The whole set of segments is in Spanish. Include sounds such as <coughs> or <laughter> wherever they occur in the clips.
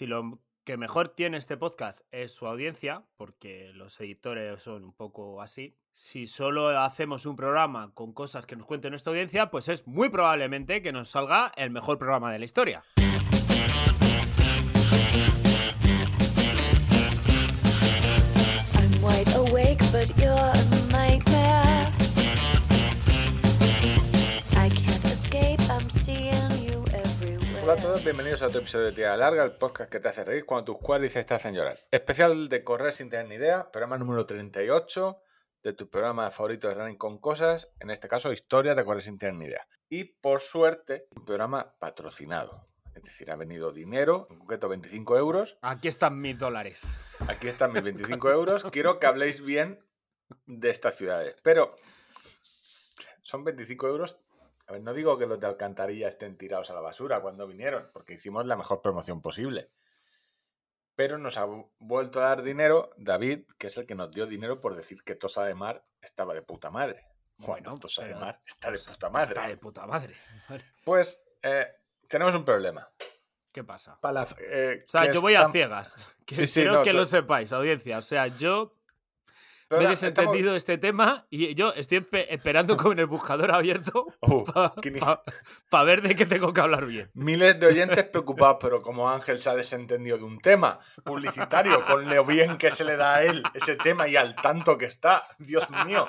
si lo que mejor tiene este podcast es su audiencia, porque los editores son un poco así, si solo hacemos un programa con cosas que nos cuente nuestra audiencia, pues es muy probablemente que nos salga el mejor programa de la historia. Hola a todos, bienvenidos a otro episodio de Tía Larga, el podcast que te hace reír cuando tus cuádriceps te hacen llorar. Especial de correr sin tener ni idea, programa número 38 de tu programa favorito de running con cosas, en este caso historia de correr sin tener ni idea. Y por suerte, un programa patrocinado. Es decir, ha venido dinero, en concreto 25 euros. Aquí están mis dólares. Aquí están mis 25 euros. Quiero que habléis bien de estas ciudades. Pero son 25 euros. A ver, no digo que los de Alcantarilla estén tirados a la basura cuando vinieron, porque hicimos la mejor promoción posible. Pero nos ha vuelto a dar dinero David, que es el que nos dio dinero por decir que Tosa de Mar estaba de puta madre. Bueno, Tosa de Mar está de puta madre. Está de puta madre. <laughs> Pues eh, tenemos un problema. ¿Qué pasa? Para, eh, O sea, yo voy a ciegas. <laughs> Que Sí, sí, Quiero no, que lo sepáis, audiencia. O sea, yo me he estamos- desentendido de este tema y yo estoy espe- esperando con el buscador abierto <laughs> Uh, para quini- ver de qué tengo que hablar bien. Miles de oyentes <laughs> preocupados, pero como Ángel se ha desentendido de un tema publicitario, con lo bien que se le da a él ese tema y al tanto que está, Dios mío,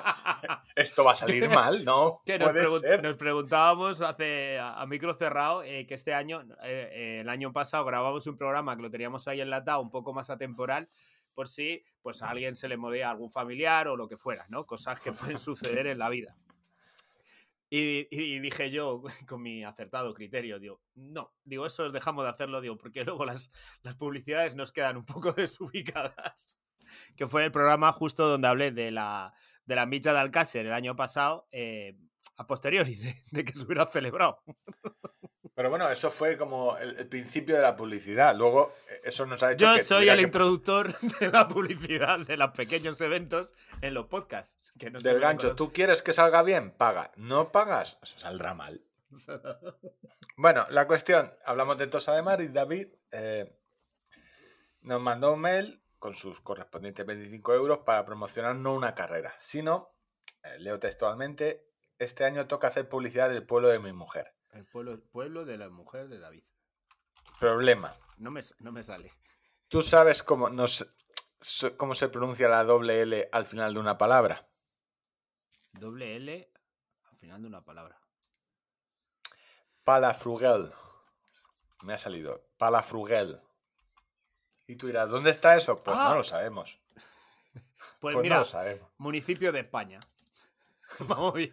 esto va a salir mal, ¿no? Que nos, Puede pregun- ser. nos preguntábamos hace a, a micro cerrado eh, que este año, eh, eh, el año pasado, grabamos un programa que lo teníamos ahí enlatado, un poco más atemporal, por si pues, a alguien se le moría algún familiar o lo que fuera, ¿no? Cosas que pueden <laughs> suceder en la vida. Y, y dije yo, <laughs> con mi acertado criterio, digo, no, digo, eso dejamos de hacerlo, digo, porque luego las, las publicidades nos quedan un poco <laughs> desubicadas. Que fue el programa justo donde hablé de la, de la micha de Alcácer el año pasado, eh, a posteriori de, de que se hubiera celebrado. Pero bueno, eso fue como el, el principio de la publicidad. Luego, eh, eso nos ha hecho Yo que soy el que- introductor <laughs> de la publicidad de los pequeños eventos en los podcasts. Que no se del gancho. ¿Tú quieres que salga bien? Paga. ¿No pagas? Saldrá mal. <laughs> Bueno, la cuestión, hablamos de Tosa de Mar y David eh, nos mandó un mail con sus correspondientes 25 euros para promocionar no una carrera, sino, eh, leo textualmente, este año toca hacer publicidad del pueblo de mi mujer. El pueblo, pueblo de la mujer de David. Problema. No me, no me sale. ¿Tú sabes cómo, nos, cómo se pronuncia la doble L al final de una palabra? Doble L al final de una palabra. Palafrugel. Me ha salido. Palafrugel. Y tú dirás, ¿dónde está eso? Pues Ah. no lo sabemos. <laughs> Pues, Pues no mira, lo sabemos. municipio de España. <laughs> Vamos bien.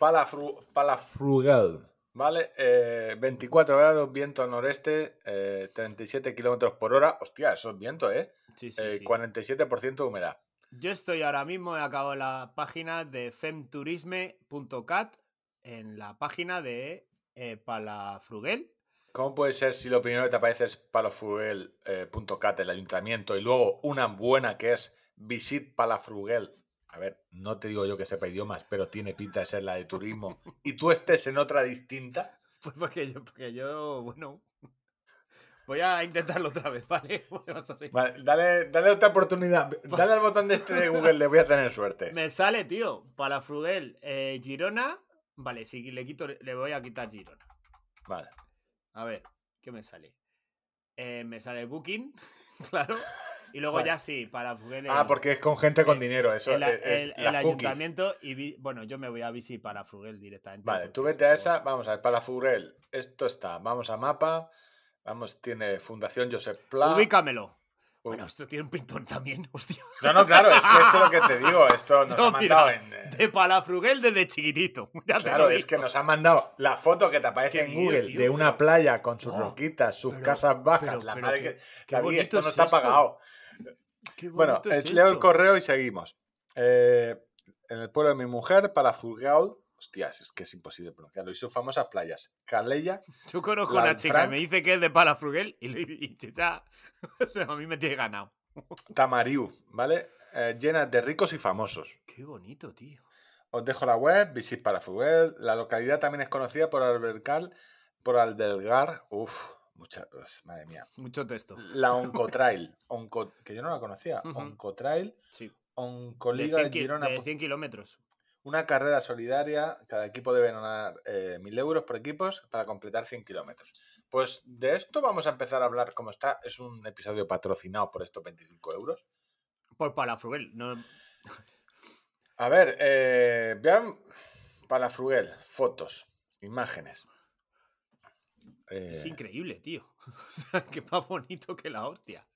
Palafru- Palafrugel. ¿Vale? Eh, 24 grados, viento noreste, eh, 37 kilómetros por hora. Hostia, eso es viento, ¿eh? Sí, sí, Eh, sí. 47% de humedad. Yo estoy ahora mismo, he acabado la página de femturisme.cat en la página de eh, Palafrugel. ¿Cómo puede ser si lo primero que te aparece es palafrugel.cat, el ayuntamiento, y luego una buena que es Visit Palafrugel? A ver, no te digo yo que sepa idiomas, pero tiene pinta de ser la de turismo. <laughs> Y tú estés en otra distinta. Pues porque yo, porque yo, bueno, voy a intentarlo otra vez, ¿vale? <laughs> Vale, dale, dale otra oportunidad. <laughs> Dale al botón de este de Google, le voy a tener suerte. Me sale, tío, Palafrugel, eh, Girona. Vale, si le quito, le voy a quitar Girona. Vale. A ver, ¿qué me sale? Eh, me sale Booking, claro. Y luego ya sí, Palafrugel. Ah, el- porque es con gente con eh, dinero, eso el, es, el- el las cookies. ayuntamiento y vi- bueno, yo me voy a Visi para Frugel directamente. Vale, tú vete a esa, vamos a ver, Palafrugel, esto está, vamos a mapa, vamos, tiene Fundación Josep Pla. Ubícamelo. Bueno, esto tiene un pintón también, <laughs> hostia. No, no, claro, es que esto es lo que te digo, esto nos ha mira, mandado en... eh, De Palafrugel desde chiquitito. <laughs> ya Claro, es que nos ha mandado la foto que te aparece en Google tío, de una playa con sus Oh, roquitas, sus pero- casas bajas, pero- la pero madre que... qué David, esto no es está esto. pagado. Qué Bueno, es eh, leo el correo y seguimos. Eh, en el pueblo de mi mujer, Palafrugel, hostias, es que es imposible pronunciarlo, y sus famosas playas, Calella, <laughs> Yo conozco una chica Lanfranc. me dice que es de Palafrugel y, le- <laughs> y chicha, <laughs> o sea, a mí me tiene ganado. Tamariu, ¿vale? Eh, llenas de ricos y famosos. Qué bonito, tío. Os dejo la web, Visit Palafrugel. La localidad también es conocida por albergar, por albergar, uff, Mucha, pues, madre mía. Mucho texto. La Oncotrail, Onco, que yo no la conocía. Ujú. Oncotrail, Sí. De Oncoliga 100, de ki- Girona. de 100 kilómetros. Una carrera solidaria, cada equipo debe donar eh, 1.000 euros por equipos para completar 100 kilómetros. Pues de esto vamos a empezar a hablar como está. Es un episodio patrocinado por estos 25 euros. Por Palafrugel. No, A ver, eh, vean Palafrugel, fotos, imágenes. Eh, Es increíble, tío. <laughs> O sea, que más bonito que la hostia.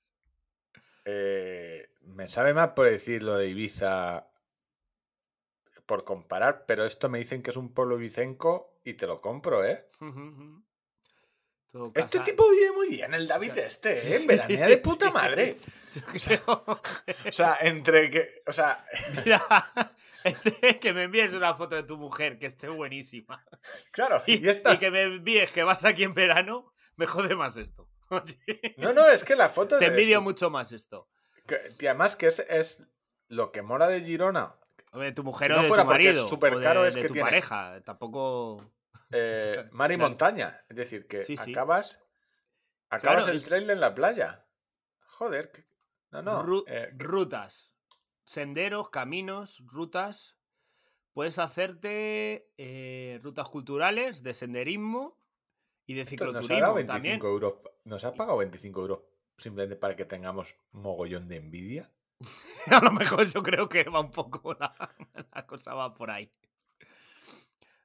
eh, me sabe mal por decir lo de Ibiza por comparar, pero esto me dicen que es un pueblo ibicenco y te lo compro, ¿eh? Este tipo vive muy bien, el David este, <laughs> ¿eh? Veranea de puta <laughs> madre. <laughs> O sea, entre que. O sea, Mira, este, que me envíes una foto de tu mujer, que esté buenísima. claro, Y, y esta. y que me envíes que vas aquí en verano, me jode más esto. No, no, es que la foto Te envidio mucho más esto. que- y además que es, es lo que mola de Girona. De tu mujer Si o no de fuera tu marido. súper o de, caro, es de que tu tiene- pareja. Tampoco. <laughs> eh, mar y montaña. Es decir, que Sí, sí. acabas. Acabas Claro, el trail en la playa. Joder. que- No, no. Ru- eh, rutas. Senderos, caminos, rutas. Puedes hacerte eh, rutas culturales de senderismo y de nos ha cicloturismo 25 también. euros. Nos ha pagado 25 euros simplemente para que tengamos mogollón de envidia. <laughs> A lo mejor yo creo que va un poco la, <laughs> la cosa va por ahí.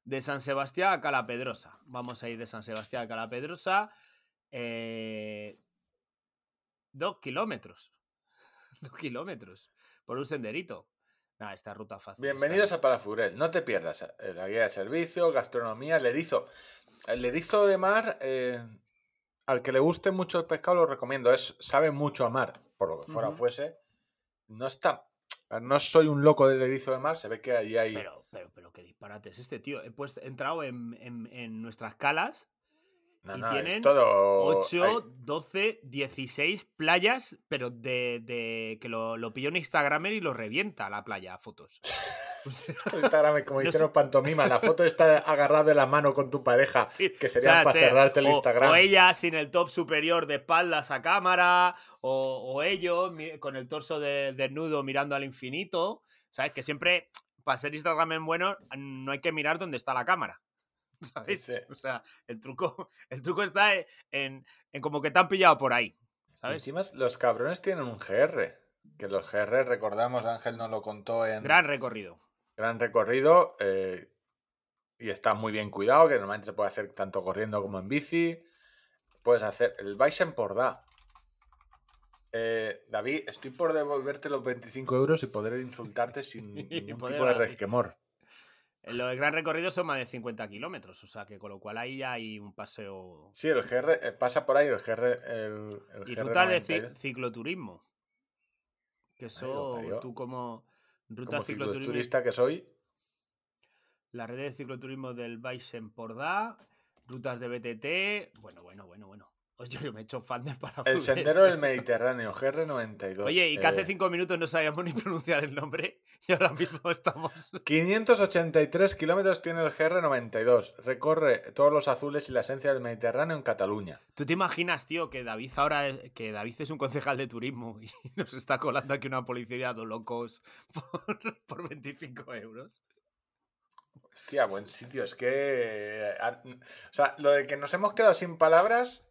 De San Sebastián a Calapedrosa. Vamos a ir de San Sebastián a Calapedrosa. eh, dos kilómetros. <laughs> Dos kilómetros. Por un senderito. Nah, esta ruta fácil. Bienvenidos a Palafurel. No te pierdas eh, la guía de servicio, gastronomía, el erizo. El erizo de mar, eh, al que le guste mucho el pescado, lo recomiendo. Es, sabe mucho a mar, por lo que fuera fuese. No está. No soy un loco del erizo de mar, se ve que ahí hay. Pero, pero, pero qué disparate es este, tío. He puesto, he entrado en, en- en nuestras calas. no, y no, tienen todo. 8, hay- 12, 16 playas, pero de, de que lo, lo pilló en Instagram y lo revienta la playa a fotos. <laughs> Instagram, como No sé. pantomima, la foto está agarrada de la mano con tu pareja, sí, que o sería sea, para cerrarte el o- Instagram. O ella sin el top superior de espaldas a cámara, o, o ellos con el torso de- desnudo mirando al infinito. ¿Sabes? Que siempre, para ser Instagram bueno, no hay que mirar dónde está la cámara. <laughs> ¿Sabes? Sí. O sea, el truco, <laughs> el truco está en, en como que te han pillado por ahí. ¿Sabes? Encima, los cabrones tienen un GR. Que los GR, recordamos, Ángel nos lo contó en. Gran recorrido. Gran recorrido eh, y está muy bien cuidado, que normalmente se puede hacer tanto corriendo como en bici. Puedes hacer el Baixempordà. Eh, David, estoy por devolverte los 25 euros y poder insultarte sin <laughs> ningún tipo de resquemor. Lo del gran recorrido son más de 50 kilómetros, o sea que con lo cual ahí ya hay un paseo. Sí, el GR, eh, pasa por ahí el GR. El, el Y rutas de 90, ci- cicloturismo. Que eso, tú como rutas como cicloturista que soy, La red de cicloturismo del Baixempordà, rutas de BTT. Bueno, bueno, bueno, bueno. Oye, yo me he hecho fan de para el sendero del Mediterráneo, GR92. Oye, y que hace eh, cinco minutos no sabíamos ni pronunciar el nombre <laughs> y ahora mismo estamos. <laughs> 583 kilómetros tiene el GR92. Recorre todos los azules y la esencia del Mediterráneo en Cataluña. ¿Tú te imaginas, tío, que David ahora es, que David es un concejal de turismo y <laughs> nos está colando aquí una policía de locos por, por 25 euros? Hostia, buen sitio. Es que. eh, O sea, lo de que nos hemos quedado sin palabras.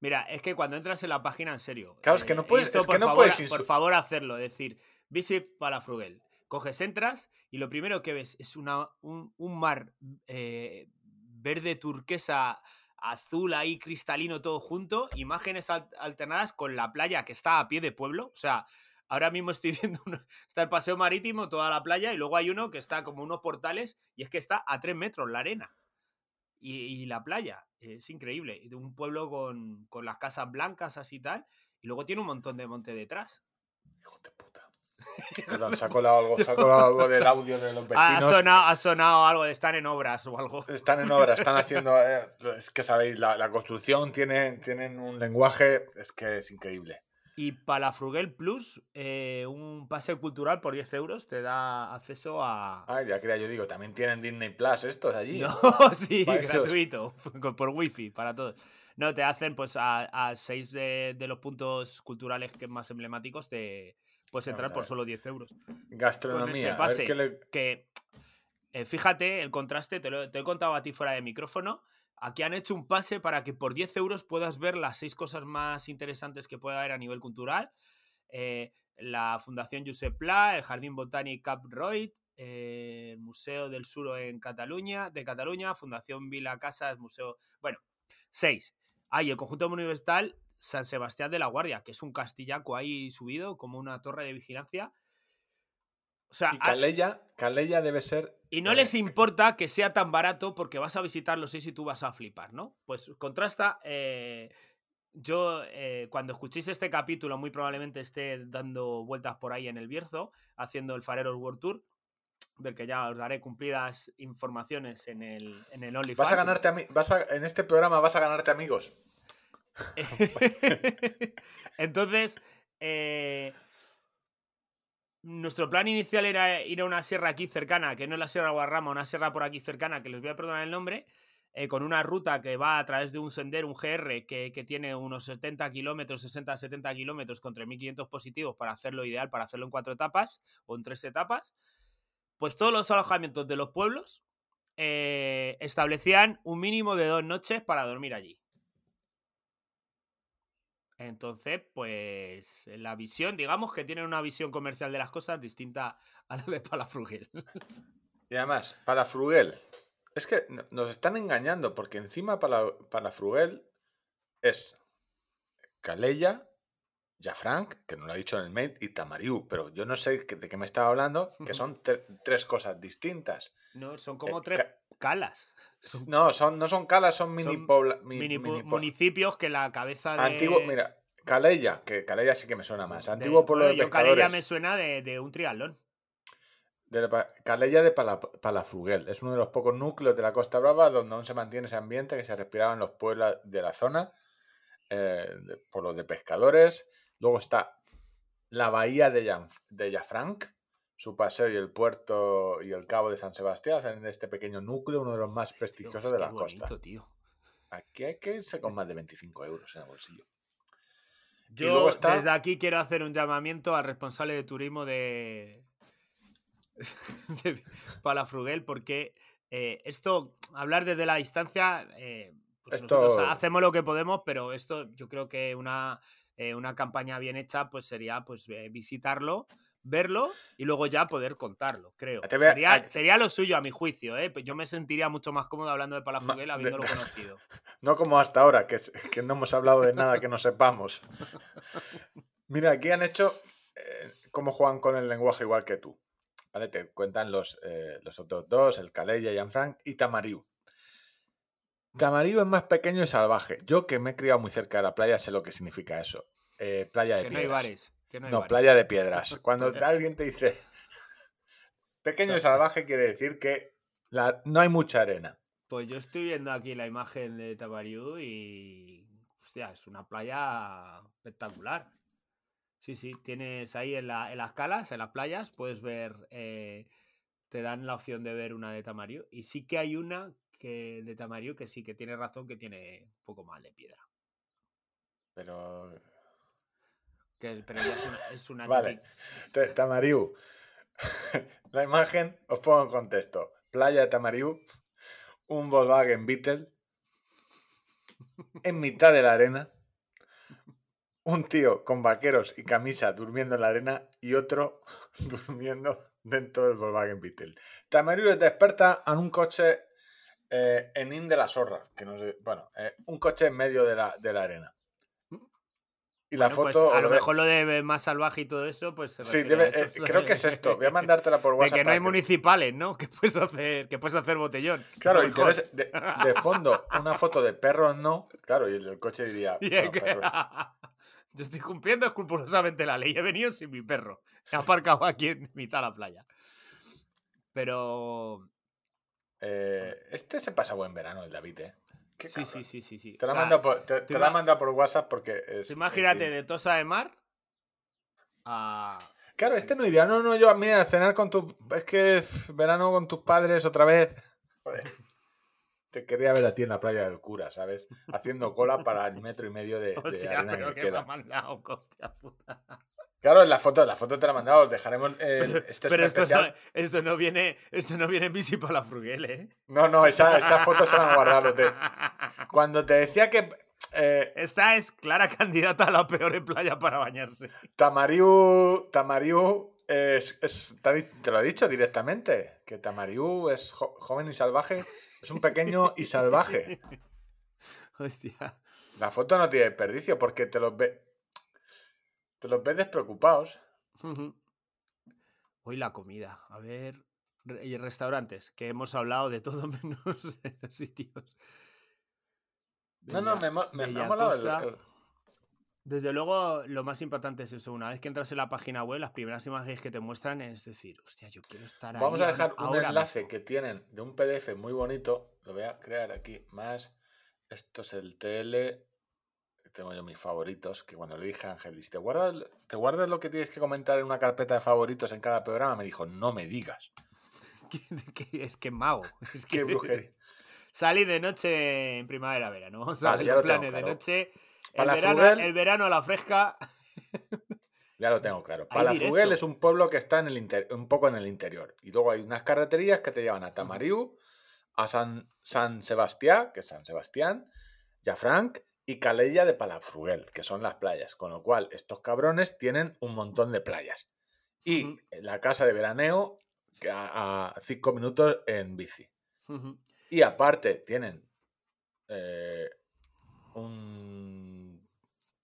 Mira, es que cuando entras en la página, en serio. Claro, es que no y puedes- esto, es que por no favor, puedes Por favor, hacerlo. Es decir, Visit Palafrugel. Coges, entras y lo primero que ves es una, un, un mar eh, verde turquesa, azul ahí cristalino todo junto, imágenes al- alternadas con la playa que está a pie de pueblo. O sea, ahora mismo estoy <laughs> viendo, uno- está el paseo marítimo, toda la playa, y luego hay uno que está como unos portales y es que está a tres metros la arena. Y, y la playa, es increíble. De un pueblo con, con las casas blancas así y tal, y luego tiene un montón de monte detrás. Hijo de puta. <laughs> Perdón, se ha colado algo, se ha colado algo del audio de los <laughs> Ha vecinos. sonado, ha sonado algo de estar en obras o algo. Están en obra, están <laughs> haciendo. eh, es que sabéis, la, la construcción tiene, tienen un lenguaje. Es que es increíble. Y Palafrugel Plus, eh, un pase cultural por 10 euros, te da acceso a... Ah, ya creía, yo digo, también tienen Disney Plus estos allí. No, <laughs> sí, gratuito, <laughs> por wifi para todos. No, te hacen pues a, a seis de, de los puntos culturales que más emblemáticos te puedes entrar por solo 10 euros. Gastronomía. a ver pase. qué le- Que eh, fíjate el contraste, te lo te he contado a ti fuera de micrófono. Aquí han hecho un pase para que por 10 euros puedas ver las seis cosas más interesantes que pueda haber a nivel cultural. Eh, la Fundación Josep Pla, el Jardín Botánic Cap Roig, eh, el Museo del Sur en Cataluña, de Cataluña, Fundación Vila Casas, Museo. Bueno, seis. Hay el conjunto monumental San Sebastián de la Guardia, que es un castillaco ahí subido, como una torre de vigilancia. O sea, Y Calella, Calella debe ser. y no eh, les importa que sea tan barato porque vas a visitar los seis y tú vas a flipar, ¿no? Pues contrasta. eh, yo, eh, cuando escuchéis este capítulo, muy probablemente esté dando vueltas por ahí en el Bierzo, haciendo el Fareros World Tour, del que ya os daré cumplidas informaciones en el, en el OnlyFans. Vas a ganarte a mí, vas a, en este programa vas a ganarte amigos. <laughs> <laughs> Entonces, eh, nuestro plan inicial era ir a una sierra aquí cercana, que no es la Sierra Guadarrama, una sierra por aquí cercana, que les voy a perdonar el nombre, eh, con una ruta que va a través de un sendero, un GR, que, que tiene unos 70 kilómetros, 60-70 kilómetros con 3.500 positivos para hacerlo ideal, para hacerlo en cuatro etapas o en tres etapas. Pues todos los alojamientos de los pueblos eh, establecían un mínimo de dos noches para dormir allí. Entonces, pues la visión, digamos que tienen una visión comercial de las cosas distinta a la de Palafrugel. <laughs> Y además, para Fruguel. Es que no- nos están engañando, porque encima Fruguel es Calella, Jafranc, que no lo ha dicho en el mail, y Tamariu. Pero yo no sé de qué me estaba hablando, que son tres cosas distintas. No, son como Eh, tres calas. Son No, son, no son calas, son mini, Son pobla- mi- mini pu- mini po- municipios que la cabeza de. Antiguo, mira, Calella, que Calella sí que me suena más. de- Antiguo pueblo bueno, de yo Calella pescadores. me suena de, de un triatlón. de la Calella de Pala- Palafruguel. Es uno de los pocos núcleos de la Costa Brava donde aún se mantiene ese ambiente que se respiraba en los pueblos de la zona, eh, de- por los de pescadores. Luego está la bahía de, Jan- de su paseo y el puerto y el cabo de San Sebastián, hacen este pequeño núcleo uno de los más prestigiosos Dios, de la costa. bonito, tío. Aquí hay que irse con más de 25 euros en el bolsillo. Yo luego está- desde aquí quiero hacer un llamamiento al responsable de turismo de, <laughs> de Palafrugel porque eh, esto, hablar desde la distancia, eh, pues Esto- nosotros hacemos lo que podemos, pero esto yo creo que una, eh, una campaña bien hecha pues sería pues visitarlo, verlo y luego ya poder contarlo, creo. A- Sería, a- sería lo suyo a mi juicio, ¿eh? Yo me sentiría mucho más cómodo hablando de Palafrugel de- habiéndolo <laughs> conocido. No como hasta ahora, que, que no hemos hablado de nada que no sepamos. <laughs> Mira, aquí han hecho eh, cómo juegan con el lenguaje igual que tú. ¿Vale? Te cuentan los, eh, los otros dos, el Calella, Jean-Franc y Tamariu. Tamariu es más pequeño y salvaje. Yo que me he criado muy cerca de la playa sé lo que significa eso. Eh, playa de Que no hay piedras. bares. Que no hay No, bares. playa de piedras. <laughs> Cuando alguien te dice <laughs> pequeño y salvaje quiere decir que la- no hay mucha arena. Pues yo estoy viendo aquí la imagen de Tabariú y. Hostia, es una playa espectacular. Sí, sí, tienes ahí en, la- en las calas, en las playas, puedes ver. eh, te dan la opción de ver una de Tamariú. Y sí que hay una que de Tamariú que sí que tiene razón, que tiene un poco más de piedra. Pero Que, pero ya es una, es una Vale. Tamariu. <laughs> La imagen, os pongo en contexto. Playa de Tamariu, un Volkswagen Beetle, en mitad de la arena, un tío con vaqueros y camisa durmiendo en la arena y otro <laughs> durmiendo dentro del Volkswagen Beetle. Tamariu es experta en un coche eh, en In de la Sorra, que no sé, bueno, eh, un coche en medio de la, de la arena. Y la Bueno, pues, foto... a lo mejor lo de más salvaje y todo eso, pues. se Sí, debe- eso, eh, creo que es esto. Voy a <laughs> mandártela por De WhatsApp. que no hay municipales, ¿no? <laughs> Que puedes hacer, que puedes hacer botellón. Claro, y te mejor. ves de, de <laughs> fondo una foto de perros no. Claro, y el coche diría. Bueno, que-. Yo estoy cumpliendo escrupulosamente la ley. He venido sin mi perro. He aparcado aquí en mitad de la playa. Pero. Eh, este se pasa buen verano, el David, ¿eh? Qué Sí, sí, sí, sí, sí. Te O la sea, mando por, te, te tú la ima- mando por WhatsApp porque es. imagínate de Tosa de Mar a. Claro, este no iría. No, no, yo a mí a cenar con tu. Es que verano con tus padres otra vez. Joder. te quería ver a ti en la playa del cura, ¿sabes? Haciendo cola para el metro y medio de, de Hostia, arena pero que que me ha mandado, hostia puta. Claro, la foto, la foto te la he mandado, os dejaremos. eh, <laughs> este es Pero esto no, especial. esto no viene, esto no viene en bici para la Fruguel, ¿eh? No, no, esa, esa foto se la han guardado. te- <laughs> Cuando te decía que eh, Esta es clara candidata a la peor en playa para bañarse. Tamariu, Tamariu es, es- te, ha lo he dicho directamente, que Tamariu es jo- joven y salvaje, es un pequeño y salvaje. <laughs> Hostia. La foto no tiene desperdicio porque te los ve, te los ves despreocupados. Hoy la comida. A ver. Y restaurantes, que hemos hablado de todo <laughs> menos de los sitios. No, no, me, me- me ha molado el- el- Desde luego, lo más importante es eso. Una vez que entras en la página web, las primeras imágenes que te muestran es decir, hostia, yo quiero estar ahí. Vamos a dejar un ahora enlace mismo". que tienen de un PDF muy bonito. Lo voy a crear aquí más. Esto es el TL. Tengo yo mis favoritos. Que cuando le dije a Ángel, "¿Y si te guardas, te guardas lo que tienes que comentar en una carpeta de favoritos en cada programa, me dijo, no me digas. <laughs> Es que mago. <laughs> Es Qué que brujería. Salí de noche en primavera-verano. Vamos <laughs> a ver los planes de noche. El verano, el verano a la fresca. Ya lo tengo claro. Directo. es un pueblo que está en el inter- un poco en el interior. Y luego hay unas carreterías que te llevan a Tamariu, a San, San Sebastián, que es San Sebastián, Jafranc y Calella de Palafrugel, que son las playas. Con lo cual, estos cabrones tienen un montón de playas. Y la casa de veraneo a, a cinco minutos en bici. Y aparte tienen eh, un,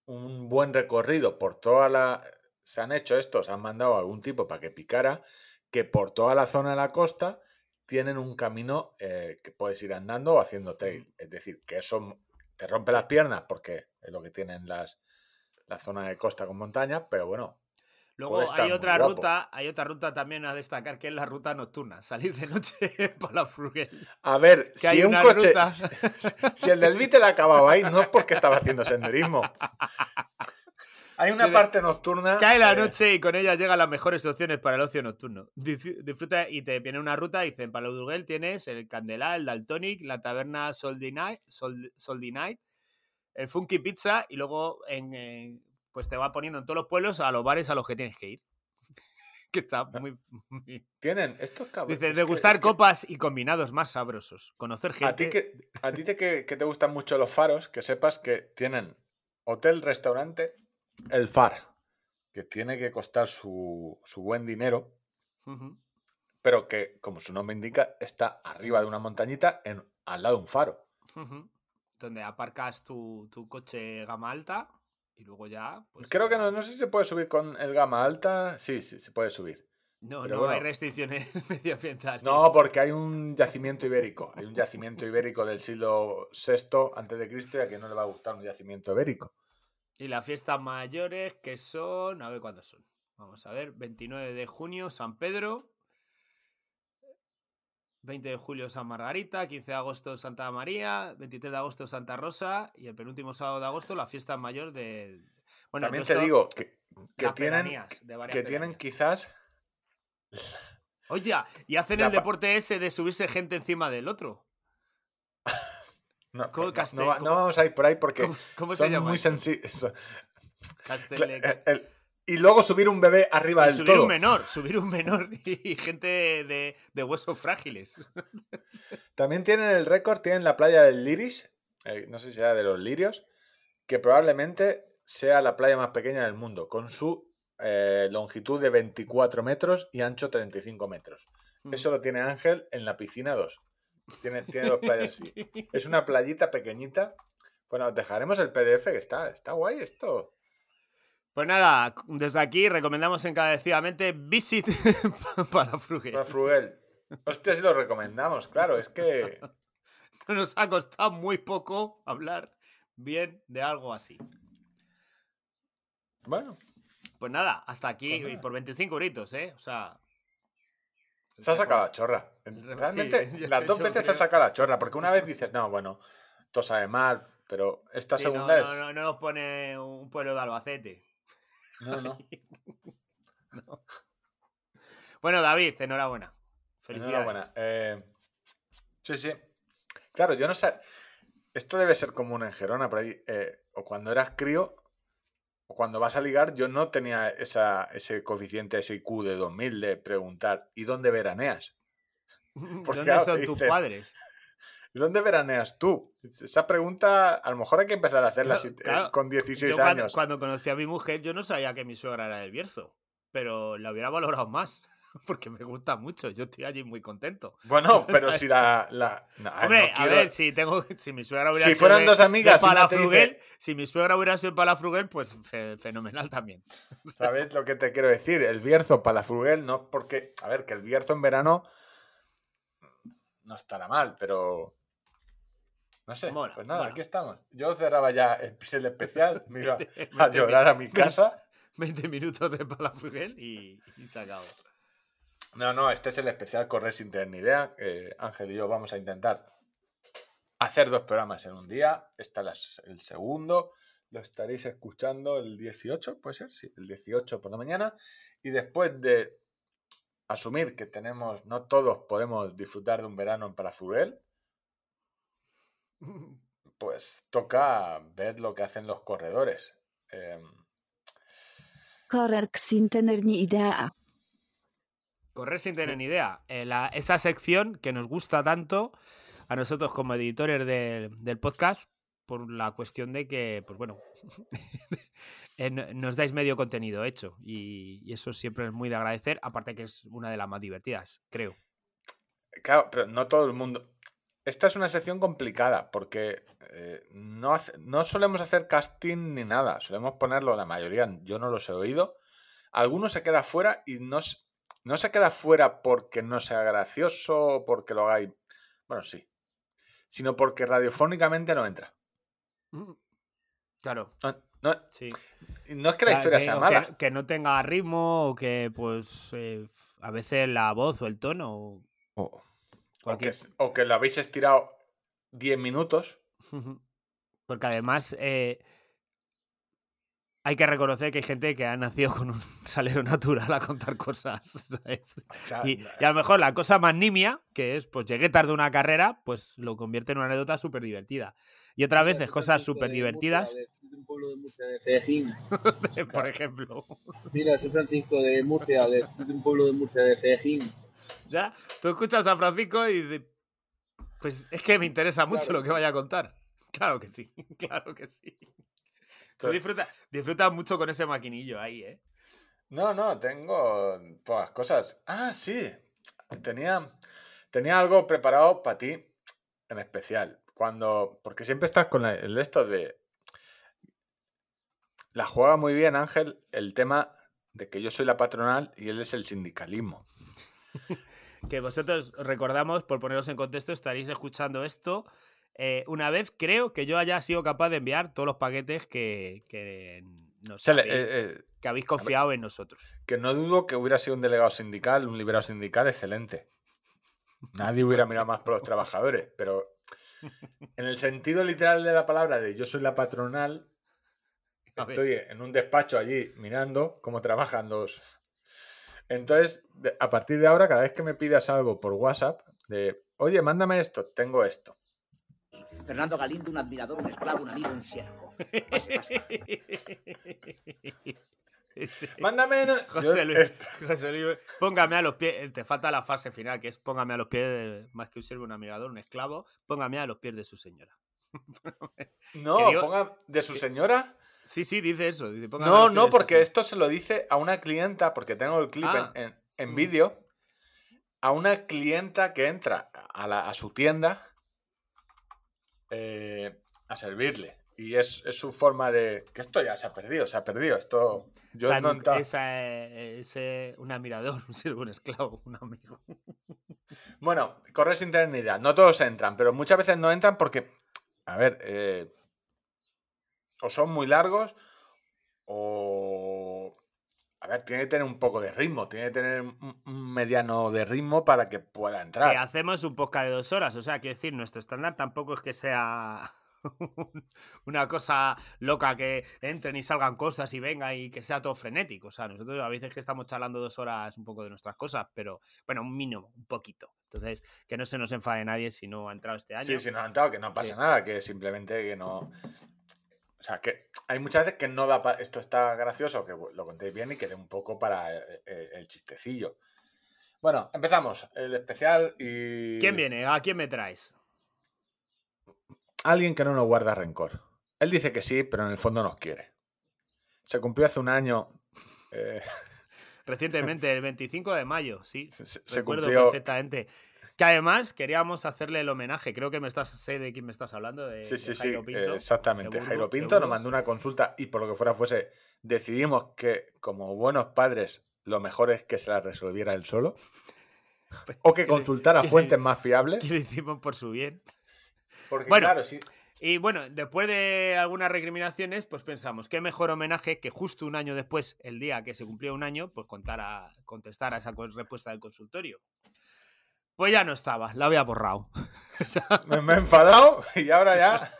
un buen recorrido por toda la... Se han hecho estos, han mandado a algún tipo para que picara, que por toda la zona de la costa tienen un camino eh, que puedes ir andando o haciendo trail. Es decir, que eso te rompe las piernas porque es lo que tienen las, la zona de costa con montaña, pero bueno, Luego hay otra guapo. ruta, hay otra ruta también a destacar que es la ruta nocturna, <laughs> salir de noche <laughs> para la Fruguel. A ver, Que si hay un una coche. ruta. <laughs> Si el del Beatle acababa ahí, no es porque estaba haciendo senderismo. Hay una parte nocturna. Cae la noche y con ella llegan las mejores opciones para el ocio nocturno. Disfruta y te viene una ruta y dicen, para Fruguel tienes el Candelá, el Daltonic, la taberna Soldi Night, Sol- Soldi Night, el Funky Pizza y luego en, eh, pues te va poniendo en todos los pueblos a los bares a los que tienes que ir. <laughs> que está muy... muy- Tienen estos cabrones. Dice, degustar es que copas y combinados más sabrosos. Conocer gente... A ti, que, a ti te, que te gustan mucho los faros, que sepas que tienen hotel, restaurante, el far, que tiene que costar su, su buen dinero, pero que, como su nombre indica, está arriba de una montañita en, al lado de un faro. Donde aparcas tu, tu coche gama alta y luego ya. Pues, Creo que no, no sé si se puede subir con el gama alta. Sí, sí, se puede subir. No, pero no bueno. hay restricciones <laughs> medioambientales. No, porque hay un yacimiento ibérico. Hay un yacimiento ibérico del siglo VI antes de Cristo y a quien no le va a gustar un yacimiento ibérico. Y las fiestas mayores que son. A ver cuándo son. Vamos a ver. 29 de junio, San Pedro. 20 de julio, San Margarita. 15 de agosto, Santa María. 23 de agosto, Santa Rosa. Y el penúltimo sábado de agosto, la fiesta mayor de. Bueno, También te digo que, que tienen, que tienen quizás. Oye, y hacen la el deporte ese de subirse gente encima del otro. No, ¿Cómo no, vamos a ir por ahí porque ¿Cómo, cómo se son llama? muy. Castele- Y luego subir un bebé arriba y del subir todo. un menor, subir un menor <laughs> y gente de, de huesos frágiles. <laughs> También tienen el récord, tienen la playa del Liris, eh, no sé si era de los lirios, que probablemente sea la playa más pequeña del mundo, con su eh, longitud de 24 metros y ancho 35 metros. Eso lo tiene Ángel en la piscina 2. Tiene, tiene dos playas así. <laughs> Es una playita pequeñita. Bueno, os dejaremos el PDF que está, está guay esto. Pues nada, desde aquí recomendamos encarecidamente Visit <laughs> para Fruge. Para Fruguel. Hostia, si lo recomendamos, claro, es <laughs> que. Nos ha costado muy poco hablar bien de algo así. Bueno, Pues nada, hasta aquí Pues nada. por 25 euritos, ¿eh? O sea. Se ha sacado la chorra. Realmente, <laughs> sí, las dos veces se ha sacado la chorra, porque una vez dices, no, bueno, esto sabe mal, pero esta Sí, segunda no, es. no, no nos pone un pueblo de Albacete. No, no. <laughs> Bueno, David, enhorabuena. Felicidades. Enhorabuena. Eh, sí, sí. Claro, yo no sé. Esto debe ser común en Gerona, por ahí. eh, o cuando eras crío, cuando vas a ligar, yo no tenía esa, ese coeficiente, ese IQ de 2000 de preguntar, ¿y dónde veraneas? <laughs> <laughs> Porque ¿Dónde son tus dicen, padres? <laughs> ¿Y dónde veraneas tú? Esa pregunta, a lo mejor hay que empezar a hacerla Claro, si- eh, con 16 Yo cuando, años. cuando conocí a mi mujer, yo no sabía que mi suegra era del Bierzo, pero la hubiera valorado más, <laughs> porque me gusta mucho. Yo estoy allí muy contento. Bueno, <laughs> pero si la. no, Hombre, no a ver, si tengo, si mi suegra hubiera Si sido fueran de- dos de amigas te Palafrugel, dice- si mi suegra hubiera sido de Palafrugel, pues fe- fenomenal también. <laughs> ¿Sabes lo que te quiero decir? El Bierzo para la Fruguel, no porque. A ver, que el Bierzo en verano no estará mal, pero. No sé. Mola, pues nada, mola. aquí estamos. Yo cerraba ya el el especial, me iba a 20 llorar a mi casa. 20 minutos de Palafrugel y, y se acabó. No, no, este es el especial Correr sin tener ni idea. Eh, Ángel y yo vamos a intentar hacer dos programas en un día. Este es el segundo. Lo estaréis escuchando el 18, puede ser, sí, el 18 por la mañana. Y después de asumir que tenemos, no todos podemos disfrutar de un verano en Palafrugel, <laughs> pues toca ver lo que hacen los corredores. Em, Correr sin tener ni idea. Correr sin tener ni idea. Eh, la- esa sección que nos gusta tanto a nosotros como editores del, del podcast, por la cuestión de que, pues bueno, <laughs> eh, no- nos dais medio contenido hecho y, y eso siempre es muy de agradecer, aparte que es una de las más divertidas, creo. Claro, pero no todo el mundo. Esta es una sección complicada porque eh, no, hace- no solemos hacer casting ni nada. Solemos ponerlo, la mayoría, yo no los he oído. Algunos se queda fuera y no, no se queda fuera porque no sea gracioso o porque lo hagáis. Bueno, sí. Sino porque radiofónicamente no entra. Claro, No, no- sí. no es que la Claro, historia que- sea mala. Que, que no tenga ritmo o que, pues, eh, a veces la voz o el tono. o O, o que, o que lo habéis estirado 10 minutos. <laughs> Porque además eh, hay que reconocer que hay gente que ha nacido con un <laughs> salero natural a contar cosas. <laughs> Y, y a lo mejor la cosa más nimia, que es, pues llegué tarde a una carrera, pues lo convierte en una anécdota súper divertida. Y otras veces cosas súper de divertidas, de, de un pueblo de Murcia, de Cejín. <laughs> por ejemplo. Mira, soy Francisco de Murcia, de, de un pueblo de Murcia, de Cejín. ¿Ya? Tú escuchas a Francisco y dices, pues es que me interesa mucho Claro. lo que vaya a contar. Claro que sí, claro que sí. Tú disfrutas disfrutas mucho con ese maquinillo ahí, ¿eh? No, no, tengo pocas cosas. Ah, sí. Tenía, tenía algo preparado para ti en especial. Cuando. Porque siempre estás con el esto de. La juega muy bien, Ángel, el tema de que yo soy la patronal y él es el sindicalismo. <laughs> Que vosotros recordamos, por poneros en contexto, estaréis escuchando esto. Eh, una vez creo que yo haya sido capaz de enviar todos los paquetes que, que le- habéis, eh, eh, que habéis confiado en nosotros. que no dudo que hubiera sido un delegado sindical, un liberado sindical excelente. Nadie hubiera mirado más por los trabajadores, pero en el sentido literal de la palabra de yo soy la patronal, estoy en un despacho allí mirando cómo trabajan dos. Entonces, a partir de ahora, cada vez que me pidas algo por WhatsApp, de oye, mándame esto, tengo esto. Fernando Galindo, un admirador, un esclavo, un amigo, un siervo. Pase, pase. Sí. Mándame. José Luis, esto- José Luis, póngame a los pies, te falta la fase final, que es póngame a los pies, de- más que un siervo, un amigador, un esclavo, póngame a los pies de su señora. <laughs> No, digo- ponga de su señora. Sí, sí, dice eso. dice, No, no, porque esto se lo dice a una clienta, porque tengo el clip en- Ah. en, en Mm. vídeo, a una clienta que entra a, la- a su tienda eh, a servirle. Y es, es su forma de... Que esto ya se ha perdido, se ha perdido. Esto... Yo no esa, eh, ese- un admirador, <laughs> un siervo, un esclavo, un amigo. <laughs> Bueno, correr sin tener ni idea. No todos entran, pero muchas veces no entran porque, a ver, eh, o son muy largos o... A ver, tiene que tener un poco de ritmo, tiene que tener un, mediano de ritmo para que pueda entrar. Que hacemos un podcast de dos horas, o sea, quiero decir, nuestro estándar tampoco es que sea <laughs> una cosa loca que entren y salgan cosas y venga y que sea todo frenético. O sea, nosotros a veces que estamos charlando dos horas un poco de nuestras cosas, pero bueno, un mínimo, un poquito. Entonces, que no se nos enfade nadie si no ha entrado este año. Sí, sí, no ha entrado, que no pasa Sí. nada, que simplemente que no. O sea, que hay muchas veces que no da pa- Esto está gracioso, que lo contéis bien y que dé un poco para eh, eh, el, chistecillo. Bueno, empezamos. El especial y. ¿Quién viene? ¿A quién me traes? Alguien que no nos guarda rencor. Él dice que sí, pero en el fondo nos quiere. Se cumplió hace un año. eh, <laughs> Recientemente, el 25 de mayo, sí. <laughs> se, se Recuerdo cumplió. perfectamente. Que además queríamos hacerle el homenaje. Creo que me estás, sé de quién me estás hablando. De, Sí, de sí, sí, Jairo eh, Pinto, exactamente. de Burgos- Jairo de Pinto nos mandó una consulta y por lo que fuera fuese, decidimos que como buenos padres lo mejor es que se la resolviera él solo <laughs> o que consultara le- fuentes más fiables. Que lo hicimos por su bien. Porque Bueno. claro, sí, Y bueno, después de algunas recriminaciones, pues pensamos, qué mejor homenaje que justo un año después, el día que se cumplió un año, pues contara, contestar a esa respuesta del consultorio. Pues ya no estaba, la había borrado. <laughs> me, me he enfadado y ahora ya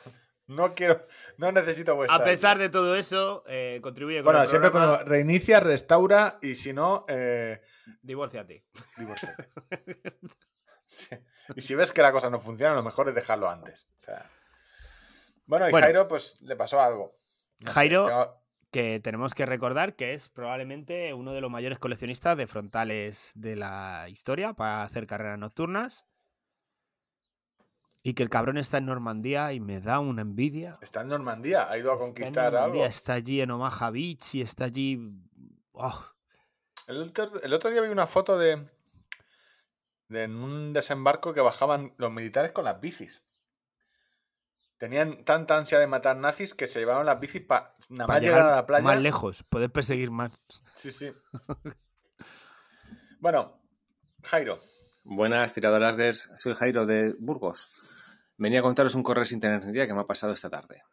no quiero, no necesito vuestra. A pesar de todo eso, eh, contribuye con Bueno, el siempre programa. reinicia, restaura y si no, eh, Divórciate. divórciate. Sí. Y si ves que la cosa no funciona, lo mejor es dejarlo antes. O sea, Bueno, y Bueno. Jairo, pues le pasó algo. No sé, Jairo- tengo- que tenemos que recordar que es probablemente uno de los mayores coleccionistas de frontales de la historia para hacer carreras nocturnas. Y que el cabrón está en Normandía y me da una envidia. Está en Normandía, ha ido a Está conquistar Normandía, algo. Está allí en Omaha Beach y está allí. oh, El otro, el otro día vi una foto de, de en un desembarco que bajaban los militares con las bicis. Tenían tanta ansia de matar nazis que se llevaron las bicis para nada más llegar a la playa. más lejos, poder perseguir más. Sí, sí. <laughs> bueno, Jairo, Buenas tiradoras soy Jairo de Burgos. Venía a contaros un correr sin tener ni idea que me ha pasado esta tarde.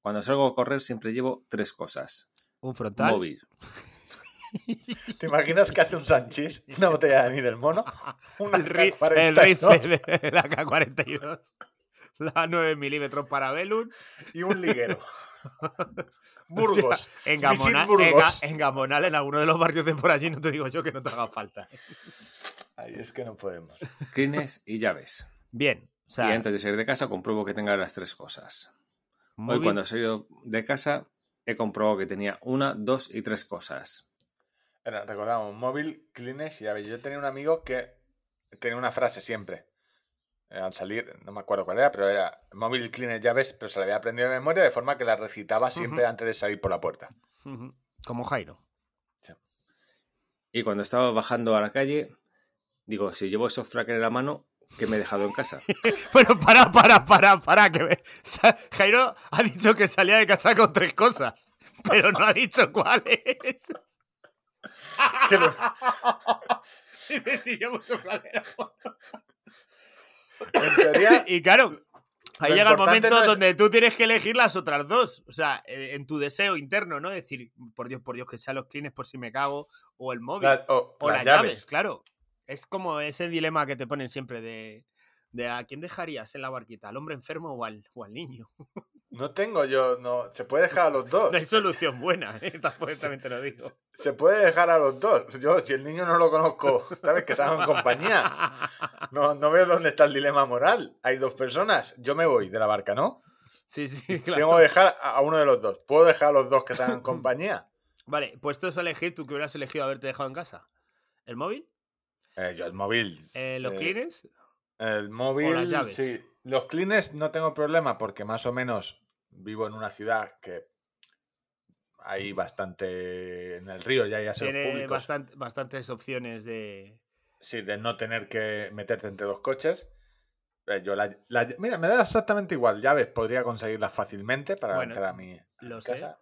Cuando salgo a correr siempre llevo tres cosas. Un frontal. Móvil, <laughs> ¿te imaginas que hace un Sanchis? Una botella de anís del mono, <laughs> una El, ri- K-42, el rifle de la K-42. <laughs> La 9 milímetros para Belun. y un liguero. <laughs> Burgos. En Gamonal, en, Burgos. Ga- en Gamonal, en alguno de los barrios de por allí, no te digo yo que no te haga falta. Ay, es que no podemos. crines y llaves. Bien. O sea, y antes de salir de casa compruebo que tenga las tres cosas. Hoy cuando he salido de casa he comprobado que tenía una, dos y tres cosas. Era, recordamos, móvil, Kleenex y llave. Yo tenía un amigo que tenía una frase siempre. Eh, al salir, no me acuerdo cuál era, pero era móvil, Kleenex, llaves, pero se la había aprendido de memoria de forma que la recitaba siempre antes de salir por la puerta. Como Jairo. Y cuando estaba bajando a la calle, digo, si llevo esos tracker en la mano, ¿qué me he dejado en casa? <laughs> Bueno, para, para, para, para. Que me- Jairo ha dicho que salía de casa con tres cosas, pero no ha dicho cuáles. Que lo- Y me siguió mucho flaquero. en teoría, <laughs> Y claro, ahí llega el momento no es- donde tú tienes que elegir las otras dos. O sea, en tu deseo interno, ¿no? Decir, por Dios, por Dios, que sean los clines por si me cago, o el móvil, la- o o las las llaves. llaves. claro. Es como ese dilema que te ponen siempre de, de a quién dejarías en la barquita, al hombre enfermo o al, o al niño. <laughs> No tengo yo, no. Se puede dejar a los <laughs> dos. No hay solución buena, <laughs> ¿eh? Tampoco también te lo digo. Se puede dejar a los dos. Yo, si el niño no lo conozco, ¿sabes? Que salgan en compañía. <laughs> No, no veo dónde está el dilema moral. Hay dos personas. Yo me voy de la barca, ¿no? Sí, sí, claro. Tengo que dejar a uno de los dos. ¿Puedo dejar a los dos que salgan en compañía? Vale, puestos a elegir, ¿tú que hubieras elegido haberte dejado en casa? ¿El móvil? Eh, yo el móvil. Eh, ¿Los eh, clines? El móvil. las llaves. Sí. Los clines no tengo problema porque más o menos vivo en una ciudad que hay bastante en el río, ya hay aseos Tiene públicos. bastant- bastantes opciones de... Sí, de no tener que meterte entre dos coches. Eh, Yo la, la- mira, me da exactamente igual. Llaves podría conseguirlas fácilmente para Bueno, entrar a mi, a lo mi sé. casa.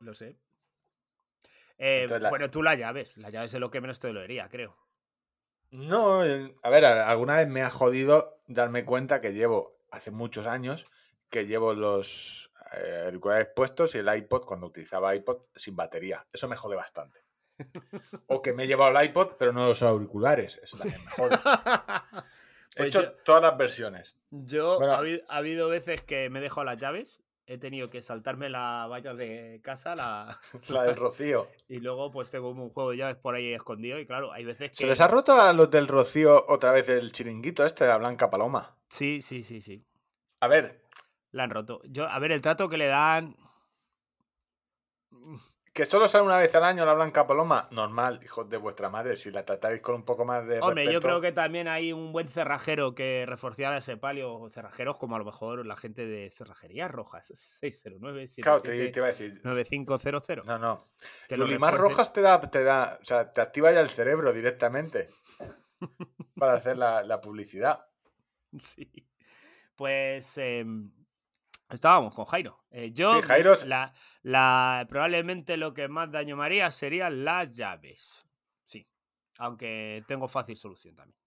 Lo sé. Eh, la- Bueno, tú las llaves. Las llaves es lo que menos te dolería, creo. No, a ver, alguna vez me ha jodido darme cuenta que llevo, hace muchos años, que llevo los eh, auriculares puestos y el iPod, cuando utilizaba iPod, sin batería. Eso me jode bastante. O que me he llevado el iPod, pero no los auriculares. Eso también me jode. <laughs> He Pues hecho todas las versiones. Yo, Bueno. ha, habido, ha habido veces que me he dejado las llaves, he tenido que saltarme la valla de casa la... <laughs> La del Rocío. y luego pues tengo un juego de llaves por ahí escondido y claro, hay veces que... ¿Se les ha roto a los del Rocío otra vez el chiringuito este la Blanca Paloma? Sí, sí, sí, sí. A ver, La han roto. Yo, a ver, el trato que le dan... que solo sale una vez al año la Blanca Paloma, normal, hijos de vuestra madre, si la tratáis con un poco más de Hombre, yo creo que también hay un buen cerrajero que reforzara ese palio, o cerrajeros como a lo mejor la gente de Cerrajerías Rojas, 609 Claro, te, te iba a decir. 9500. No, no. que lo Lulimar refuercen. Rojas te da, te da, o sea, te activa ya el cerebro directamente <laughs> para hacer la, la publicidad. Sí. Pues em, estábamos con Jairo. Eh, yo, Sí, Jairo la, la- probablemente lo que más daño me haría serían las llaves. Sí. Aunque tengo fácil solución también.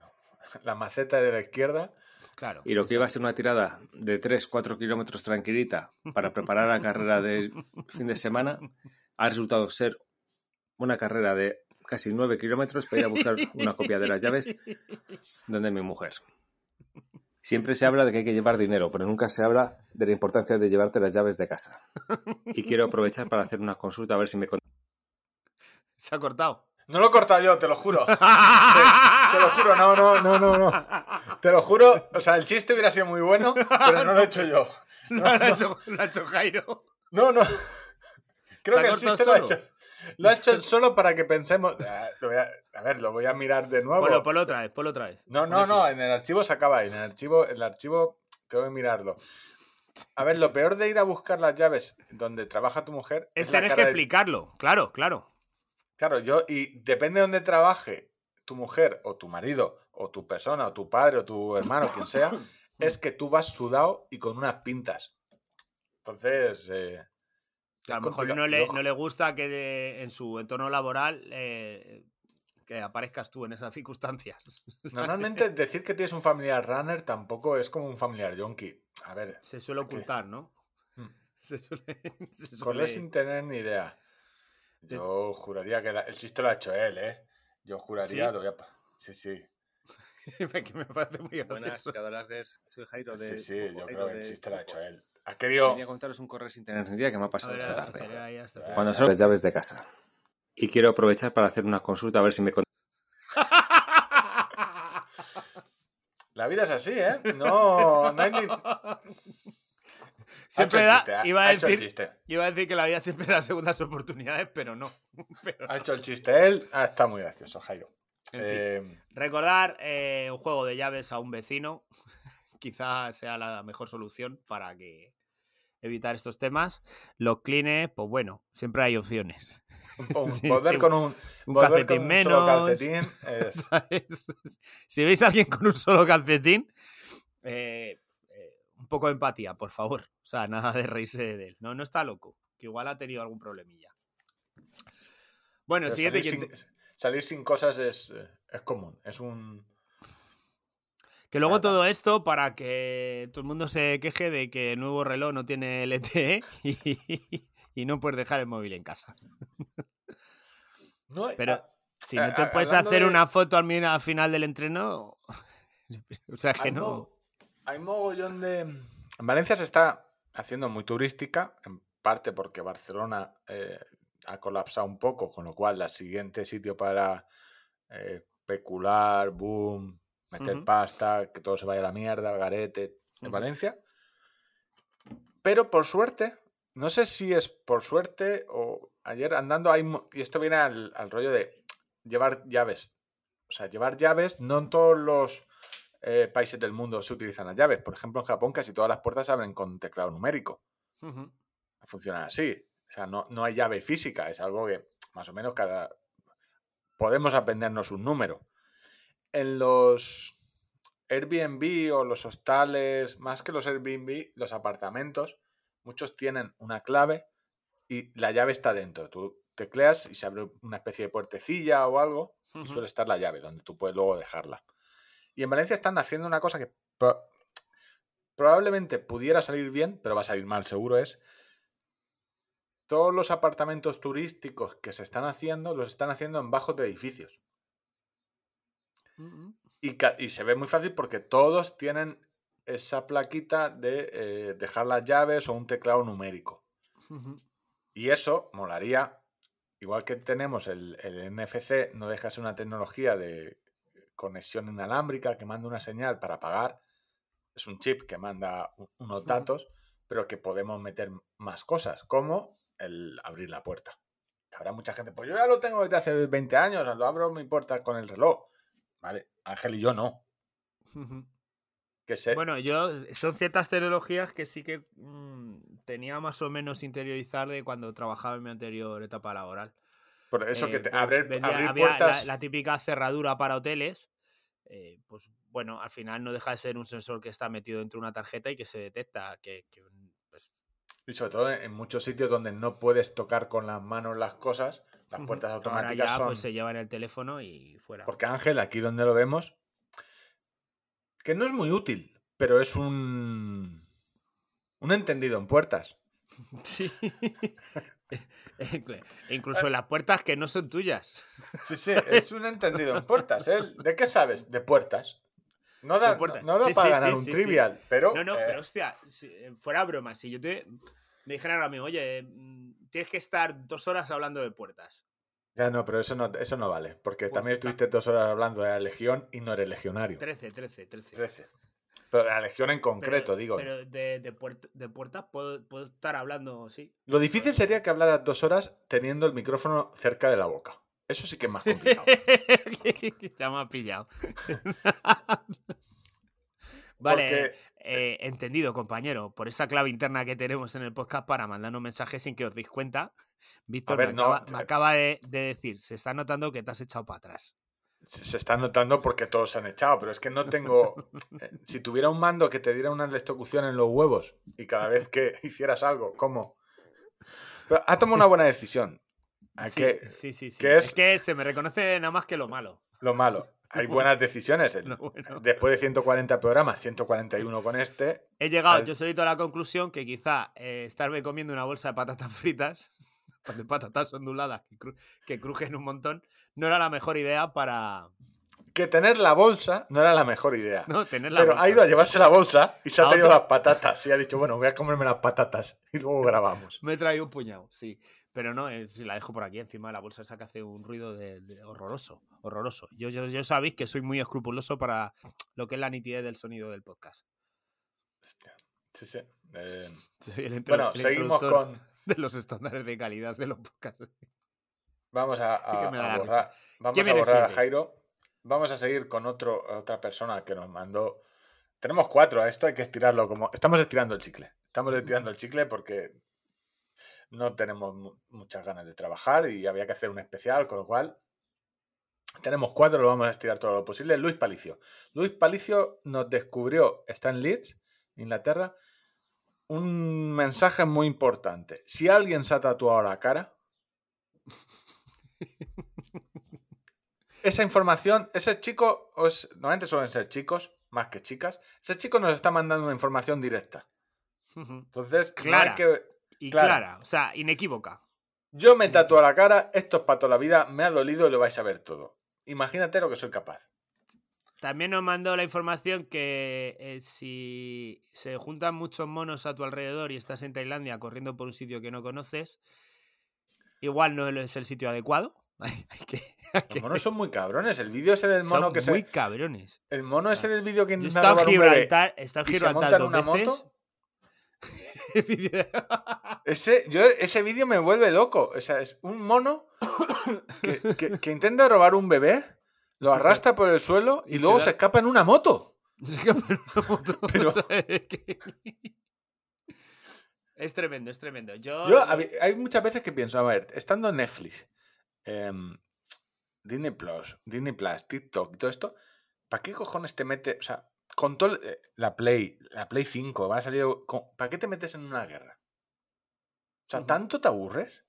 <laughs> La maceta de la izquierda. Claro. Y lo que iba a ser una tirada de 3-4 kilómetros tranquilita para preparar la carrera del <laughs> fin de semana, ha resultado ser una carrera de casi 9 kilómetros para ir a buscar una copia de las llaves donde mi mujer. Siempre se habla de que hay que llevar dinero, pero nunca se habla de la importancia de llevarte las llaves de casa. Y quiero aprovechar para hacer una consulta a ver si me... Se ha cortado. No lo he cortado yo, te lo juro. <laughs> Te, te lo juro, no, no, no, no, no. Te lo juro. O sea, el chiste hubiera sido muy bueno, pero no lo he hecho yo. <laughs> No, lo, ha hecho, lo ha hecho Jairo. No, no. Creo ¿Se ha que el chiste lo ha hecho. Lo ha hecho solo para que pensemos. Ah, lo voy a, a ver, lo voy a mirar de nuevo. Otra vez, otra vez. No, no, no, en el archivo se acaba ahí. En el archivo, el archivo tengo que mirarlo. A ver, lo peor de ir a buscar las llaves donde trabaja tu mujer Es tener que de- explicarlo. Claro, claro. Claro, yo, y depende de dónde trabaje tu mujer o tu marido o tu persona o tu padre o tu hermano, quien sea, <coughs> es que tú vas sudado y con unas pintas. Entonces, eh, Que a lo mejor no le, no le gusta que de- en su entorno laboral eh, que aparezcas tú en esas circunstancias. <laughs> Normalmente decir que tienes un familiar runner tampoco es como un familiar yonki. A ver, Se suele ocultar, ¿no? Hmm. <laughs> Se suele. se suele- sin tener ni idea. Yo juraría que la- el chiste lo ha hecho él, ¿eh? Yo juraría, ¿Sí? lo voy a... Sí, sí. <laughs> que me parece muy Buenas, gracioso. Cadalagers. Soy Jairo de... Sí, sí, yo Jairo creo que el de chiste lo ha hecho él. Ha querido... Venía a contaros un correo sin tener ni idea que me ha pasado ver, esta tarde. Cuando son las llaves de casa. Y quiero aprovechar para hacer una consulta a ver si me... <laughs> La vida es así, ¿eh? No, no hay ni... Siempre ha da, hecho el chiste, ha- iba, ha a hecho el decir, chiste. iba a decir que la vida siempre da segundas oportunidades, pero no. <laughs> Pero Ha hecho el chiste él. Ah, está muy gracioso, Jairo. En fin. Eh, Recordar eh, un juego de llaves a un vecino quizás sea la mejor solución para que evitar estos temas. Los cleans, pues bueno, siempre hay opciones. <laughs> Sí, volver sí, con un, un volver calcetín con un solo menos. calcetín <laughs> es- ¿sabes? si veis a alguien con un solo calcetín, eh, eh, un poco de empatía, por favor. O sea, nada de reírse de él. No, no está loco, que igual ha tenido algún problemilla. Bueno, el siguiente... salir, quien sin, salir sin cosas es, eh, es común. Es un... Que luego todo esto para que todo el mundo se queje de que el nuevo reloj no tiene LTE <laughs> y, y no puedes dejar el móvil en casa. No, Pero- Si no te a- puedes hacer de- una foto al, final del entreno, <laughs> o sea, que hay, no. mo- hay mogollón de... En Valencia se está haciendo muy turística, en parte porque Barcelona eh, ha colapsado un poco, con lo cual el siguiente sitio para eh, especular, boom, meter pasta, que todo se vaya a la mierda, al garete, en. Valencia. Pero por suerte, no sé si es por suerte o ayer andando hay... Y esto viene al, al rollo de llevar llaves. O sea, llevar llaves, no en todos los eh, países del mundo se utilizan las llaves. Por ejemplo, en Japón casi todas las puertas se abren con teclado numérico. Funciona así. O sea, no, no hay llave física. Es algo que más o menos cada... Podemos aprendernos un número. En los Airbnb o los hostales, más que los Airbnb, los apartamentos, muchos tienen una clave y la llave está dentro. Tú tecleas y se abre una especie de puertecilla o algo y suele estar la llave donde tú puedes luego dejarla. Y en Valencia están haciendo una cosa que pro- probablemente pudiera salir bien, pero va a salir mal seguro, es todos los apartamentos turísticos que se están haciendo, los están haciendo en bajos de edificios. Y, se ve muy fácil porque todos tienen esa plaquita de eh, dejar las llaves o un teclado numérico. Y eso molaría, igual que tenemos el, el NFC, no deja de ser una tecnología de conexión inalámbrica que manda una señal para pagar. Es un chip que manda unos datos, pero que podemos meter más cosas, como el abrir la puerta. Habrá mucha gente, pues yo ya lo tengo desde hace 20 años, lo abro mi puerta con el reloj. Vale, Ángel y yo no. Que se, Bueno, yo son ciertas tecnologías que sí que mm, tenía más o menos interiorizar de cuando trabajaba en mi anterior etapa laboral. por eso que Eh, te- abrir, vendía- abrir había la- puertas. La, típica cerradura para hoteles. eh, pues bueno, al final no deja de ser un sensor que está metido dentro de una tarjeta y que se detecta que, que, Y sobre todo en muchos sitios donde no puedes tocar con las manos las cosas, las puertas ahora automáticas ya son. pues se llevan el teléfono y fuera. Porque Ángel, aquí donde lo vemos, que no es muy útil, pero es un. un entendido en puertas. <laughs> Sí. <laughs> E incluso en las puertas que no son tuyas. Sí, sí, es un entendido en puertas. ¿eh? ¿De qué sabes? De puertas. No da, puertas. no da Sí, para sí, ganar sí, un trivial, pero. No, no, eh, pero hostia, si, eh, fuera broma, si yo te me dijera ahora mismo, oye, mm, tienes que estar dos horas hablando de puertas. Ya no, pero eso no, eso no vale. Porque Pues también estuviste dos horas hablando de la Legión y no eres legionario. 13, 13, 13. 13. Pero de la Legión en Pero- concreto, digo. Pero de, de, de puertas puedo, puedo estar hablando, sí. Lo difícil sería que hablaras dos horas teniendo el micrófono cerca de la boca. Eso sí que es más complicado. <laughs> ya me ha pillado. <laughs> vale, Porque- eh, entendido, compañero. Por esa clave interna que tenemos en el podcast para mandarnos mensajes sin que os deis cuenta. Víctor ver, me, no, acaba, me eh, acaba de, de decir, se está notando que te has echado para atrás. Se se está notando porque todos se han echado, pero es que no tengo. eh, Si tuviera un mando que te diera una electrocución en los huevos y cada vez que <laughs> hicieras algo, ¿cómo? Pero ha tomado una buena decisión. Hay Sí, que, sí, sí, sí. que es... es- que se me reconoce nada más que lo malo. lo malo. <laughs> Hay buenas decisiones. Bueno. Después de 140 programas, 141 con este. He llegado Al- yo solito a la conclusión que quizá eh, estarme comiendo una bolsa de patatas <laughs> fritas, de patatas onduladas que, cru- que crujen un montón, no era la mejor idea para Que tener la bolsa no era la mejor idea. no tener la Pero bolsa. ha ido a llevarse la bolsa y se ha traído otro- las patatas. Y ha dicho, bueno, voy a comerme las patatas y luego grabamos. <laughs> Me he traído un puñado, sí. Pero no, eh, si la dejo por aquí encima de la bolsa esa que hace un ruido de, de horroroso, horroroso. Yo, yo, yo sabéis que soy muy escrupuloso para lo que es la nitidez del sonido del podcast. Sí, sí. Eh, <laughs> bueno, seguimos con. <laughs> de los estándares de calidad de los podcasts. Vamos a, <laughs> a- a borrar, vamos ¿Quién a, borrar a? Jairo. Vamos a seguir con otro, otra persona que nos mandó. Tenemos cuatro, esto hay que estirarlo como. Estamos estirando el chicle. Estamos estirando el chicle porque no tenemos mu- muchas ganas de trabajar y había que hacer un especial, con lo cual tenemos cuatro, lo vamos a estirar todo lo posible. Luis Palicio. Luis Palicio nos descubrió, está en Leeds, Inglaterra, un mensaje muy importante. Si alguien se ha tatuado la cara, esa información, ese chico, os, normalmente suelen ser chicos, más que chicas, ese chico nos está mandando una información directa. <laughs> Entonces, Clara. que- Y Clara. clara, o sea, inequívoca. yo me tatúo la cara, esto es para toda la vida, me ha dolido y lo vais a ver todo. Imagínate lo que soy capaz. También nos mandó la información que eh, si se juntan muchos monos a tu alrededor y estás en Tailandia corriendo por un sitio que no conoces, igual no es el sitio adecuado. <laughs> Hay que, hay que- Los monos son muy cabrones. El vídeo ese del mono son que muy se. cabrones. El mono ese del vídeo que intenta robar un bebé Gibraltar, estado en y se Gibraltar monta en una veces. moto. <laughs> <laughs> Ese, yo, ese vídeo me vuelve loco. O sea, es un mono <coughs> que, que- que intenta robar un bebé, lo arrastra por el suelo y, y se luego da- <laughs> se escapa en una moto. Se escapa en una moto, Pero-. Es tremendo, es tremendo. Yo, hay muchas veces que pienso, a ver, estando en Netflix, em, Disney Plus, Disney Plus, TikTok y todo esto, ¿para qué cojones te metes? O sea, con todo eh, la Play, la Play 5, va a salir. con- ¿Para qué te metes en una guerra? O sea. ¿tanto te aburres?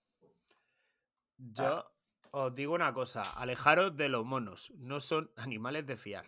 yo os digo una cosa, alejaros de los monos, no son <laughs> animales de fiar.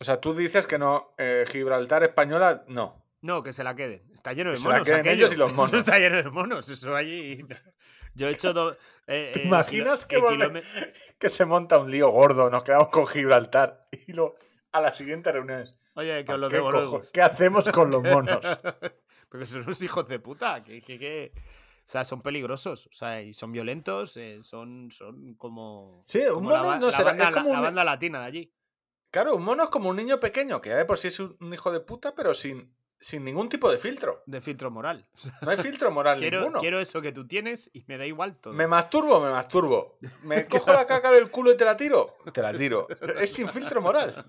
O sea, tú dices que no, eh, Gibraltar española, no. No, que se la queden. Está lleno de Que se la monos. queden aquello. ellos y los <laughs> monos. Eso está lleno de monos. Eso allí. <laughs> Yo he hecho dos. eh, ¿Te eh, imaginas que volve- kilóme- Que se monta un lío gordo, nos quedamos con Gibraltar y lo a la siguiente reunión. Oye, que ¿Para os lo qué, cojo-. ¿Qué hacemos con los monos? <laughs> Porque son unos hijos de puta. Que, que- que- O sea, son peligrosos. O sea, y son violentos. eh, son, son como. Sí, un como mono no la será- banda, es como la- banda latina de allí. Claro, un mono es como un niño pequeño, que ya de por sí es un un hijo de puta, pero sin, sin ningún tipo de filtro. De filtro moral. <laughs> O sea, No hay filtro moral quiero, ninguno. quiero eso que tú tienes y me da igual todo. Me masturbo, me masturbo. <laughs> Me cojo la caca del culo y te la tiro. Te la tiro. Es sin filtro moral.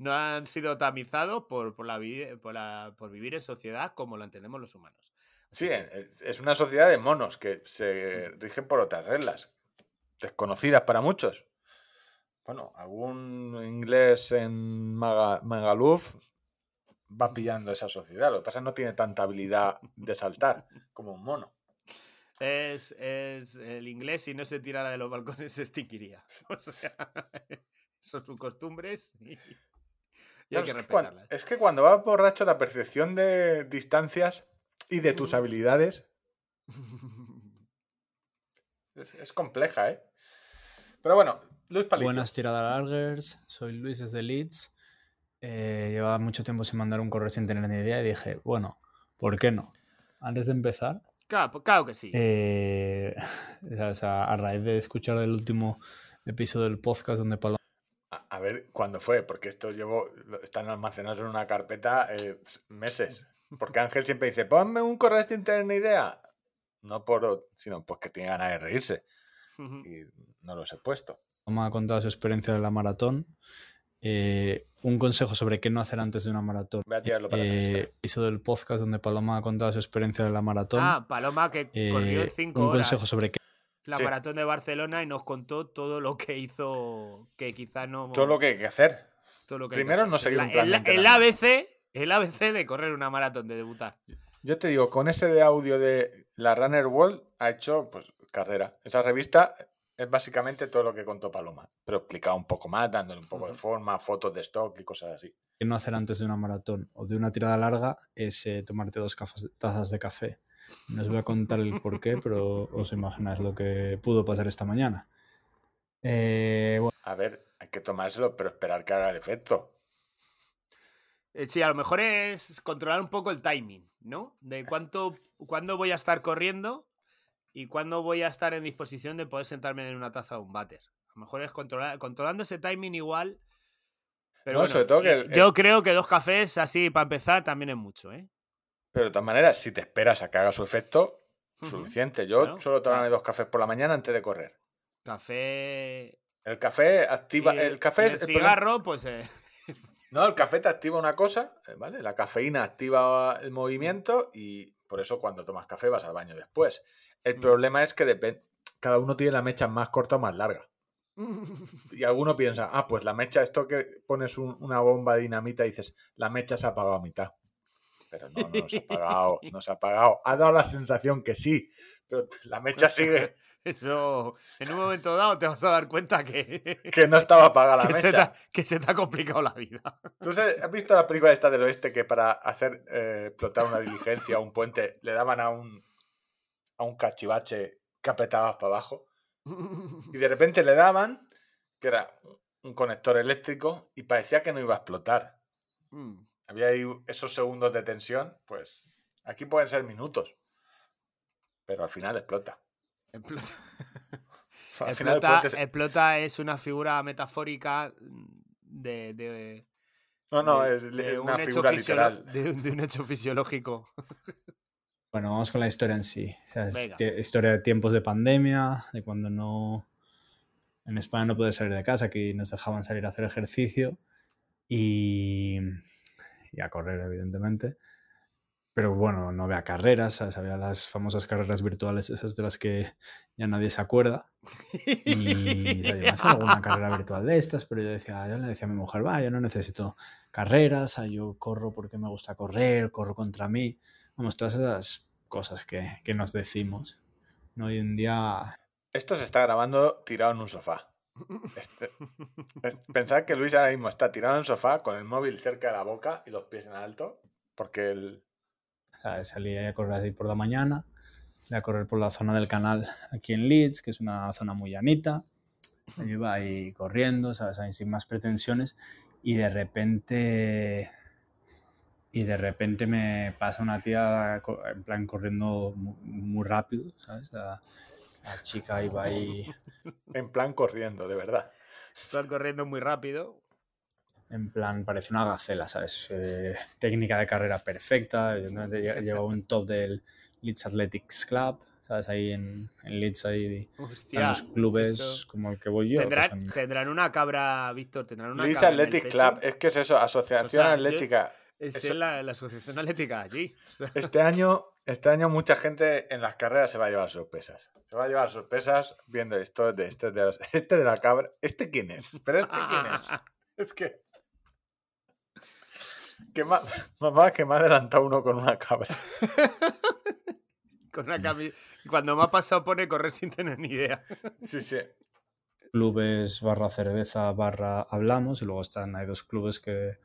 No han sido tamizados por, por, la, por, la- por vivir en sociedad como lo entendemos los humanos. Así Sí, que- es es una sociedad de monos que se <laughs> rigen por otras reglas, desconocidas para muchos. Bueno, algún inglés en Maga- Magaluf va pillando esa sociedad. Lo que pasa es que no tiene tanta habilidad de saltar como un mono. Es, es el inglés, si no se tirara de los balcones, se extinguiría. <laughs> O sea, <laughs> son sus costumbres y, y Ya, hay que es, que cuan- respetarlas. es que cuando vas borracho, la percepción de distancias y de tus habilidades <laughs> es, es compleja, ¿eh? Pero bueno, Luis Palicio. Buenas tiradas largers, soy Luis desde Leeds. Eh, llevaba mucho tiempo sin mandar un correo sin tener ni idea y dije, bueno, ¿por qué no? Antes de empezar, Claro, claro que sí. eh, <laughs> o sea, a raíz de escuchar el último episodio del podcast donde Paloma A, ver cuándo fue, porque esto llevo, están almacenados en una carpeta eh, meses. Porque Ángel siempre dice, ponme un correo sin tener ni idea. No por, sino pues que tiene ganas de reírse. Y no los he puesto. ha contado su experiencia de la maratón, eh, un consejo sobre qué no hacer antes de una maratón. Voy a tirarlo para Eh, episodio del podcast donde Paloma ha contado su experiencia de la maratón. Ah, Paloma que corrió en Eh, 5 un horas consejo sobre qué la Sí. maratón de Barcelona y nos contó todo lo que hizo, que quizás no... Todo lo que hay que hacer. todo lo que primero no seguir La- un plan el, de el. ABC, el ABC de correr una maratón, de debutar. Yo te digo, con ese de audio de la Runner World ha hecho pues carrera. Esa revista es básicamente todo lo que contó Paloma, pero explicado un poco más, dándole un poco de forma, fotos de stock y cosas así. qué no hacer antes de una maratón o de una tirada larga es eh, tomarte dos tazas de café. No os voy a contar el por qué, pero os imagináis lo que pudo pasar esta mañana. Eh, bueno, A ver, hay que tomárselo, pero esperar que haga el efecto. Eh, Sí, a lo mejor es controlar un poco el timing, ¿no? De cuánto, cuándo voy a estar corriendo y cuándo voy a estar en disposición de poder sentarme en una taza o un váter. A lo mejor es controlar, controlando ese timing igual. Pero No, bueno, sobre todo que el- yo creo que dos cafés así para empezar también es mucho, ¿eh? Pero de todas maneras, si te esperas a que haga su efecto, suficiente. Yo Claro, suelo tomarme claro. dos cafés por la mañana antes de correr. Café. El café activa. y el café. y el cigarro, pues. eh, <laughs> No, el café te activa una cosa, eh, ¿vale? La cafeína activa el movimiento y por eso cuando tomas café vas al baño después. El Mm. problema es que depen- cada uno tiene la mecha más corta o más larga. <laughs> Y alguno piensa, ah, pues la mecha, esto que pones un- una bomba de dinamita y dices, la mecha se ha apagado a mitad. Pero no, no se ha apagado, no se ha apagado. Ha dado la sensación que sí, pero la mecha <laughs> sigue, Eso, en un momento dado te vas a dar cuenta que, <laughs> que no estaba apagada la <laughs> que, se te, mecha. ha- que se te ha complicado la vida. ¿Tú se- has visto la película esta del oeste que para hacer eh, explotar una diligencia o un puente le daban a un, a un cachivache que apretabas para abajo? Y de repente le daban, que era un conector eléctrico, y parecía que no iba a explotar. Mm. Había ahí esos segundos de tensión, pues aquí pueden ser minutos. Pero al final explota. Explota. <laughs> Al final Explota, se- explota es una figura metafórica de, de- No, no, de- es de una un hecho figura literal. De, un- de un hecho fisiológico. <laughs> bueno, vamos con la historia en sí. O sea, es historia de tiempos de pandemia, de cuando no... En España no puedes salir de casa, aquí nos dejaban salir a hacer ejercicio y, y a correr, evidentemente. Pero bueno, no había carreras, ¿sabes? había las famosas carreras virtuales, esas de las que ya nadie se acuerda. Y yo me alguna carrera virtual de estas, pero yo decía, yo le decía a mi mujer, va, yo no necesito carreras, ah, yo corro porque me gusta correr, corro contra mí. Vamos, todas esas cosas que, que nos decimos. ¿no? Hoy en día, Esto se está grabando tirado en un sofá. Este- es- Pensad que Luis ahora mismo está tirado en el sofá con el móvil cerca de la boca y los pies en alto, porque el... ¿sabes? salí a correr así por la mañana, a correr por la zona del canal aquí en Leeds, que es una zona muy llanita. Yo iba ahí corriendo, ¿sabes? Ahí sin más pretensiones y de repente... Y de repente me pasa una tía en plan corriendo mu- muy, rápido, ¿sabes? La chica iba ahí <laughs> En plan corriendo, de verdad. Están corriendo muy rápido. en plan, parecía una gacela, ¿sabes? Eh, técnica de carrera perfecta, evidentemente lle- llevaba un top del Leeds Athletics Club, ¿sabes? Ahí en, en Leeds ahí están Hostia. los clubes eso- como el que voy yo. que Tendrán, una cabra, Víctor, tendrán una Leeds cabra. el Athletic. Club, es que es eso, Asociación O sea, yo- Atlética. Es eso- la, la asociación atlética allí. Este año, este año mucha gente en las carreras se va a llevar sorpresas. Se va a llevar sorpresas viendo esto de este de, los- <laughs> este de la cabra. ¿Este quién es? ¿Pero este quién es? <laughs> Es que. que ma- mamá, que me ha adelantado uno con una cabra. <laughs> con una cami- Cuando me ha pasado pone correr sin tener ni idea. Sí, sí. clubes barra cerveza barra hablamos y luego están hay dos clubes que,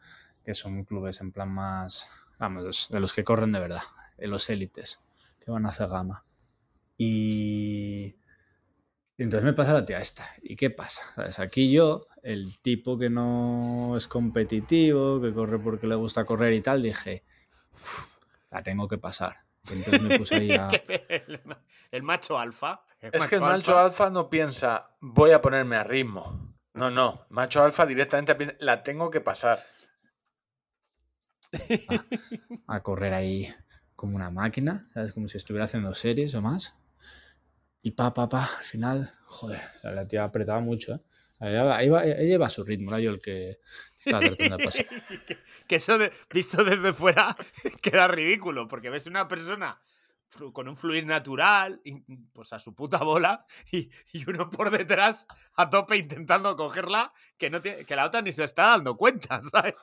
que son clubes en plan más vamos de los que corren de verdad de los élites que van a hacer gama y, y entonces me pasa la tía esta y qué pasa ¿Sabes? aquí yo el tipo que no es competitivo que corre porque le gusta correr y tal dije "Uf, la tengo que pasar entonces me puse ahí <laughs> a, el, el macho alfa. Es que el macho alfa no piensa, voy a ponerme a ritmo. No, no. Macho alfa directamente piensa, la tengo que pasar. a correr ahí como una máquina, ¿sabes? Como si estuviera haciendo series o más. Y pa, pa, pa, al final, joder, la tía apretaba mucho, ¿eh? Ella, iba- ella iba a su ritmo, era yo el que estaba tratando de pasar. <laughs> que, que eso de- visto desde fuera <laughs> queda ridículo, porque ves una persona con un fluir natural, y, pues a su puta bola, y, y uno por detrás a tope intentando cogerla, que, no tiene- que la otra ni se está dando cuenta, <laughs> ¿sabes?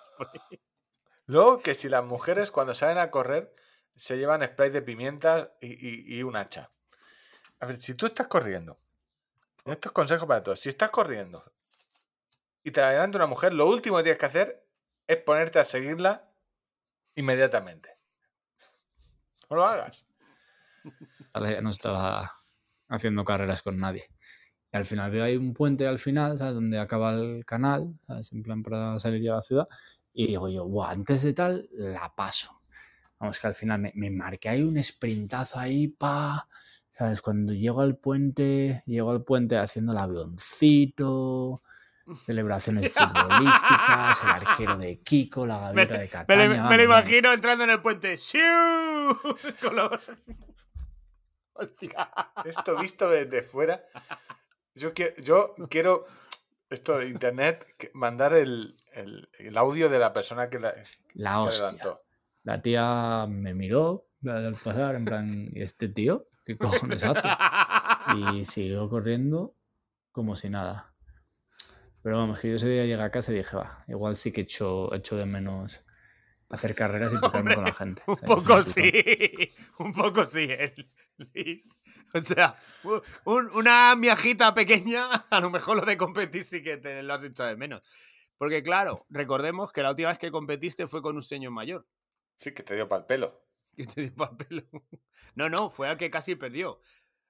Luego que si las mujeres cuando salen a correr se llevan spray de pimienta y, y- y un hacha. A ver, si tú estás corriendo, esto es consejo para todos, si estás corriendo y te adelanta una mujer, lo último que tienes que hacer es ponerte a seguirla inmediatamente. No lo hagas. <laughs> Ya no estaba haciendo carreras con nadie. Y al final veo ahí un puente al final, ¿sabes? Donde acaba el canal, ¿sabes? En plan para salir ya a la ciudad. Y digo yo, Buah, antes de tal, la paso. Vamos, que al final me, me marqué ahí un sprintazo ahí, pa. ¿Sabes? Cuando llego al puente, llego al puente haciendo el avioncito, <laughs> celebraciones futbolísticas, el arquero de Kiko, la gaviota de me lo, me lo imagino entrando en el puente. ¡Siu! <laughs> Hostia. Esto visto desde fuera. Yo, quiero, yo quiero, esto de internet, que- mandar el, el- el audio de la persona que la, que La hostia. adelantó. La tía me miró al pasar, en plan, ¿y este tío? ¿Qué cojones hace? Y siguió corriendo como si nada. Pero vamos, que yo ese día llegué a casa y dije, va, igual sí que echo, echo de menos hacer carreras y picarme con la gente. Un poco sí, un poco sí, el- Luis. O sea, un- una miajita pequeña, a lo mejor lo de competir sí que te lo has echado de menos. Porque claro, recordemos que la última vez que competiste fue con un señor mayor, Sí, que te dio para el pelo. que te dio pa'l pelo. <laughs> <laughs> No, no, fue al que casi perdió.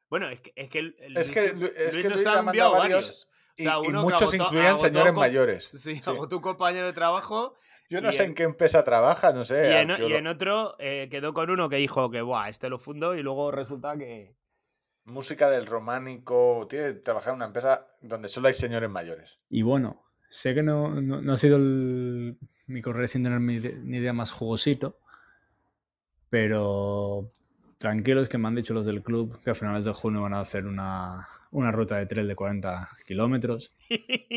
Bueno, es que, es que, Es que, Luis- Lu- es Luis que nos Luis ha enviado mandado varios varios. O Y, sea, y uno que muchos agotó- incluían agotó señores con- mayores. <laughs> Sí, Sí. agotó un compañero de trabajo Yo no sé en- en qué empresa trabaja, no sé. Y en, y arqueólogo. en otro eh, quedó con uno que dijo que, Buah, este lo fundó y luego resulta que... Música del románico. Tiene que trabajar en una empresa donde solo hay señores mayores. Y bueno, sé que no, no, no ha sido el- mi correr sin tener ni idea más jugosito, pero tranquilos que me han dicho los del club que a finales de junio van a hacer una, una ruta de trail de 40 kilómetros.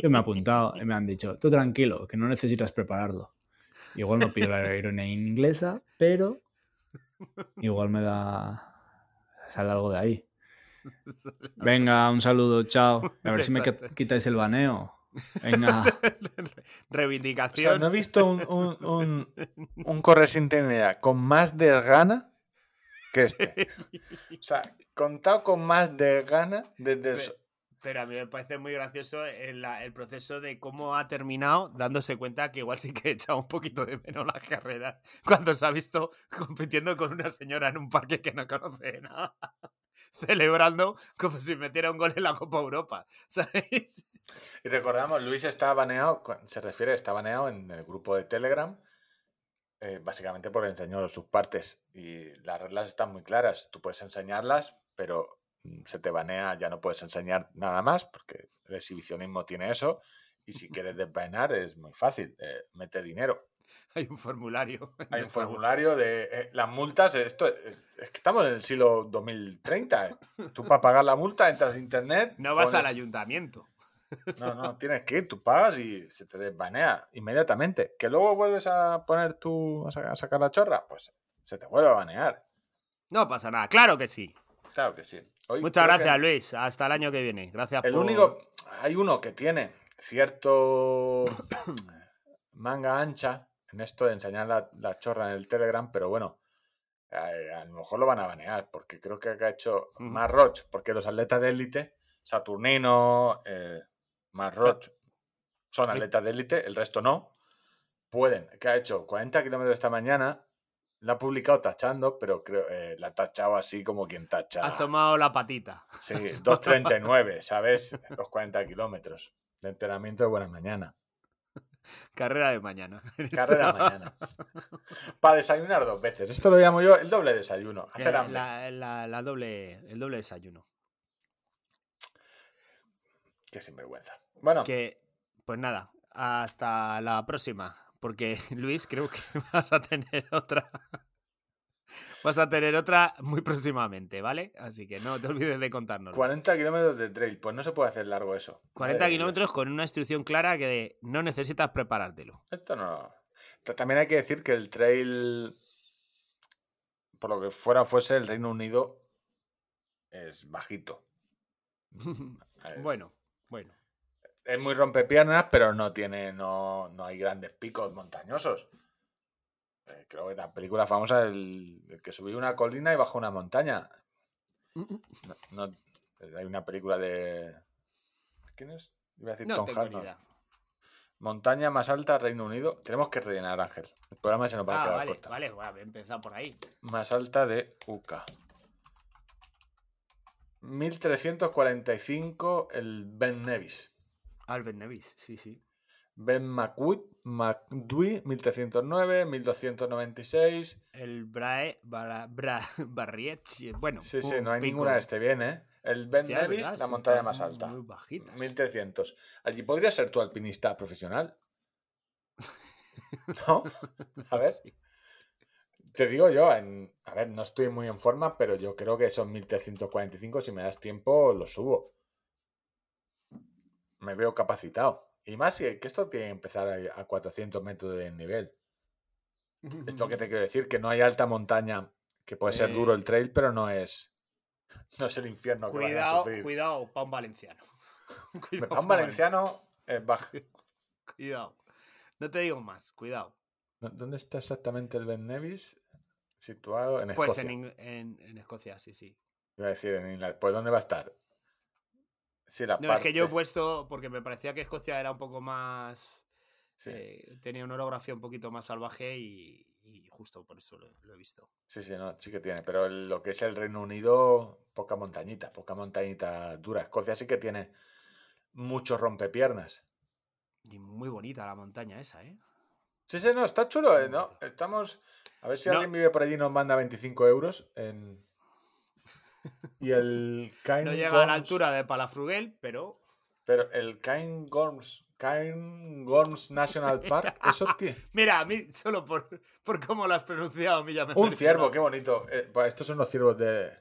Yo me he apuntado y me han dicho, tú tranquilo, que no necesitas prepararlo. Igual no pido la aerolínea inglesa, pero igual me da... sale algo de ahí. <laughs> Venga, un saludo, chao. A ver si me quitáis el baneo. Venga. <laughs> O sea, Reivindicación. no he visto un, un, un, un correr sin tener con más desgana que este. O sea, contado con más desgana desde el... Pe- Pero a mí me parece muy gracioso el proceso de cómo ha terminado dándose cuenta que igual sí que he echado un poquito de menos las carreras cuando se ha visto compitiendo con una señora en un parque que no conoce de nada, <laughs> celebrando como si metiera un gol en la Copa Europa, <laughs> ¿sabéis? Y recordamos, Luis está baneado, se refiere, está baneado en el grupo de Telegram, eh, básicamente porque enseñó sus partes. Y las reglas están muy claras. Tú puedes enseñarlas, pero mm, se te banea, ya no puedes enseñar nada más, porque el exhibicionismo tiene eso. Y si quieres <laughs> desbanear es muy fácil, eh, mete dinero. Hay un formulario. <laughs> Hay un formulario de eh, las multas. Esto es, es que estamos en el siglo 2030. eh. Tú para pagar la multa entras a internet. No vas pones- al ayuntamiento. No, no, tienes que ir, tú pagas y se te desbanea inmediatamente. Que luego vuelves a poner tú a sa- a sacar la chorra, pues se te vuelve a banear. No pasa nada, claro que sí. Claro que sí. Hoy Muchas que gracias, Luis. Hasta el año que viene. Gracias El por... único, hay uno que tiene cierto <coughs> manga ancha en esto de enseñar la, la chorra en el Telegram, pero bueno, a lo mejor lo van a banear, porque creo que ha hecho más Roch, porque los atletas de élite, Saturnino, eh, más Roch, son atletas de élite, el resto no, pueden, que ha hecho 40 kilómetros esta mañana, la ha publicado tachando, pero creo eh, la ha tachado así como quien tacha. Ha asomado la patita. Sí, <laughs> 2.39, ¿sabes? Los 40 kilómetros de entrenamiento de buena mañana. Carrera de mañana. <laughs> Carrera mañana. Para desayunar dos veces. Esto lo llamo yo el doble desayuno. Hacer Eh, la, la- la doble, el doble desayuno. Qué sinvergüenza. Bueno, Que, pues nada, hasta la próxima. Porque, <laughs> Luis, creo que <laughs> vas a tener otra. Vas a tener otra muy próximamente, ¿vale? Así que no te olvides de contárnoslo. 40 kilómetros de trail. Pues no se puede hacer largo eso. 40 Madre de kilómetros con una instrucción clara que no necesitas preparártelo. Esto no. Ta- También hay que decir que el trail, por lo que fuera fuese, el Reino Unido es bajito. <laughs> Es- bueno, bueno. Es muy rompepiernas, pero no tiene, no, no hay grandes picos montañosos. Eh, creo que la película famosa el, el que subió una colina y bajó una montaña. No, no- hay una película de. ¿Quién es? Iba a decir No Tom Hanks. Montaña más alta, Reino Unido. Tenemos que rellenar, Ángel. El programa se nos va a Ah, quedar vale, vale, voy a empezar por ahí. Más alta de UK. 1345 el Ben Nevis. Albert Nevis, sí, sí. Ben McWood, McDui, 1309, 1296. El Brae, Bra, <laughs> Bra, bueno. Sí, sí, no hay pico. ninguna de este bien, ¿eh? El Ben Hostia, Nevis, ¿verdad? la montaña más alta. Muy bajitas. 1300. Allí podría ser tu alpinista profesional. <laughs> ¿No? A ver, Sí. te digo yo, en, a ver, no estoy muy en forma, pero yo creo que son 1345. Si me das tiempo, lo subo. Me veo capacitado. Y más si que esto tiene que empezar a, a 400 metros de nivel. Es lo que <laughs> te quiero decir, que no hay alta montaña, que puede ser duro Eh. el trail, pero no es, <laughs> no es el infierno que van a Cuidado, sufrir. cuidado, pa' un valenciano. Cuidado, Para un pa' valenciano es bajo. <laughs> Cuidado. No te digo más, cuidado. ¿Dónde está exactamente el Ben Nevis? Situado en Pues Escocia. en, Ing- en, en Escocia, sí, sí. Iba a decir en Inglaterra. Pues ¿dónde va a estar? Sí, la No, es que yo he puesto, porque me parecía que Escocia era un poco más... Sí, eh, tenía una orografía un poquito más salvaje y, y justo por eso lo, lo he visto. sí, sí, no, sí que tiene. Pero el- lo que es el Reino Unido, poca montañita, poca montañita dura. Escocia sí que tiene muchos rompepiernas. Y muy bonita la montaña esa, ¿eh? Sí, sí, no, está chulo, ¿eh? ¿no? Estamos. A ver si No. alguien vive por allí y nos manda 25 euros. En... Y el Cairn No llega a la altura de Palafrugel, pero... Pero el Cairn Gorms, Cairn Gorms National Park, <laughs> eso tiene. Mira, a mí, solo por, por cómo lo has pronunciado, a mí ya me Un ciervo, qué bonito. Eh, pues estos son los ciervos de.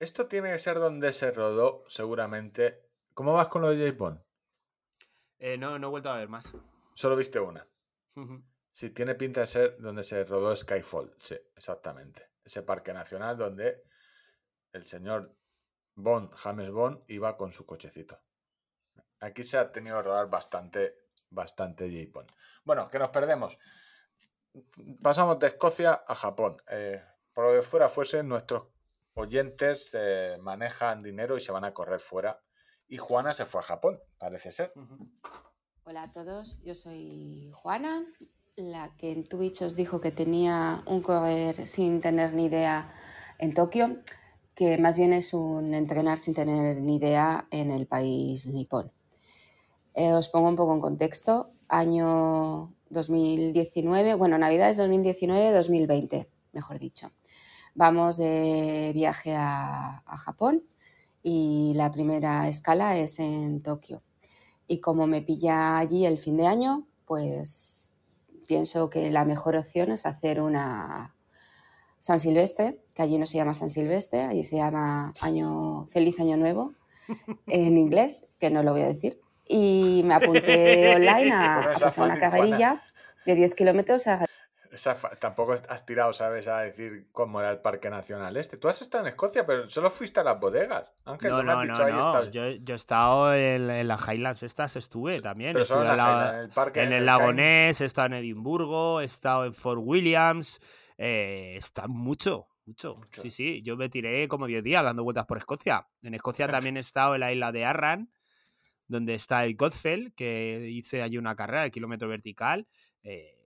Esto tiene que ser donde se rodó, seguramente. ¿Cómo vas con lo de James Bond? Eh, no, no he vuelto a ver más. Solo viste una. Sí, tiene pinta de ser donde se rodó Skyfall. Sí, exactamente. Ese parque nacional donde el señor Bond, James Bond, iba con su cochecito. Aquí se ha tenido que rodar bastante, bastante James Bond. Bueno, que nos perdemos. Pasamos de Escocia a Japón. Eh, por lo que fuera fuese, nuestros oyentes eh, manejan dinero y se van a correr fuera. Y Juana se fue a Japón, parece ser. Hola a todos, yo soy Juana, la que en Twitch os dijo que tenía un correr sin tener ni idea en Tokio, que más bien es un entrenar sin tener ni idea en el país nipón. Eh, os pongo un poco en contexto. Año 2019, bueno, Navidad es 2019-2020, mejor dicho. Vamos de viaje a, a Japón y la primera escala es en Tokio. Y como me pilla allí el fin de año, pues pienso que la mejor opción es hacer una San Silvestre, que allí no se llama San Silvestre, allí se llama año, Feliz Año Nuevo en inglés, que no lo voy a decir. Y me apunté <laughs> online a, Bueno, a pasar una carrerilla de 10 kilómetros a Esa tampoco has tirado, ¿sabes? A decir cómo era el Parque Nacional este. Tú has estado en Escocia, pero solo fuiste a las bodegas. Ángel, No, has no, dicho no, no. Yo, yo he estado en, en las Highlands estas, estuve también. Pero solo Estuve en Highlands, en el parque, en en el el lago Cairn. Ness, he estado en Edimburgo, he estado en Fort Williams. Eh, está mucho, mucho, Mucho. Sí, sí. Yo me tiré como 10 días dando vueltas por Escocia. En Escocia <laughs> también he estado en la isla de Arran, donde está el Godfell, que hice allí una carrera de kilómetro vertical. Eh,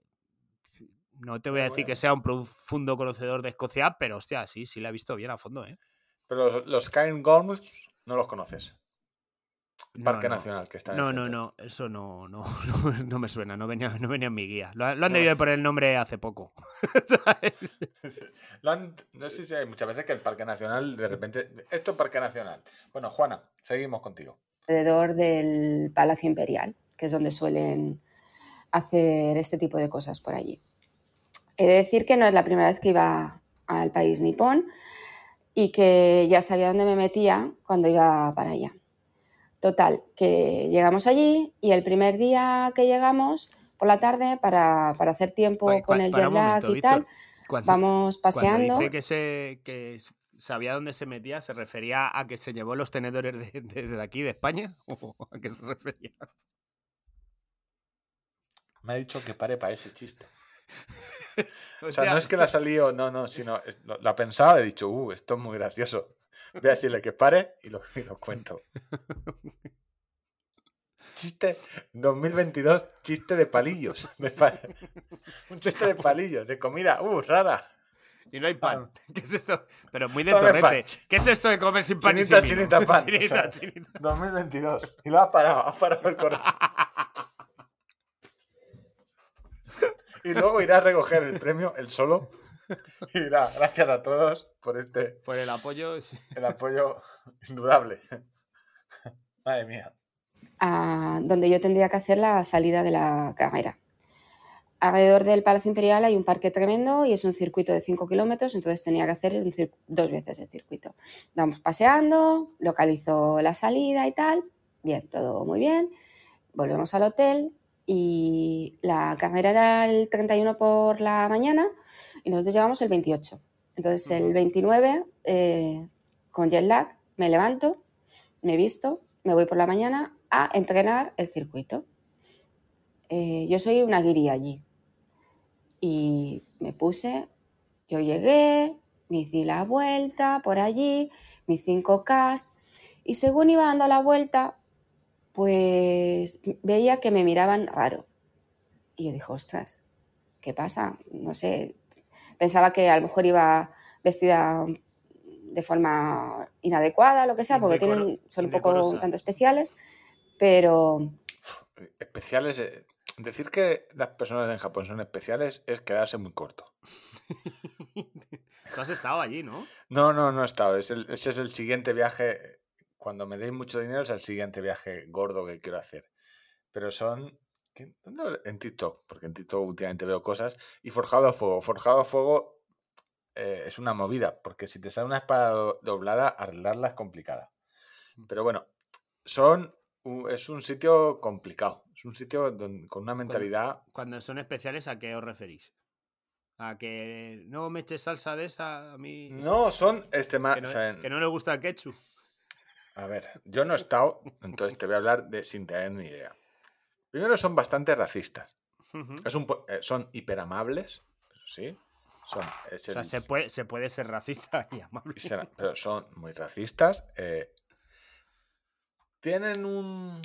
no te voy a decir que sea un profundo conocedor de Escocia, pero hostia, sí, sí la he visto bien a fondo, ¿eh? Pero los, los Cairn Gorms no los conoces. No, Parque no. Nacional que está en No, el no, no, eso no, no, <laughs> no, no me suena, no venía, no venía en mi guía. Lo, lo han No. debido de poner el nombre hace poco. <laughs> ¿sabes? <laughs> Lo han- no sé si hay muchas veces que el Parque Nacional, de repente. Esto es Parque Nacional. Bueno, Juana, seguimos contigo. alrededor del Palacio Imperial, que es donde suelen hacer este tipo de cosas por allí. He de decir que no es la primera vez que iba al país nipón y que ya sabía dónde me metía cuando iba para allá. Total, que llegamos allí y el primer día que llegamos por la tarde para, para hacer tiempo Pa- con pa- el jet lag momento, y Víctor. tal, Cuando, vamos cuando paseando. dice que, se, que sabía dónde se metía, ¿se refería a que se llevó los tenedores de, de- de aquí, de España? <laughs> ¿O a qué se refería? Me ha dicho que pare para ese chiste. <laughs> O sea, no es que la ha <laughs> salido, no, no, sino ha pensado, he dicho, uh, esto es muy gracioso. Voy a decirle que pare y lo, y lo cuento. Chiste 2022, chiste de palillos. <laughs> un chiste de palillos, de comida, uh, rara. Y no hay pan. <laughs> ¿Qué es esto? Pero muy de pan. torrete. ¿Qué es esto de comer sin pan y Chinita, sin vino? chinita, pan. <laughs> Chinita, o sea, chinita. 2022. Y lo ha parado, ha parado el correo. Y luego irá a recoger el premio, el solo. Y dirá, gracias a todos por este Por el apoyo. sí. el apoyo indudable. Madre mía. a donde yo tendría que hacer la salida de la carrera. Alrededor del Palacio Imperial hay un parque tremendo y es un circuito de 5 kilómetros, entonces tenía que hacer dos veces el circuito. Vamos paseando, localizo la salida y tal, bien, todo muy bien. Volvemos al hotel y la carrera era el 31 por la mañana y nosotros llegamos el 28. Entonces el 29, eh, con jet lag, me levanto, me visto, me voy por la mañana a entrenar el circuito. Eh, yo soy una guiri allí. Y me puse, yo llegué, me hice la vuelta por allí, mis 5K, y según iba dando la vuelta, pues veía que me miraban raro. Y yo dije, ostras, ¿qué pasa? No sé, pensaba que a lo mejor iba vestida de forma inadecuada, lo que sea, porque tienen, son un poco un tanto especiales, pero Especiales. eh, Decir que las personas en Japón son especiales es quedarse muy corto. <laughs> Tú has estado allí, ¿no? No, no, no he estado. Es el- ese es el siguiente viaje. Cuando me deis mucho dinero es el siguiente viaje gordo que quiero hacer. Pero son... ¿qué- dónde lo- En TikTok, porque en TikTok últimamente veo cosas. Y Forjado a Fuego. Forjado a Fuego eh, es una movida, porque si te sale una espada do- doblada, arreglarla es complicada. Pero bueno, son es un sitio complicado. Es un sitio con una mentalidad... Cuando son especiales, ¿a qué os referís? A que no me eches salsa de esa a mí. No, son extrema- Que no, o sea, que no le gusta el ketchup. A ver, yo no he estado, entonces te voy a hablar de sin tener ni idea. Primero son bastante racistas. Es un, eh, son hiperamables, eso sí. Son, es O sea, se puede, se puede ser racista y amable. será- pero son muy racistas. eh, tienen un...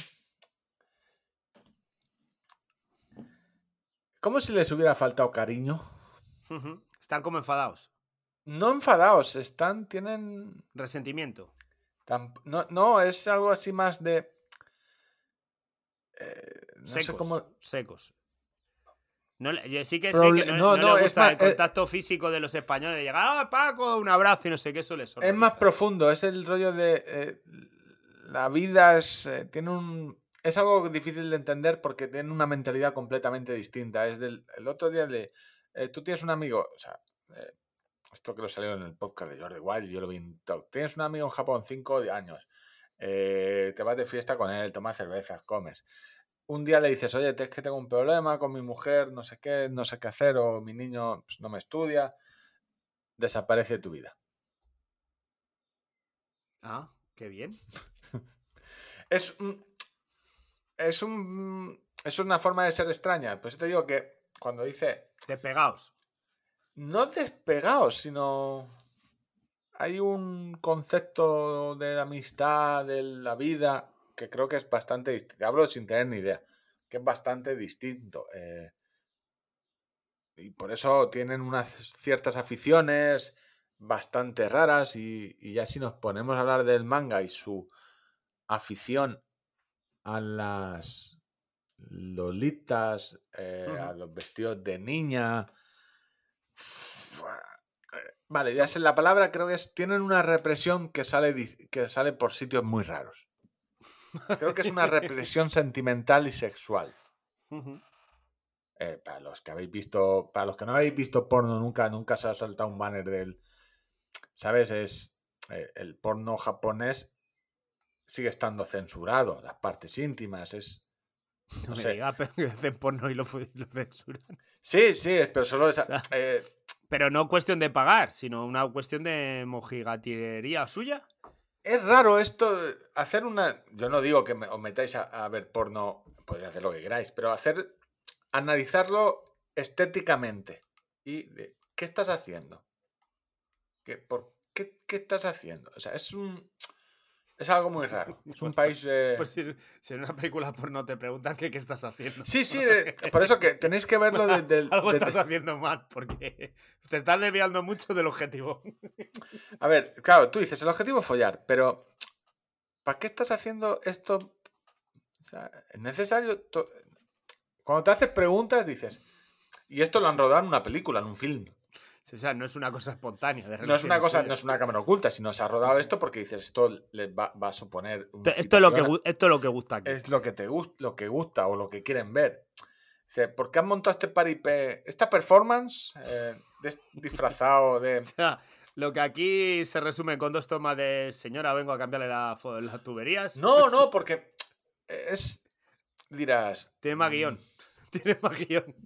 Como si les hubiera faltado cariño. Están como enfadados. no enfadados, están, tienen... Resentimiento. No, no, es algo así más de... eh, no sé secos. cómo... Secos. No, yo sí que Proble- sé que no, no, no no, le es gusta más, el eh, contacto físico de los españoles. De llegar, ¡ah, Paco! Un abrazo y no sé qué, eso les Es más profundo, es el rollo de... eh, la vida es, eh, tiene un... Es algo difícil de entender porque tiene una mentalidad completamente distinta. Es del... El otro día de... tú tienes un amigo, o sea... esto que lo salió en el podcast de Jordi Wild, yo lo vi en Talk. Tienes un amigo en Japón, 5 años. eh, te vas de fiesta con él, tomas cervezas, comes. Un día le dices, oye, es que tengo un problema con mi mujer, no sé qué, no sé qué hacer, o mi niño pues, no me estudia. Desaparece de tu vida. Ah, qué bien. <laughs> Es un. Es un. Es una forma de ser extraña. Pues te digo que cuando dice. Despegaos. No despegados, sino. Hay un concepto de la amistad, de la vida, que creo que es bastante distinto. Hablo sin tener ni idea. Que es bastante distinto. eh, y por eso tienen unas ciertas aficiones bastante raras. Y, y ya si nos ponemos a hablar del manga y su afición a las lolitas, eh, a los vestidos de niña. Vale, ya sé la palabra, creo que es. Tienen una represión que sale, que sale por sitios muy raros. Creo que es una represión sentimental y sexual. Eh, para los que habéis visto, para los que no habéis visto porno nunca, nunca se ha saltado un banner del, ¿sabes? Es eh, el porno japonés sigue estando censurado, las partes íntimas, es, No no me digas, pero que hacen porno y lo, lo censuran. Sí, sí, es- pero solo esa, O sea, eh, Pero no cuestión de pagar, sino una cuestión de mojigatirería suya. es raro esto, hacer una, yo no digo que me- os metáis a, a ver porno, podéis hacer lo que queráis, pero hacer, analizarlo estéticamente y de, ¿qué estás haciendo? ¿Qué, por, qué, qué estás haciendo? O sea, es un, es algo muy raro. <laughs> Es un país... eh, <laughs> Pues si, si en una película porno te preguntan que qué estás haciendo. Sí, sí, de- por eso que tenéis que verlo desde el... <laughs> Algo desde- estás haciendo mal, porque te estás desviando mucho del objetivo. A ver, claro, tú dices, el objetivo es follar, pero ¿para qué estás haciendo esto? O sea, es necesario... to- Cuando te haces preguntas dices, y esto lo han rodado en una película, en un film. O sea, no es una cosa espontánea. de No es una cosa, no es una cámara oculta, sino se ha rodado esto porque dices, esto le va, va a suponer... Esto, esto es lo que, esto es lo que gusta aquí. es lo que te gusta, lo que gusta o lo que quieren ver. Dice, ¿por qué han montado este paripé, esta performance eh, disfrazado de... <laughs> O sea, lo que aquí se resume con dos tomas de señora, vengo a cambiarle la las tuberías. No, no, porque es. Dirás. Tiene más guion. mm, <laughs> Tiene más guion.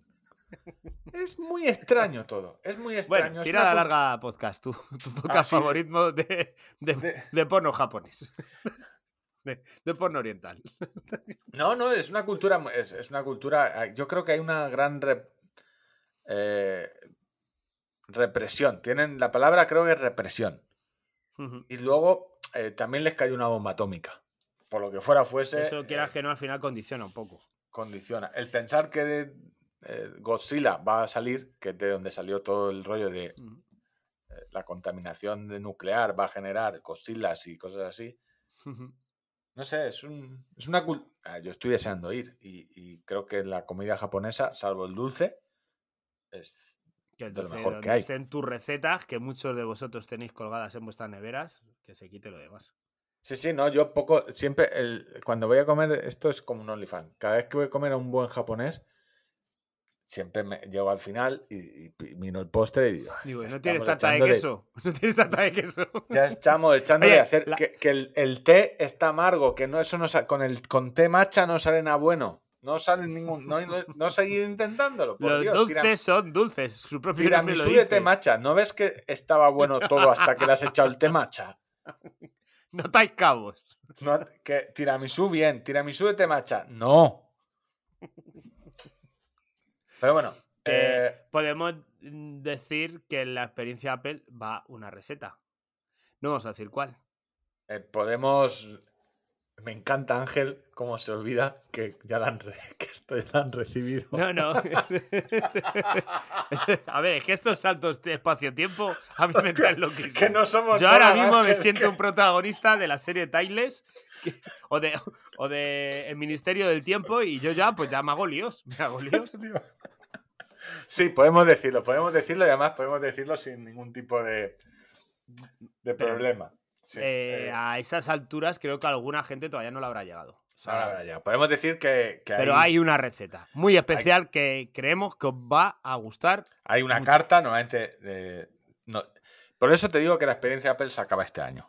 Es muy extraño todo. Es muy extraño. Bueno, tira la larga podcast, tu, tu podcast sí. favorito de, de, De- de porno japonés. <laughs> De, porno oriental. No, no, es una cultura. Es, es una cultura. ah, Yo creo que hay una gran rep- eh, represión. Tienen. La palabra creo que es represión. Y luego eh, también les cayó una bomba atómica. Por lo que fuera fuese. Eso quieras eh, que no, al final condiciona un poco. condiciona. El pensar que eh, Godzilla va a salir, que es de donde salió todo el rollo de eh, la contaminación de nuclear va a generar Godzillas y cosas así. No sé, es, un, es una cultura. Yo estoy deseando ir y, y creo que la comida japonesa, salvo el dulce, es Que de lo entonces, mejor que hay. estén tus recetas, que muchos de vosotros tenéis colgadas en vuestras neveras, que se quite lo demás. Sí, sí, no, yo poco, siempre, el, cuando voy a comer, esto es como un OnlyFans. Cada vez que voy a comer a un buen japonés, siempre me llego al final y, y miro el postre y digo, Digo, "Ya <laughs> no tienes tanta de queso. No tienes tanta de queso. Ya estamos echándole Oye, a hacer la- que, que el, el té está amargo, que no eso no con el con té matcha no sale nada bueno. No sale ningún. No, no, no he seguido intentándolo. Por Los Dios, dulces son dulces. Su propio nombre lo de dice. té matcha. ¿No ves que estaba bueno todo hasta que le has echado el té matcha? <laughs> No estáis cabos. No, que tiramisú bien, tiramisú de té matcha. No. <laughs> Pero bueno. Eh, podemos mm, decir que en la experiencia Apple va una receta. No vamos a decir cuál. eh, podemos Me encanta Ángel cómo se olvida que ya la han, re- <laughs> que esto ya la han recibido. No, no. <laughs> a ver, es que estos saltos de espacio-tiempo a mí me <laughs> traen loquísimo. Que no somos Yo ahora mismo me siento que- un protagonista de la serie Timeless que- o de, o de El Ministerio del Tiempo y yo ya, pues ya me hago líos. Me hago líos. Sí, podemos decirlo, podemos decirlo y además podemos decirlo sin ningún tipo de, de Pero, problema. Sí, Eh, eh, a esas alturas creo que alguna gente todavía no la habrá llegado. O sea, ahora verá ya. Podemos decir que, que pero hay una receta muy especial que creemos que os va a gustar. Hay una Mucho. carta, normalmente. de- no- por eso te digo que la experiencia Apple se acaba este año.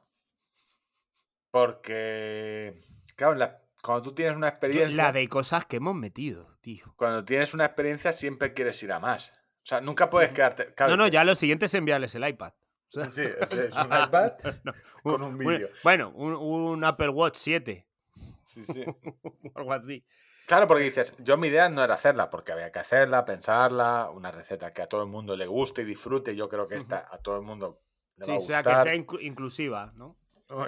Porque. Claro, la- cuando tú tienes una experiencia. La de cosas que hemos metido, tío. Cuando tienes una experiencia, siempre quieres ir a más. O sea, nunca puedes quedarte. claro, no, no, ya lo siguiete es enviarles el iPad. Sea, <laughs> Sí, es, un iPad no, con un vídeo. Bueno, un, un Apple Watch 7 Sí, sí. <laughs> algo así. Claro, porque dices, yo mi idea no era hacerla, porque había que hacerla, pensarla, una receta que a todo el mundo le guste y disfrute. Yo creo que esta a todo el mundo le Sí, va a sea, que sea inclu- inclusiva, ¿no?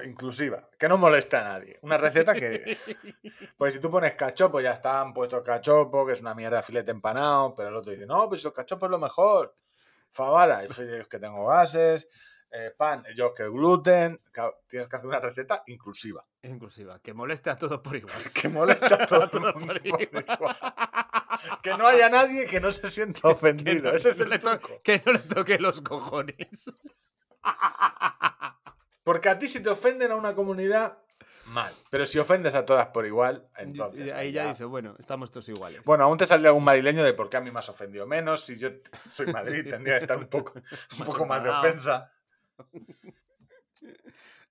Inclusiva, que no moleste a nadie. Una receta que. <laughs> Pues si tú pones cachopo, ya están puestos cachopo, que es una mierda de filete empanado, pero el otro dice, no, pues el cachopo es lo mejor. Fabada, yo soy yo que tengo gases, eh, pan, yo que gluten. Claro, tienes que hacer una receta inclusiva. Inclusiva, que moleste a todos por igual. <laughs> Que moleste a todo todos <laughs> mundo por igual. Que no haya nadie que no se sienta <laughs> Que ofendido. no- Ese es no el to- truco. que no le toque los cojones. Porque a ti si te ofenden a una comunidad, mal. Pero si ofendes a todas por igual, entonces... Ahí ya dice, bueno, estamos todos iguales. Bueno, aún te saldría algún madrileño de por qué a mí me has ofendido menos. Si yo soy Madrid, <laughs> tendría que estar un poco, <laughs> un Más poco más de ofensa. <laughs>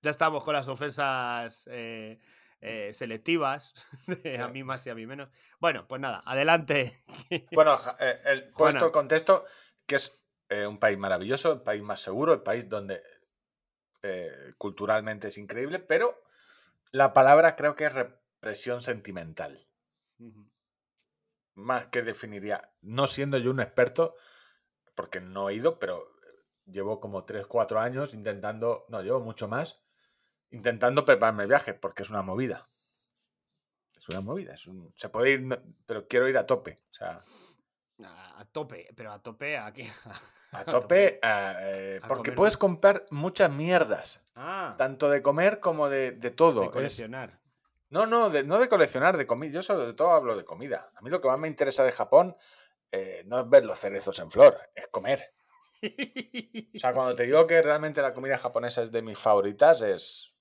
Ya estamos con las ofensas eh, eh, selectivas, de a Sí. mí más y a mí menos. Bueno, pues nada, adelante. Bueno, eh, el, puesto el contexto, que es eh, un país maravilloso, el país más seguro, el país donde culturalmente es increíble, pero la palabra creo que es represión sentimental. Más que definiría, no siendo yo un experto, porque no he ido, pero llevo como 3, 4 años intentando, no, llevo mucho más, intentando prepararme el viaje, porque es una movida. Es una movida, es un- se puede ir, pero quiero ir a tope. O sea, A, a tope, pero a tope aquí. a <laughs> tope, a, eh, A porque comer puedes comprar muchas mierdas, Ah, tanto de comer como de, de todo. de Es- coleccionar. no, no, de, no de coleccionar, de comida. Yo sobre todo hablo de comida. A mí lo que más me interesa de Japón eh, no es ver los cerezos en flor, es comer. O sea, cuando te digo que realmente la comida japonesa es de mis favoritas, es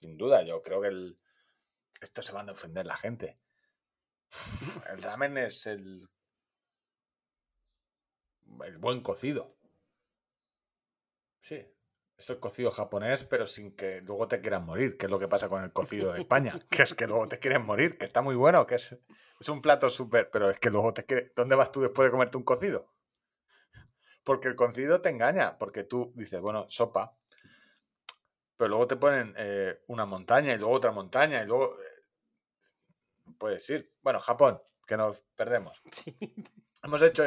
sin duda. Yo creo que el... esto se van a ofender la gente. El ramen es el, el buen cocido. Sí, es el cocido japonés, pero sin que luego te quieran morir, que es lo que pasa con el cocido de España, <laughs> que es que luego te quieren morir, que está muy bueno, que es, es un plato súper, pero es que luego te quiere... ¿Dónde vas tú después de comerte un cocido? Porque el cocido te engaña, porque tú dices, bueno, sopa, pero luego te ponen eh, una montaña y luego otra montaña y luego... eh, puedes ir. Bueno, Japón, que nos perdemos. Sí. Hemos hecho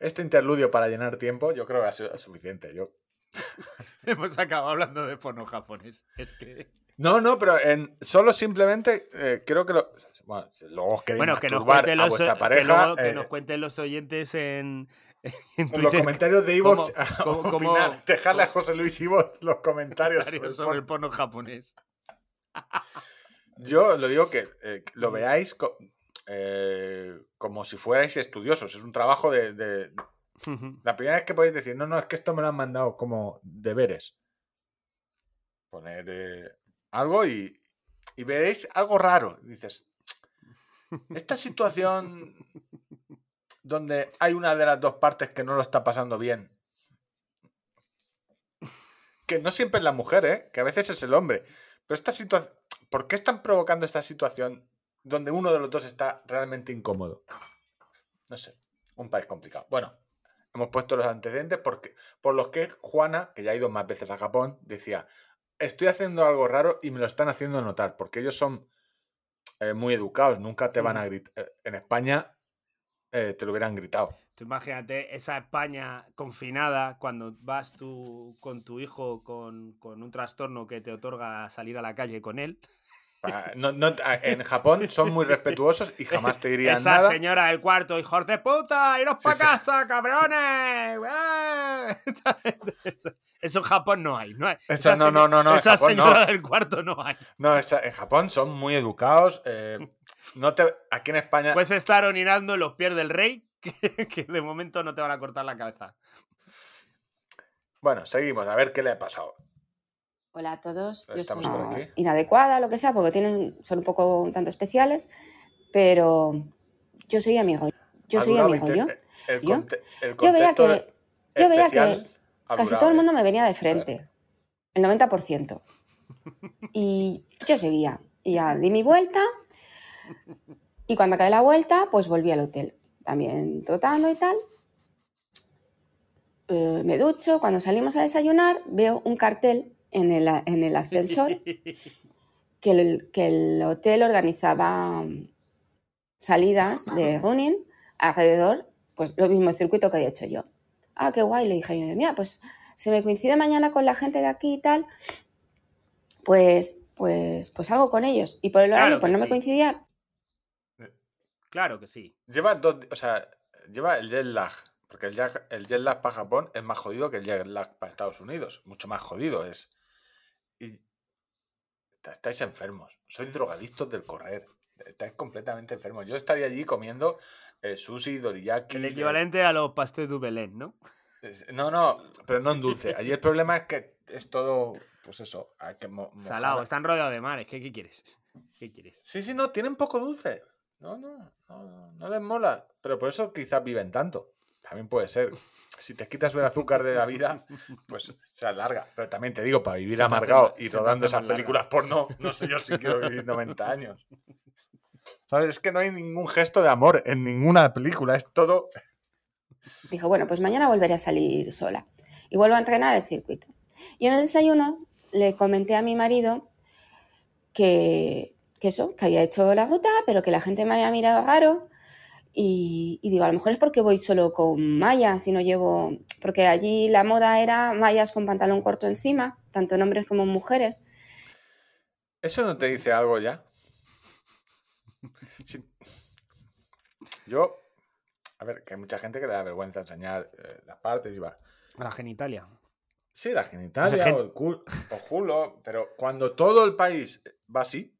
este interludio para llenar tiempo, yo creo que ha sido suficiente. Yo... <laughs> Hemos acabado hablando de porno japonés. Es que. No, no, pero en, solo simplemente eh, creo que lo... Bueno, luego os queréis Bueno, que nos, cuenten a los, que pareja, que eh, nos cuenten los oyentes en, <laughs> en en los comentarios de cómo- dejarle a José Luis Ivo los comentarios. sobre el sobre el porno. japonés. Yo lo digo que eh, lo veáis eh, como si fuerais estudiosos. Es un trabajo de, de- La primera vez que podéis decir, no, no, es que esto me lo han mandado como deberes. Poner eh, algo y, y veréis algo raro. Dices, esta situación <laughs> donde hay una de las dos partes que no lo está pasando bien. Que no siempre es la mujer, ¿eh? que a veces es el hombre. Pero esta situación, ¿por qué están provocando esta situación donde uno de los dos está realmente incómodo? No sé, un país complicado. Bueno, hemos puesto los antecedentes porque, por los que Juana, que ya ha ido más veces a Japón, decía, estoy haciendo algo raro y me lo están haciendo notar, porque ellos son eh, muy educados, nunca te van a gritar. En España eh, te lo hubieran gritado. Tú imagínate esa España confinada cuando vas tú con tu hijo con, con un trastorno que te otorga salir a la calle con él no- no- en Japón son muy respetuosos y jamás te dirían Esa nada. señora del cuarto, hijos de puta, iros para sí. casa, cabrones. <laughs> Eso- en Japón no hay. No hay. Esa no, no, no, Esa Japón no. señora del cuarto no hay. No, esa- en Japón son muy educados. eh, no te, aquí en España. Puedes estar orinando en los pies del rey, <laughs> que, que de momento no te van a cortar la cabeza. Bueno, seguimos, a ver qué le ha pasado. Hola a todos. Yo soy inadecuada, lo que sea, porque tienen, son un poco un tanto especiales, pero yo soy amigo. Yo Ha soy durado amigo, 20 yo. El, ¿Yo? el Yo veía que, yo veía que casi todo el mundo me venía de frente, el 90%. Y yo seguía, y ya di mi vuelta, y cuando acabé la vuelta, pues volví al hotel, también trotando y tal. Eh, me ducho, cuando salimos a desayunar, veo un cartel en el, a- en el ascensor <laughs> que el, que el hotel organizaba mm, salidas de running alrededor, pues lo mismo circuito que había hecho yo. Ah, qué guay, le dije a mi madre, mira, pues se me coincide mañana con la gente de aquí y tal, pues, pues, pues algo con ellos. Y por el horario, pues no me coincidía. Claro que sí. Lleva dos, o sea, lleva el jet lag. Porque el jet, el jet lag para Japón es más jodido que el jet lag para Estados Unidos. Mucho más jodido es. Estáis enfermos. Sois drogadictos del correr. Estáis completamente enfermos. Yo estaría allí comiendo eh, sushi, doriyaki. El equivalente a los pastéis du Belén, ¿no? No, no, pero no en dulce. Allí el problema es que es todo, pues eso, hay que mo- Salado, están rodeados de mares. ¿Qué, qué quieres? ¿Qué quieres? Sí, sí, no, tienen poco dulce. No, no, no, no, no les mola. Pero por eso quizás viven tanto. También puede ser. Si te quitas el azúcar de la vida, pues se alarga. Pero también te digo, para vivir Se te hace amargado ma- y rodando esas larga. películas porno, no sé yo si quiero <laughs> vivir 90 años. ¿Sabes? Es que no hay ningún gesto de amor en ninguna película. Es todo. Dije, bueno, pues mañana volveré a salir sola y vuelvo a entrenar el circuito. Y en el desayuno le comenté a mi marido que, que eso, que había hecho la ruta, pero que la gente me había mirado raro. Y, y digo, a lo mejor es porque voy solo con mallas y no llevo. Porque allí la moda era mallas con pantalón corto encima, tanto en hombres como en mujeres. ¿Eso no te dice algo ya? Sí. Yo, a ver, que hay mucha gente que le da vergüenza enseñar eh, las partes y va. La genitalia. Sí, la genitalia gen- o el culo, o pero cuando todo el país va así,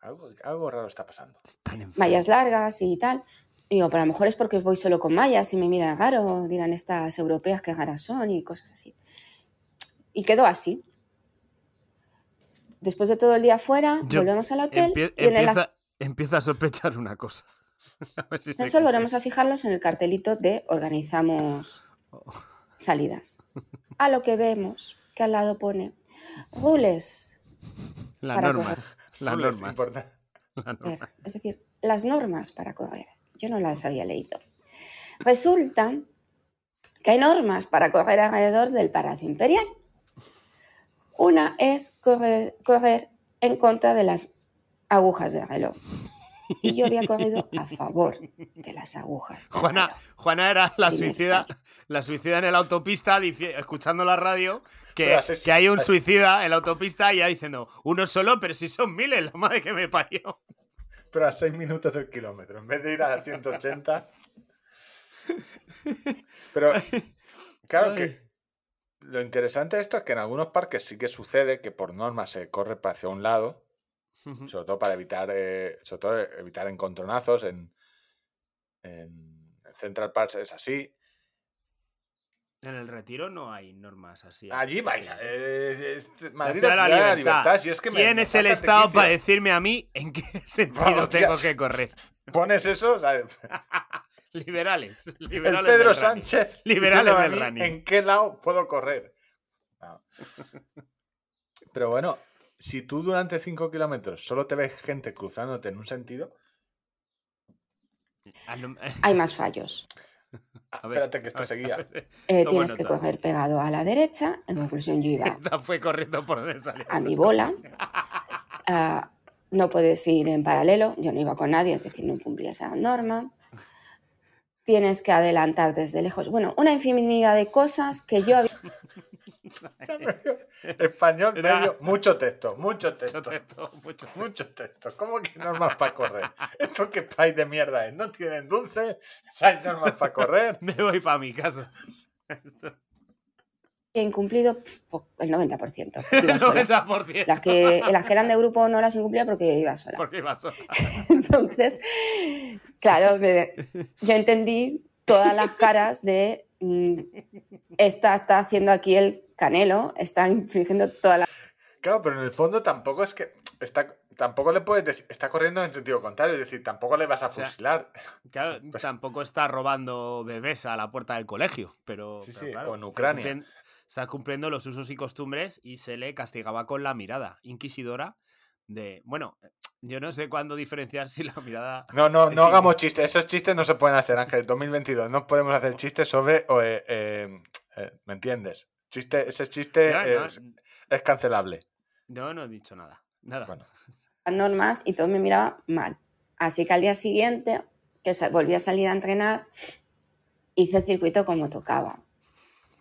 algo, algo raro está pasando. Mallas largas y tal. Y digo, pero a lo mejor es porque voy solo con mallas y me miran raro, dirán estas europeas que raras son y cosas así. Y quedó así. Después de todo el día fuera, Yo volvemos al hotel Empie- y en el empieza, empieza a sospechar una cosa. <laughs> A ver si cumple. volvemos a fijarnos en el cartelito de organizamos salidas. A lo que vemos que al lado pone rules, Las para normas. <laughs> Las normas. importa. las ver, normas. es decir, las normas para correr. Yo no las había leído. Resulta que hay normas para correr alrededor del Palacio Imperial. Una es correr, correr en contra de las agujas de reloj. <laughs> Y yo había corrido a favor de las agujas de Juana, reloj. Juana era la Primer suicida, fallo. la suicida en la autopista, escuchando la radio, que, que hay un suicida en la autopista y ya diciendo, uno solo, pero si son miles, la madre que me parió. Pero a 6 minutos del kilómetro, en vez de ir a 180. Pero, claro Ay. que lo interesante de esto es que en algunos parques sí que sucede que por norma se corre para hacia un lado, sobre todo para evitar, eh, sobre todo evitar encontronazos. En, en Central Park es así. En el retiro no hay normas así. Allí vais. a- eh, es- Madrid la libertad. libertad. Si es que me- ¿Quién me es el Estado para decirme a mí en qué <laughs> <laughs> sentido Vamos, tengo tías. que <laughs> correr? Pones eso, ¿sabes? Liberales. el liberales Pedro del running. Sánchez Liberales del en qué lado puedo correr. No. Pero bueno, si tú durante 5 kilómetros solo te ves gente cruzándote en un sentido, Ah, <laughs> Hay más fallos. a ver, espérate que esto a ver, seguía. ver. Eh, <laughs> tienes que coger pegado a la derecha. En conclusión, yo iba <laughs> fue corriendo por a mi bola. Ah, no puedes ir en paralelo. Yo no iba con nadie, es decir, no cumplía esa norma. Tienes que adelantar desde lejos. Bueno, una infinidad de cosas que yo había Español Era- medio, mucho texto, mucho texto. Mucho texto, mucho texto. Mucho texto. ¿Cómo que normas para correr? ¿Esto qué país de mierda es? ¿No tienen dulce? ¿Hay normas para correr? <laughs> Me voy para mi casa. He incumplido pues, el 90%. porque <laughs> Iba El sola. 90%. Las que, las que eran de grupo no las incumplía porque iba sola. Porque iba sola. <laughs> Entonces, claro, me- yo entendí todas las caras de mm, <laughs> esta está haciendo aquí el canelo, está infringiendo todas las Claro, pero en el fondo tampoco es que. Está, tampoco le puedes decir. Está corriendo en sentido contrario, es decir, tampoco le vas a O sea, fusilar. Claro, <laughs> pues- tampoco está robando bebés a la puerta del colegio, pero, Sí, pero sí, claro, o en está Ucrania. Está cumpliendo los usos y costumbres y se le castigaba con la mirada inquisidora de, bueno, yo no sé cuándo diferenciar si la mirada... No, no, no hagamos chistes. Esos chistes no se pueden hacer, Ángel. 2022. No podemos hacer chistes sobre. o, eh, eh, eh, ¿Me entiendes? Chiste, ese chiste No, no, es, es cancelable. no, no he dicho nada. Nada. Bueno. <laughs> normas y todo me miraba mal. Así que al día siguiente, que volví a salir a entrenar, hice el circuito como tocaba,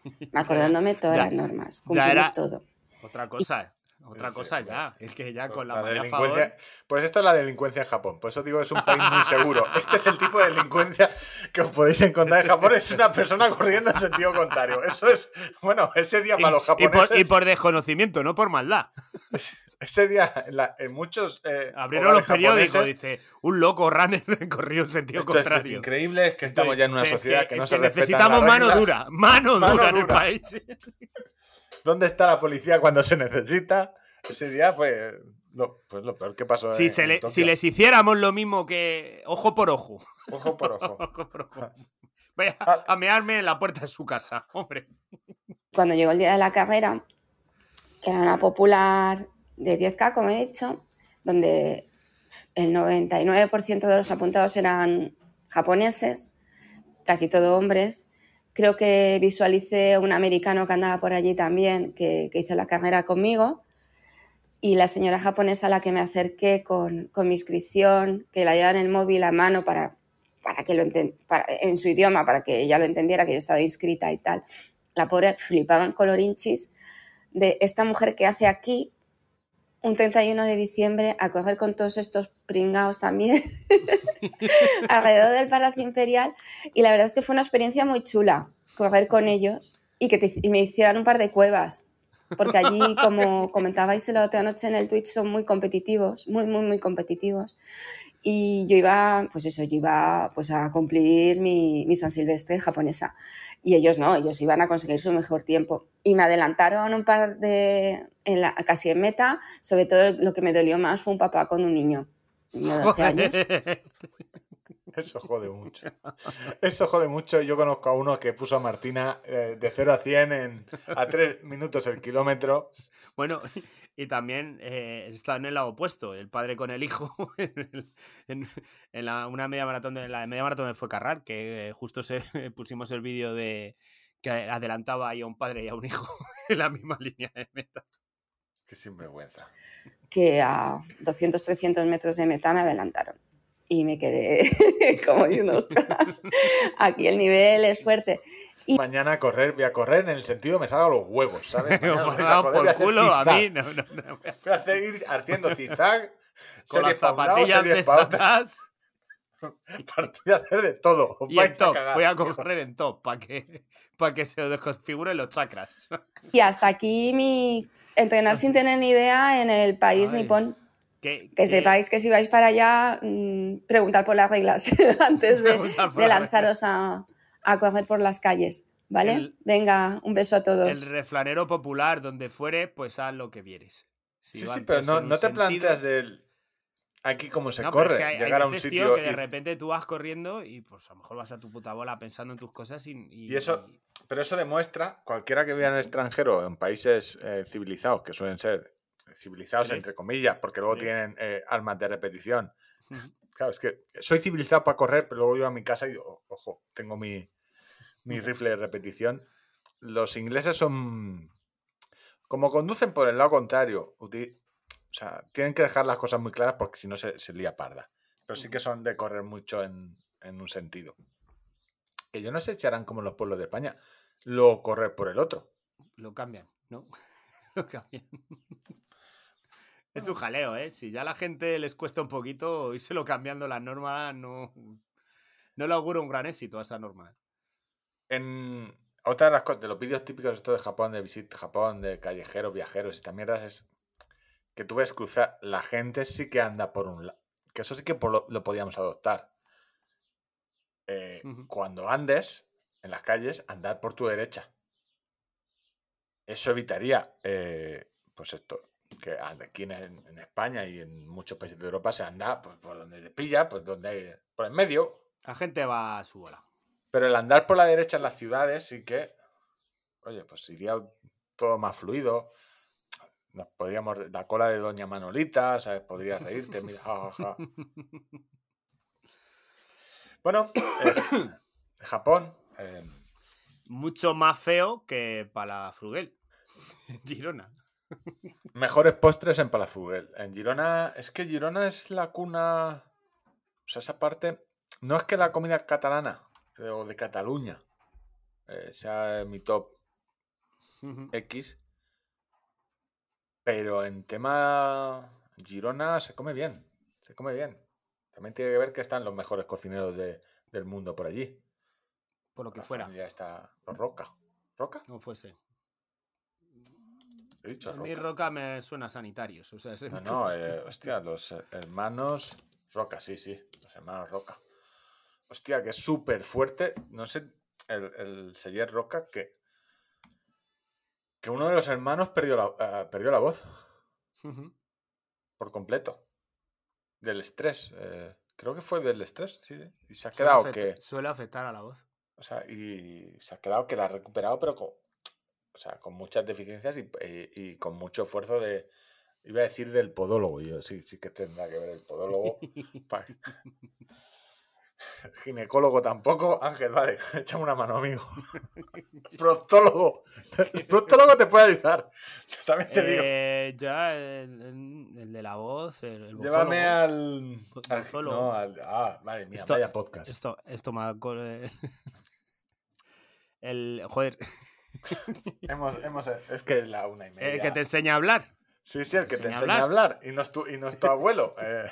<laughs> acordándome todas Ya- las normas, era- todo. Otra cosa, otra Sí, cosa ya. Es que ya con la, La delincuencia- favor... Pues esto es la delincuencia en Japón. Por eso digo que es un país muy seguro. Este es el tipo de delincuencia que os podéis encontrar en Japón. Es una persona corriendo en sentido contrario. Eso es. Bueno, ese día Y, para los y japoneses. por, y por desconocimiento, no por maldad. <laughs> Ese día en, la- en muchos. eh, Abrieron los periódicos, japoneses, dice, un loco runner <laughs> corrió en sentido Esto es contrario. increíble, es que estamos ya en una Es sociedad que, es no se que necesitamos las mano dura, mano, Mano dura en el dura. país. <laughs> ¿Dónde está la policía cuando se necesita? Ese día fue lo, pues lo peor que pasó. Si, en- se le- si les hiciéramos lo mismo que ojo por ojo, Ojo por ojo. <laughs> ojo por ojo. Voy a, Ah. a mearme en la puerta de su casa, hombre. Cuando llegó el día de la carrera, que era una popular de 10K, como he dicho, donde el 99% de los apuntados eran japoneses, casi todo hombres. Creo que visualicé un americano que andaba por allí también, que, que hizo la carrera conmigo. Y la señora japonesa a la que me acerqué con, con mi inscripción, que la llevaba en el móvil a mano para, para que lo enten- para- en su idioma, para que ella lo entendiera, que yo estaba inscrita y tal. La pobre flipaba en colorinchis de esta mujer que hace aquí un 31 de diciembre a correr con todos estos pringaos también <laughs> alrededor del Palacio Imperial. Y la verdad es que fue una experiencia muy chula correr con ellos y que te- y me hicieran un par de cuevas porque allí <laughs> como comentabais la otra noche en el Twitch son muy competitivos muy muy muy competitivos y yo iba pues eso yo iba pues a cumplir mi, mi San Silvestre japonesa y ellos no, ellos iban a conseguir su mejor tiempo. Y me adelantaron un par de, en la, casi en meta, sobre todo lo que me dolió más fue un papá con un niño, un niño de 12 años. Eso jode mucho. Eso jode mucho. Yo conozco a uno que puso a Martina eh, de 0 a 100 en, a 3 minutos el kilómetro. Bueno, y también eh, está en el lado opuesto, el padre con el hijo, <laughs> en, el- en- en la, una media maratón, de, la media maratón de Fuecarral, que eh, justo se, <laughs> pusimos el vídeo de que adelantaba ahí a un padre y a un hijo <laughs> en la misma línea de meta. Qué sinvergüenza. que a 200, 300 metros de meta me adelantaron. Y me quedé como diciendo, ostras, aquí el nivel es fuerte. Mañana a correr, voy a correr en el sentido me salga los huevos, ¿sabes? <laughs> Mañana a a por culo, a zigzag. mí no, no, no. <laughs> Voy a seguir haciendo zigzag, <laughs> Con las pa' zapatillas series pa' otro. desatas Voy a hacer de todo. y en top. cagar, Voy a hijo. correr en top para que, para que se desconfiguren los chakras. Y hasta aquí mi entrenar sin tener ni idea en el país Ay. nipón. Que, Que sepáis que si vais para allá, mm, preguntar por las reglas antes de, de lanzaros a, a correr por las calles. ¿Vale? El- Venga, un beso a todos. El refranero popular, donde fuere, pues haz lo que vieres. Si Sí, sí, pero no, no te sentido- planteas del aquí cómo se No, pero es corre, que hay- hay llegar a un sitio tío, que de y- repente tú vas corriendo y pues a lo mejor vas a tu puta bola pensando en tus cosas y... Y eso- Pero eso demuestra, cualquiera que viva en el extranjero, en países eh, civilizados, que suelen ser civilizados ¿Crees? entre comillas, porque luego ¿Crees? tienen eh, armas de repetición. Claro, es que soy civilizado para correr, pero luego yo a mi casa y digo, ojo, tengo mi, mi rifle de repetición. Los ingleses son... Como conducen por el lado contrario, o sea, tienen que dejar las cosas muy claras porque si no se, se lía parda. Pero sí que son de correr mucho en, en un sentido. Que yo no sé si harán como los pueblos de España, luego correr por el otro. lo cambian, ¿no? <laughs> lo cambian. Es un jaleo, ¿eh? Si ya a la gente les cuesta un poquito írselo cambiando la norma, no, no le auguro un gran éxito a esa norma. En otra de las cosas, de los vídeos típicos esto de Japón, de Visit Japón, de callejeros, viajeros y estas mierdas, es que tú ves cruzar, la gente sí que anda por un lado. Que eso sí que por lo, lo podíamos adoptar. Eh. Cuando andes en las calles, andar por tu derecha. Eso evitaría, eh, pues esto, que aquí en, en España y en muchos países de Europa se anda pues, por donde te pilla, pues donde, por el medio, La gente va a su bola. pero el andar por la derecha en las ciudades sí que, oye, pues iría todo más fluido. Nos podríamos, la cola de Doña Manolita, ¿sabes? Podrías reírte, <laughs> mira, ja, ja, ja. Bueno, eh, <coughs> Japón, eh, Mucho más feo que para Fruguel. <laughs> Girona. Mejores postres en Palafrugell. En Girona, es que Girona es la cuna, o sea, esa parte, no es que la comida catalana o de Cataluña eh, sea mi top. X. Pero en tema Girona se come bien. Se come bien. También tiene que ver que están los mejores cocineros de- del mundo por allí. Por lo que La fuera. familia está Roca. ¿Roca? No fuese. He dicho A mí Roca. Me suena a sanitarios. O sea, es- No, <laughs> no, eh, hostia, los hermanos Roca, sí, sí. Los hermanos Roca. Hostia, que es súper fuerte. No sé, el, el Seller Roca que. Que uno de los hermanos perdió la, eh, perdió la voz. Por completo. Del estrés. eh, creo que fue del estrés, sí. sí. Y se ha Suele quedado afecta- que. Suele afectar a la voz. O sea, y se ha quedado que la ha recuperado, pero con. O sea, con muchas deficiencias y, y- y con mucho esfuerzo de. Iba a decir del podólogo. Yo sí, sí que tendrá que ver el podólogo. <laughs> <laughs> Ginecólogo tampoco. Ángel, vale, <laughs> échame una mano, amigo. Proctólogo. El proctólogo te puede ayudar. También te digo. Eh, ya, el, de la voz, el, el Llévame al. Al- no, al- ah, madre mía, Esto- vaya podcast. Esto, esto me ha co- eh, El, joder, Hemos, hemos, es que la una y media. el que te enseña a hablar. sí, sí, el que te enseña a enseña a hablar. Y no es tu, y no es tu abuelo. <laughs> Eh,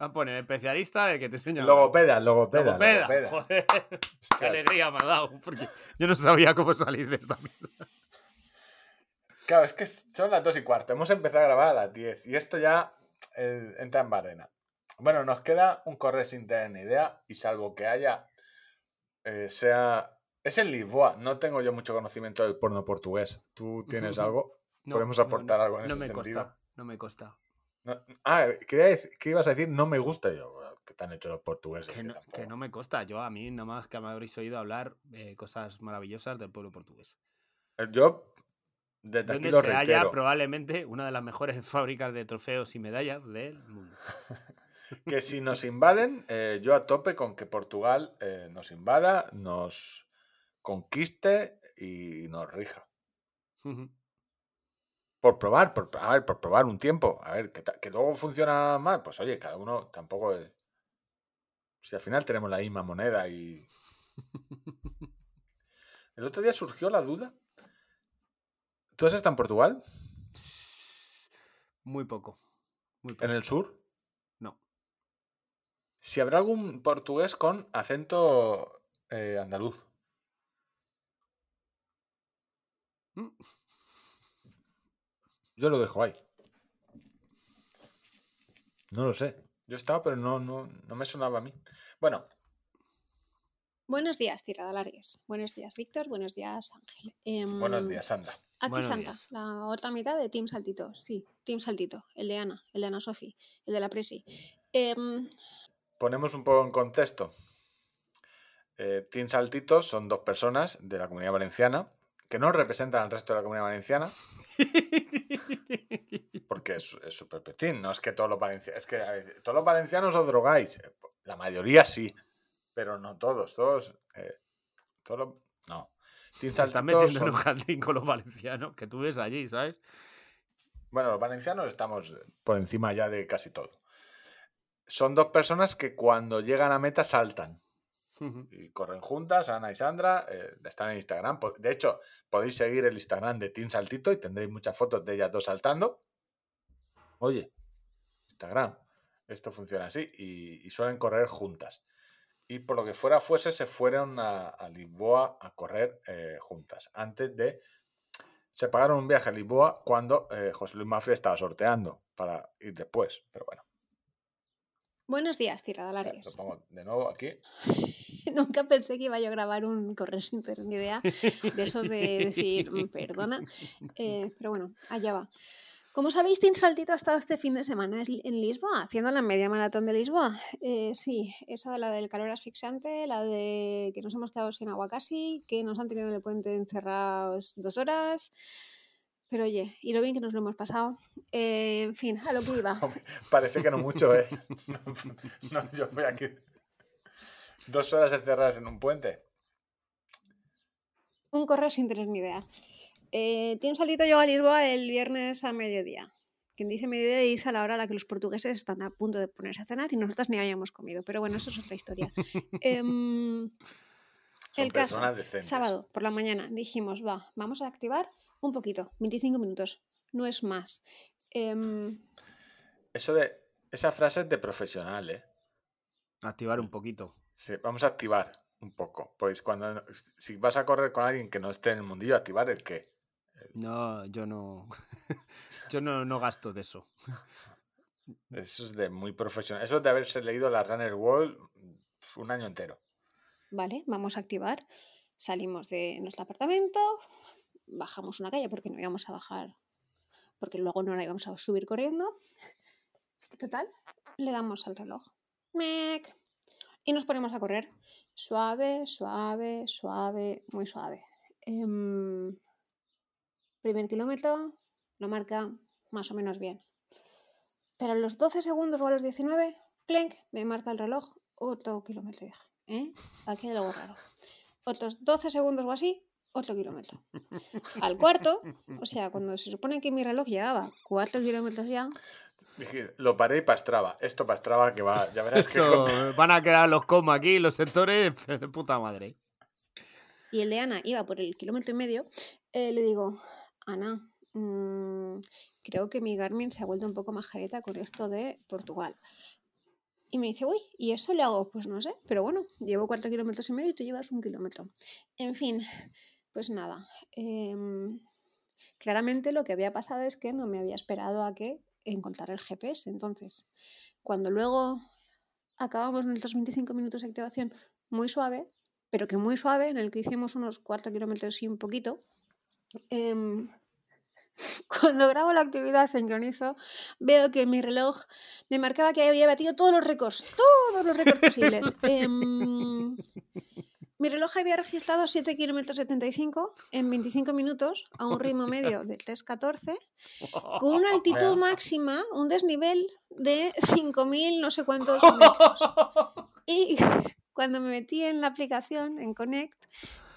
Va a poner especialista el que te enseña a hablar. logopeda, logopeda. Logopeda. logopeda. Joder, qué Hostia, alegría me ha dado. Porque yo no sabía cómo salir de esta mierda. Claro, es que son las dos y cuarto. Hemos empezado a grabar a las 10 y esto ya eh, entra en barrena. Bueno, nos queda un correo sin tener ni idea y salvo que haya, eh, sea... Es en Lisboa, no tengo yo mucho conocimiento del porno portugués. ¿Tú tienes <laughs> algo? No, ¿Podemos no, aportar algo en no ese me sentido? consta, no me consta. Ah, ¿qué ibas a decir? No me gusta yo. ¿Qué te han hecho los portugueses? Que Que no, tampoco. que no me consta. Yo a mí nada más que me habréis oído hablar eh, cosas maravillosas del pueblo portugués. Eh, Yo, desde aquí Donde lo se halla reitero, probablemente una de las mejores <laughs> fábricas de trofeos y medallas del mundo. <laughs> que si nos invaden, eh, yo a tope con que Portugal eh, nos invada, nos conquiste y nos rija. Por probar, por, a ver, por probar un tiempo. A ver, que, que luego funciona mal, pues oye, cada uno tampoco es... Si al final tenemos la misma moneda y... <laughs> El otro día surgió la duda. ¿Tú has estado en Portugal? Muy poco. Muy poco. ¿En el sur? No. Si habrá algún portugués con acento eh, andaluz. Mm. Yo lo dejo ahí. No lo sé. Yo estaba, pero no, no, no me sonaba a mí. Bueno, Buenos días, tirada largues. Buenos días, Víctor. Buenos días, Ángel. Em, buenos días, Sandra. Aquí Buenos Santa, días. la otra mitad de Team Saltito. Sí, Team Saltito. El de Ana, el de Ana Sofi, el de la Presi. Em, Ponemos un poco en contexto. Eh, Team Saltito son dos personas de la comunidad valenciana que no representan al resto de la comunidad valenciana <laughs> porque es, súper petín. No es que todos los valencianos. Es que a ver, todos los valencianos os drogáis. Eh, La mayoría sí, pero no todos. Todos. eh, todos los- no. Están metiendo en un son- jardín con los valencianos que tú ves allí, ¿sabes? Bueno, los valencianos estamos por encima ya de casi todo. Son dos personas que cuando llegan a meta saltan. Y corren juntas, Ana y Sandra, eh, están en Instagram. De hecho, podéis seguir el Instagram de Team Saltito y tendréis muchas fotos de ellas dos saltando. Oye, Instagram, esto funciona así y, suelen correr juntas. Y por lo que fuera fuese, se fueron a, a Lisboa a correr eh, juntas. Antes de. Se pagaron un viaje a Lisboa cuando eh, José Luis Mafia estaba sorteando para ir después. Pero bueno, Buenos días, lo tiradalares. pongo de nuevo aquí. <laughs> Nunca pensé que iba yo a grabar un correr sin tener ni idea de esos de decir, "Mm, perdona. <laughs> Eh, pero bueno, allá va. Como sabéis, Team Saltito ha estado este fin de semana en Lisboa, haciendo la media maratón de Lisboa. Eh, sí, esa de la del calor asfixiante, la de que nos hemos quedado sin agua casi, que nos han tenido en el puente encerrados dos horas. Pero oye, y lo bien que nos lo hemos pasado. Eh, en fin, a lo que iba. Parece que no mucho, ¿eh? <laughs> No, yo voy aquí. Dos horas encerradas en un puente. Un correr sin tener ni idea. Eh, Team Saltito llegó a Lisboa el viernes a mediodía. Quien dice mediodía dice a la hora a la que los portugueses están a punto de ponerse a cenar y nosotras ni hayamos comido. Pero bueno, eso es otra historia. <laughs> Em, el caso, decentes. sábado por la mañana dijimos, va, vamos a activar un poquito, 25 minutos, no es más. Em, Eso de. Esa frase es de profesional, ¿eh? Activar un poquito. Sí, vamos a activar un poco. Pues cuando. Si vas a correr con alguien que no esté en el mundillo, activar el qué. No, yo no. <laughs> yo no, no gasto de eso. Eso es de muy profesional. Eso es de haberse leído la Runner World un año entero. Vale, vamos a activar. Salimos de nuestro apartamento, bajamos una calle porque no íbamos a bajar, porque luego no la íbamos a subir corriendo. Total, le damos al reloj. Mec. Y nos ponemos a correr. Suave, suave, suave, muy suave. Em, primer kilómetro lo marca más o menos bien. Pero a los 12 segundos o a los 19, clenk, me marca el reloj otro kilómetro. ¿eh? Aquí hay algo raro. Otros 12 segundos o así, otro kilómetro. <laughs> Al cuarto, o sea, cuando se supone que mi reloj llegaba 4 kilómetros ya, Dije, lo paré y pastraba. Esto pastraba que va. Ya verás que. Esto, con- van a quedar los coma aquí, los sectores <laughs> de puta madre. y el de Ana iba por el kilómetro y medio, eh, le digo, Ana, mm, creo que mi Garmin se ha vuelto un poco majareta con esto de Portugal. Y me dice, uy, ¿y eso le hago? Pues no sé, pero bueno, llevo cuatro kilómetros y medio y tú llevas un kilómetro. En fin, pues nada. em, claramente lo que había pasado es que no me había esperado a que encontrara el GPS. Entonces, cuando luego acabamos nuestros 25 minutos de activación muy suave, pero que muy suave, en el que hicimos unos 4 kilómetros y un poquito, em, <laughs> cuando grabo la actividad sincronizo, veo que mi reloj me marcaba que había batido todos los récords, todos los récords posibles. <laughs> Em, mi reloj había registrado 7 kilómetros 75 en 25 minutos a un ritmo medio de 3.14 <laughs> con una altitud máxima, un desnivel de 5.000 no sé cuántos <laughs> metros. Y cuando me metí en la aplicación, en Connect,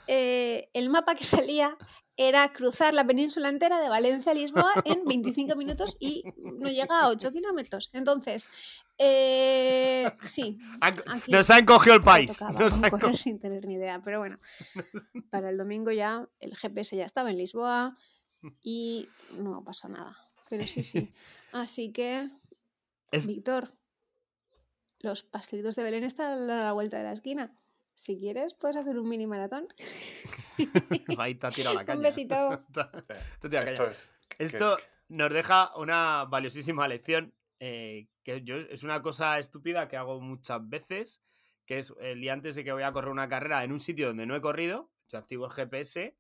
eh, el mapa que salía era cruzar la península entera de Valencia a Lisboa en 25 minutos y no llega a 8 kilómetros. Entonces, eh, sí, <laughs> aquí Nos han cogido el país. tocaba Nos han correr co- <laughs> sin tener ni idea. Pero bueno, para el domingo ya el GPS ya estaba en Lisboa y no pasó nada. Pero sí, sí. <laughs> Así que, Es- Víctor, los pastelitos de Belén están a la vuelta de la esquina. Si quieres, puedes hacer un mini maratón. <laughs> Ahí te ha tirado la <laughs> Un besito. <laughs> Te es. Esto nos deja una valiosísima lección, eh, que yo, es una cosa estúpida que hago muchas veces, que es el día antes de que voy a correr una carrera en un sitio donde no he corrido, yo activo el GPS,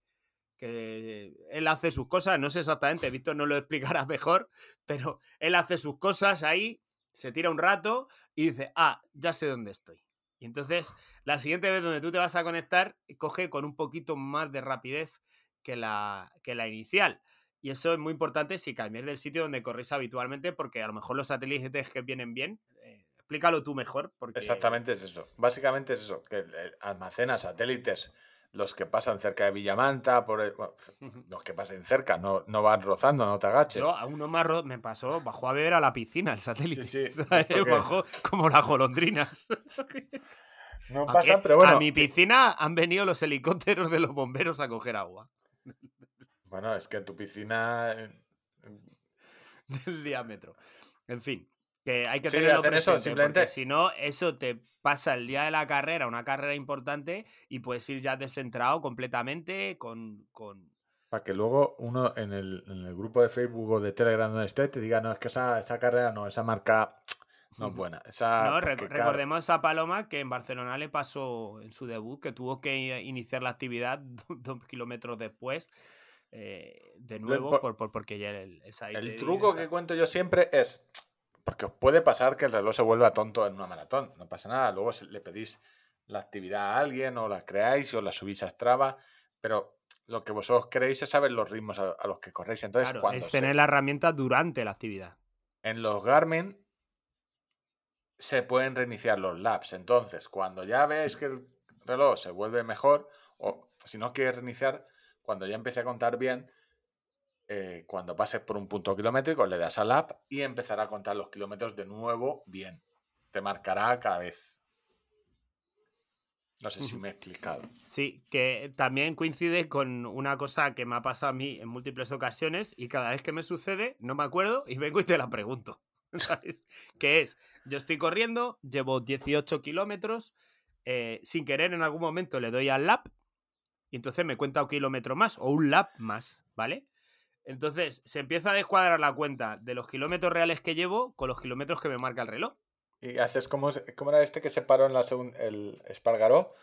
que él hace sus cosas, no sé exactamente, Víctor no lo explicará mejor, pero él hace sus cosas ahí, se tira un rato y dice, ah, ya sé dónde estoy. Y entonces, la siguiente vez donde tú te vas a conectar, coge con un poquito más de rapidez que la, que la inicial. Y eso es muy importante si cambiáis del sitio donde corréis habitualmente, porque a lo mejor los satélites que vienen bien, eh, explícalo tú mejor. Porque... Exactamente es eso. Básicamente es eso, que eh, almacena satélites, los que pasan cerca de Villamanta, por el- bueno, <laughs> los que pasen cerca, no, no van rozando, no te agaches. Yo a uno más me pasó, bajó a beber a la piscina el satélite. Sí, sí, <laughs> como las golondrinas. <laughs> No Aunque pasa, pero bueno. A mi piscina han venido los helicópteros de los bomberos a coger agua. Bueno, es que en tu piscina. eh, del diámetro. En fin, que hay que Sí, tenerlo hacer eso, presente, simplemente- porque si no, eso te pasa el día de la carrera, una carrera importante, y puedes ir ya descentrado completamente con... con... Para que luego uno en el, en el grupo de Facebook o de Telegram donde esté te diga, no, es que esa, esa carrera no, esa marca no es buena. Esa, <laughs> no, rec- recordemos a Paloma que en Barcelona le pasó en su debut que tuvo que iniciar la actividad <laughs> do- dos kilómetros después, eh, de nuevo, po- por, por- porque ya el, esa- El de- truco que cuento yo siempre es, porque os puede pasar que el reloj se vuelva tonto en una maratón, no pasa nada, luego se- le pedís la actividad a alguien o la creáis o la subís a Strava, pero lo que vosotros queréis es saber los ritmos a, los que corréis. Entonces, Claro, cuando es se- tener la herramienta durante la actividad. en los Garmin se pueden reiniciar los laps. Entonces, cuando ya veis que el reloj se vuelve mejor, o si no quieres reiniciar, cuando ya empiece a contar bien, eh, cuando pases por un punto kilométrico, le das al app y empezará a contar los kilómetros de nuevo bien. Te marcará cada vez. No sé si me he explicado. Sí, que también coincide con una cosa que me ha pasado a mí en múltiples ocasiones y cada vez que me sucede no me acuerdo y vengo y te la pregunto. <laughs> ¿Sabes? Que es, yo estoy corriendo, llevo 18 kilómetros, eh, sin querer en algún momento le doy al lap y entonces me cuenta un kilómetro más o un lap más, ¿vale? Entonces se empieza a descuadrar la cuenta de los kilómetros reales que llevo con los kilómetros que me marca el reloj. Y haces como, como era este que se paró en la segun- el Espargaró.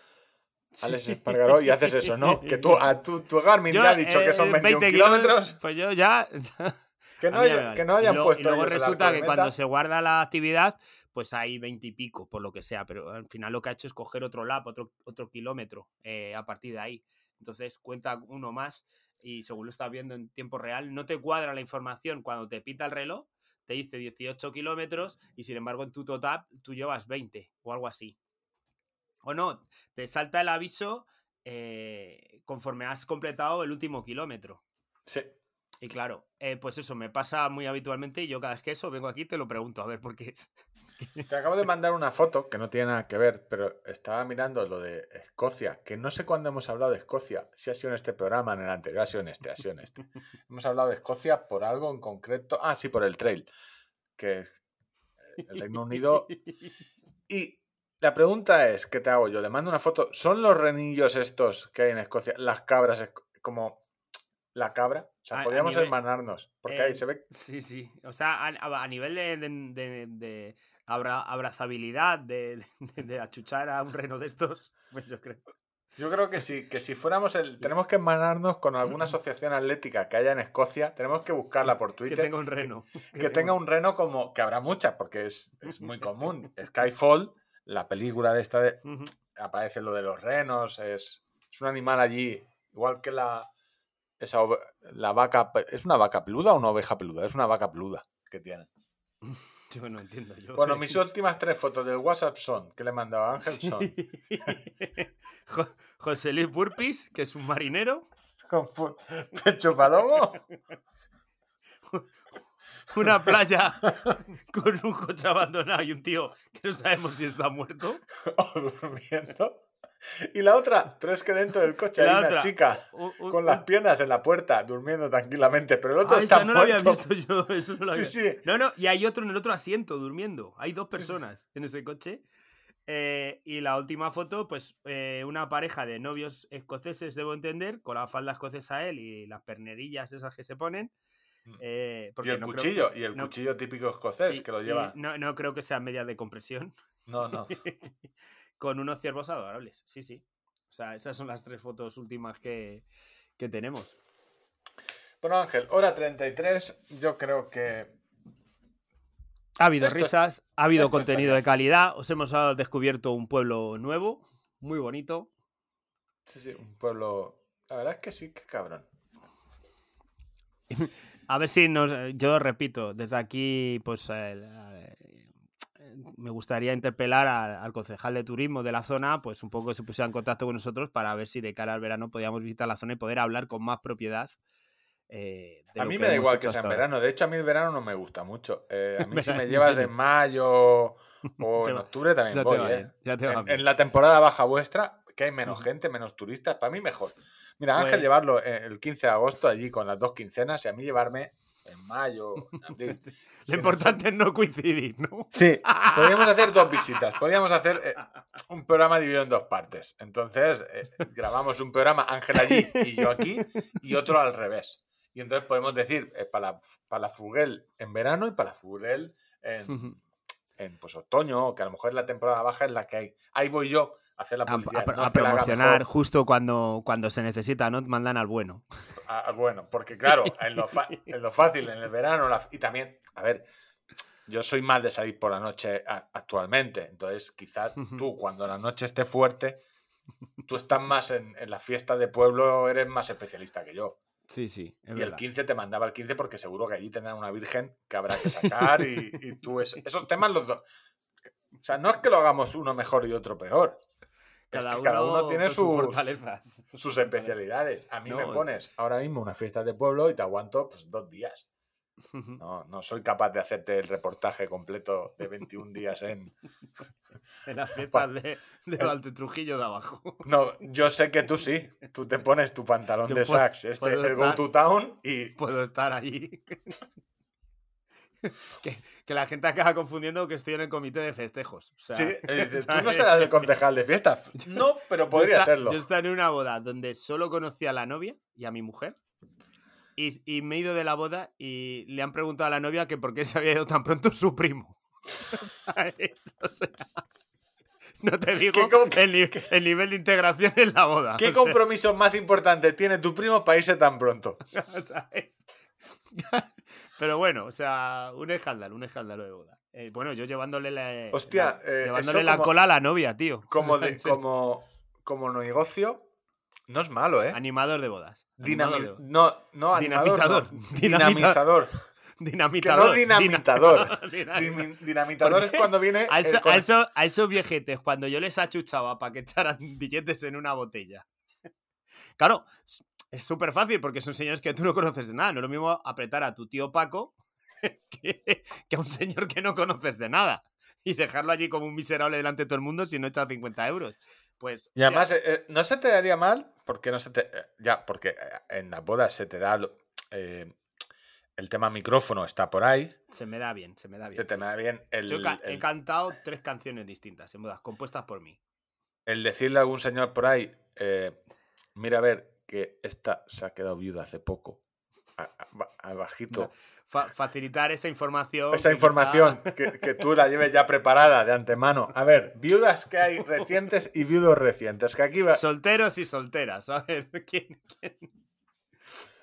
Alex. Espargaró y haces eso, ¿no? Que tú, a tu, tu Garmin Yo, ya ha dicho que son eh, 21 kilómetros. Pues yo ya... <laughs> Que no, haya- vale. que no Y hayan luego- puesto Y luego resulta que cuando se guarda la actividad, pues hay 20 y pico, por lo que sea. Pero al final lo que ha hecho es coger otro lap, otro, otro kilómetro eh, a partir de ahí. Entonces cuenta uno más y según lo estás viendo en tiempo real, no te cuadra la información cuando te pita el reloj, te dice 18 kilómetros y sin embargo en tu total tú llevas 20 o algo así. O no, te salta el aviso eh, conforme has completado el último kilómetro. Sí. Y claro, eh, pues eso me pasa muy habitualmente y yo cada vez que eso vengo aquí y te lo pregunto, a ver por qué es. <laughs> Te acabo de mandar una foto que no tiene nada que ver, pero estaba mirando lo de Escocia, que no sé cuándo hemos hablado de Escocia, si ha sido en este programa, en el anterior, ha sido en este, ha sido en este. <laughs> hemos hablado de Escocia por algo en concreto, ah, sí, por el trail, que es el Reino Unido. <laughs> Y la pregunta es, ¿qué te hago yo? Le mando una foto, ¿son los renillos estos que hay en Escocia, las cabras, como la cabra? O sea, A- a podríamos nivel- hermanarnos, porque ahí Eh, se ve Sí, sí. O sea, a, a- a nivel de, de- de- de abra- abrazabilidad, de, achuchar a un reno de estos, <laughs> pues yo creo. Yo creo que sí, que si fuéramos el. Tenemos que hermanarnos con alguna <laughs> asociación atlética que haya en Escocia. Tenemos que buscarla por Que Twitter. tenga un reno. <laughs> que tenga un reno como. que habrá muchas, porque es, es muy común. Skyfall, la película de esta de. Aparece lo de los renos. Es, es un animal allí. Igual que la. Esa la vaca. ¿Es una vaca peluda o una oveja peluda? Es una vaca peluda que tienen. <laughs> Yo no entiendo. Yo Bueno, mis <laughs> últimas tres fotos del WhatsApp son. que le he mandado a Ángel son. <laughs> Jo- José Luis Burpis, que es un marinero. con pecho palomo. Una playa con un coche abandonado y un tío que no sabemos si está muerto. o durmiendo. Y la otra, pero es que dentro del coche La hay una otra, chica Un- un- con las piernas en la puerta durmiendo tranquilamente, pero el otro Ah, está no la había muerto. visto yo. <laughs> eso no, Sí, había- sí. no, no, y hay otro en el otro asiento durmiendo. Hay dos personas en ese coche. Eh, y la última foto, pues eh, una pareja de novios escoceses, debo entender, con la falda escocesa él y las pernerillas esas que se ponen. Mm. eh, Y porque el no cuchillo, y el no- cuchillo típico escocés sí, que lo y lleva. No, no creo que sean medias de compresión. No, no. <laughs> con unos ciervos adorables. Sí, sí. O sea, esas son las tres fotos últimas que, que tenemos. Bueno, Ángel, hora 33. Yo creo que. Ha habido Esto- risas, ha habido contenido de calidad. Os hemos descubierto un pueblo nuevo, muy bonito. Sí, sí, un pueblo. La verdad es que sí, qué cabrón. <laughs> A ver si nos. Yo repito, desde aquí, pues. Me gustaría interpelar a- al concejal de turismo de la zona, pues un poco que se pusiera en contacto con nosotros para ver si de cara al verano podíamos visitar la zona y poder hablar con más propiedad eh, A mí me da igual que sea en verano. De hecho, a mí el verano no me gusta mucho. Eh, a mí <laughs> si me llevas en mayo o <laughs> en octubre también voy. ¿eh? En, la temporada baja vuestra, que hay menos gente, menos turistas, para mí mejor. Mira, Ángel Pues- llevarlo el 15 de agosto allí con las dos quincenas y a mí llevarme en mayo, <laughs> en abril. Lo importante es no coincidir, ¿no? Sí, podríamos hacer dos <laughs> visitas. Podríamos hacer eh, un programa dividido en dos partes. Entonces, eh, grabamos un programa, Ángel allí y yo aquí, y otro al revés. Y entonces podemos decir eh, para, para la Fugel en verano y para la Fugel en, en pues, otoño, que a lo mejor es la temporada baja en la que hay. Ahí voy yo hacer la A, publicidad. a- no a la promocionar justo cuando, cuando se necesita, ¿no? Mandan al bueno. <laughs> Ah, bueno, porque claro, <laughs> en lo, en lo fácil, en el verano, la- y también, a ver, yo soy mal de salir por la noche a- actualmente, entonces quizás tú cuando la noche esté fuerte, tú estás más en, en la fiesta de pueblo, eres más especialista que yo. Sí, sí, y el verdad. 15 te mandaba el 15 porque seguro que allí tendrán una virgen que habrá que sacar y, y tú es- esos temas los dos. O sea, no es que lo hagamos uno mejor y otro peor. Cada es que cada uno uno tiene sus sus, fortalezas. sus especialidades. A mí me No, pones ahora mismo una fiesta de pueblo y te aguanto pues, dos días. <laughs> No, no soy capaz de hacerte el reportaje completo de 21 días en... <laughs> En las <laughs> fiestas de, de Valte Trujillo de abajo. No, yo sé que tú sí. Tú te pones tu pantalón Yo de sax, este, el Go to Town y... Puedo estar allí. <laughs> que, que la gente acaba confundiendo que estoy en el comité de festejos. O sea, Sí, <laughs> eh, tú no serás el concejal de fiestas. No, pero Yo podría esta- serlo. Yo estaba en una boda donde solo conocía a la novia y a mi mujer. Y, y me he ido de la boda y le han preguntado a la novia que por qué se había ido tan pronto su primo. <laughs> ¿Sabes? O sea, no te digo el, el nivel de integración en la boda. ¿Qué o sea, compromiso más importante tiene tu primo para irse tan pronto? ¿sabes? <laughs> Pero bueno, o sea, un escándalo, un escándalo de boda. Eh, bueno, yo llevándole la, Hostia, la- eh, llevándole la como- cola a la novia, tío. <laughs> Como, de- como, como negocio, no es malo, ¿eh? Animador de bodas. Dinami- animador de bodas. no, no, animador, Dinamitador. no. <laughs> Dinamizador. Dinamitador. Que no dinamitador. Dinamitador es cuando viene. A, eso- a eso- a esos viejetes, cuando yo les achuchaba para que echaran billetes en una botella. Claro, es súper fácil porque son señores que tú no conoces de nada. No es lo mismo apretar a tu tío Paco <laughs> que, que a un señor que no conoces de nada. Y dejarlo allí como un miserable delante de todo el mundo si no echa 50 euros. Pues. Y además, eh, eh, no se te daría mal, porque no se te. eh, ya, porque eh, en las bodas se te da. eh, el tema micrófono está por ahí. Se me da bien, se me da bien. Se te sí. da bien el, Yo ca- he cantado tres canciones distintas en bodas, compuestas por mí. el decirle a algún señor por ahí. mira, a ver, que esta se ha quedado viuda hace poco. A, a- ba- a bajito. Fa- facilitar esa información. Que información que, que tú la lleves ya preparada de antemano. A ver, viudas que hay recientes y viudos recientes. Que aquí va... Solteros y solteras. A ver, <laughs> ¿quién, quién?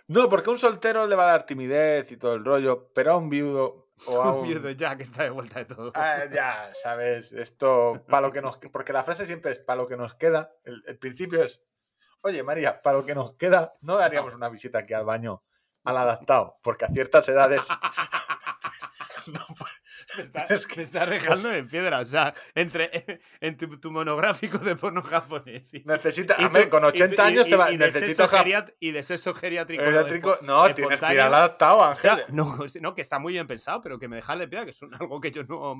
No, porque a un soltero le va a dar timidez y todo el rollo, pero a un viudo o a Un un... viudo ya que está de vuelta de todo. Ah, ya, sabes, esto, para lo que nos... Porque la frase siempre es para lo que nos queda. El, el principio es, oye María, para lo que nos queda, no daríamos una visita aquí al baño al adaptado, porque a ciertas edades... <laughs> Me está, me está dejando en piedra. O sea, entre en tu, tu monográfico de porno japonés. Y, Necesita, y tu- con y 80 tu- y- años te va, y, de sexo geriat- y de sexo geriátrico. No, tienes que ir al adaptado, Ángel. O sea, no, <laughs> no, que está muy bien pensado, pero que me deja de piedra, que es un- algo que yo no,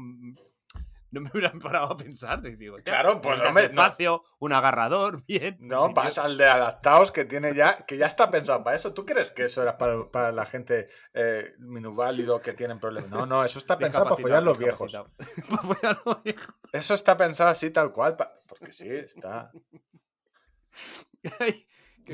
no me hubiera parado a pensar. Digo, Claro, pues, no. espacio, un agarrador, <laughs> bien. No, tío. al de adaptados que tiene ya, que ya está pensado para eso. ¿Tú crees que eso era para, para la gente eh, minusválido que tienen problemas? No, no, eso está pensado para follar los viejos. <laughs> Para follar los viejos. Eso está pensado así tal cual, porque sí, está. <laughs>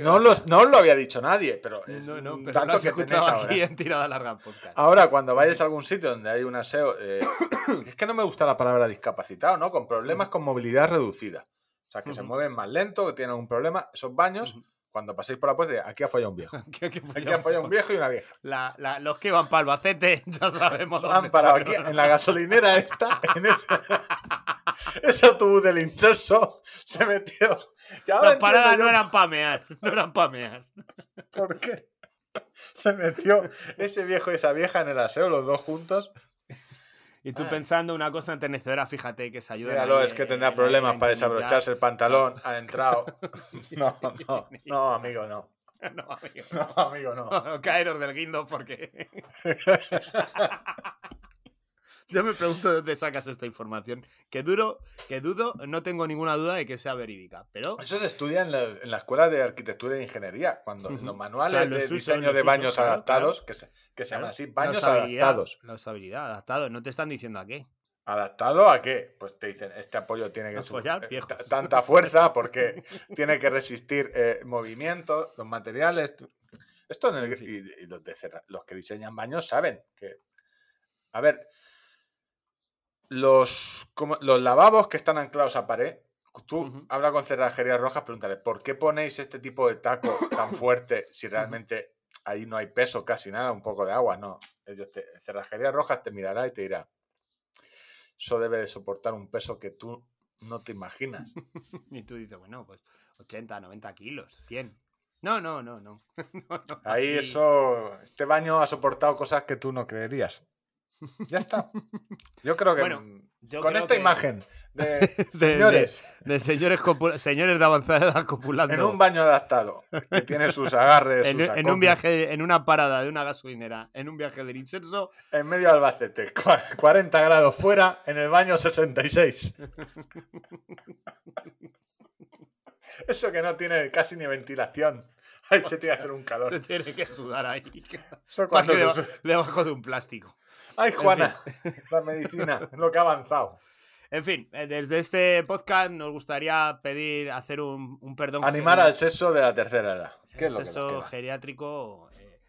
No, los, no lo había dicho nadie, pero es No, no, un pero dato lo has que escuchado ahora. aquí en Tirada Larga Podcast. Ahora, cuando vayas a algún sitio donde hay un aseo, eh, <coughs> es que no me gusta la palabra discapacitado, ¿no? Con problemas con movilidad reducida. O sea, que se mueven más lento, que tienen algún problema. Esos baños, cuando paséis por la puerta, aquí ha fallado un viejo. <laughs> Aquí ha fallado un viejo y una vieja. La- la- los que van para Albacete <laughs> ya sabemos Han dónde parado aquí en la gasolinera esta, <laughs> en ese, ese autobús del inserso, se metió. Y ahora Las paradas no eran pamear, no eran pamear. por qué se metió ese viejo y esa vieja en el aseo, los dos juntos. Y tú Ah. pensando una cosa enternecedora, fíjate que se ayuda. Míralo, es que tendrá problemas para desabrocharse el pantalón. Ha entrado. <laughs> No, no, no, amigo, no. <laughs> No, amigo. No, amigo, no. <laughs> No, caeros del guindo porque. Yo me pregunto de dónde sacas esta información. Que duro, que dudo, no tengo ninguna duda de que sea verídica. Pero Eso se estudia en la, en la escuela de arquitectura e ingeniería, cuando en los O manuales sea, los de usos, diseño de baños adaptados, claro. que se, que se Claro, llaman así, baños adaptados. La usabilidad, adaptado. No te están diciendo a qué. ¿Adaptado a qué? Pues te dicen, este apoyo tiene que follar, eh, tanta fuerza porque tiene que resistir eh, movimiento, los materiales. Esto en el- y, y los, de los que diseñan baños saben que. A ver, los, como- los lavabos que están anclados a pared, tú Ujú. habla con cerrajerías rojas, pregúntale, ¿por qué ponéis este tipo de taco <coughs> tan fuerte si realmente ahí no hay peso, casi nada, un poco de agua? No. Ellos te, cerrajerías rojas te mirará y te dirá, eso debe de soportar un peso que tú no te imaginas. <laughs> Y tú dices, bueno, pues 80, 90 kilos, 100. No, no, no, no. <laughs> No, no, Ahí eso, este baño ha soportado cosas que tú no creerías. Ya está. Yo creo que Bueno, mm, yo con creo esta que- imagen de <laughs> <laughs> señores De señores, señores de avanzada edad copulando. en un baño adaptado que tiene sus agarres, <laughs> en, sus en un viaje, en una parada de una gasolinera, en un viaje del incenso, en medio de Albacete, cua- 40 grados fuera, en el baño 66. Eso que no tiene casi ni ventilación. Ahí te tiene que hacer un se calor. tiene que sudar ahí. Eso cuando se debajo de un plástico. Ay, Juana, la medicina, es <laughs> lo que ha avanzado. En fin, eh, desde este podcast nos gustaría pedir, hacer un, un perdón. Animar al sexo de la tercera edad. ¿Qué es lo nos sexo geriátrico eh,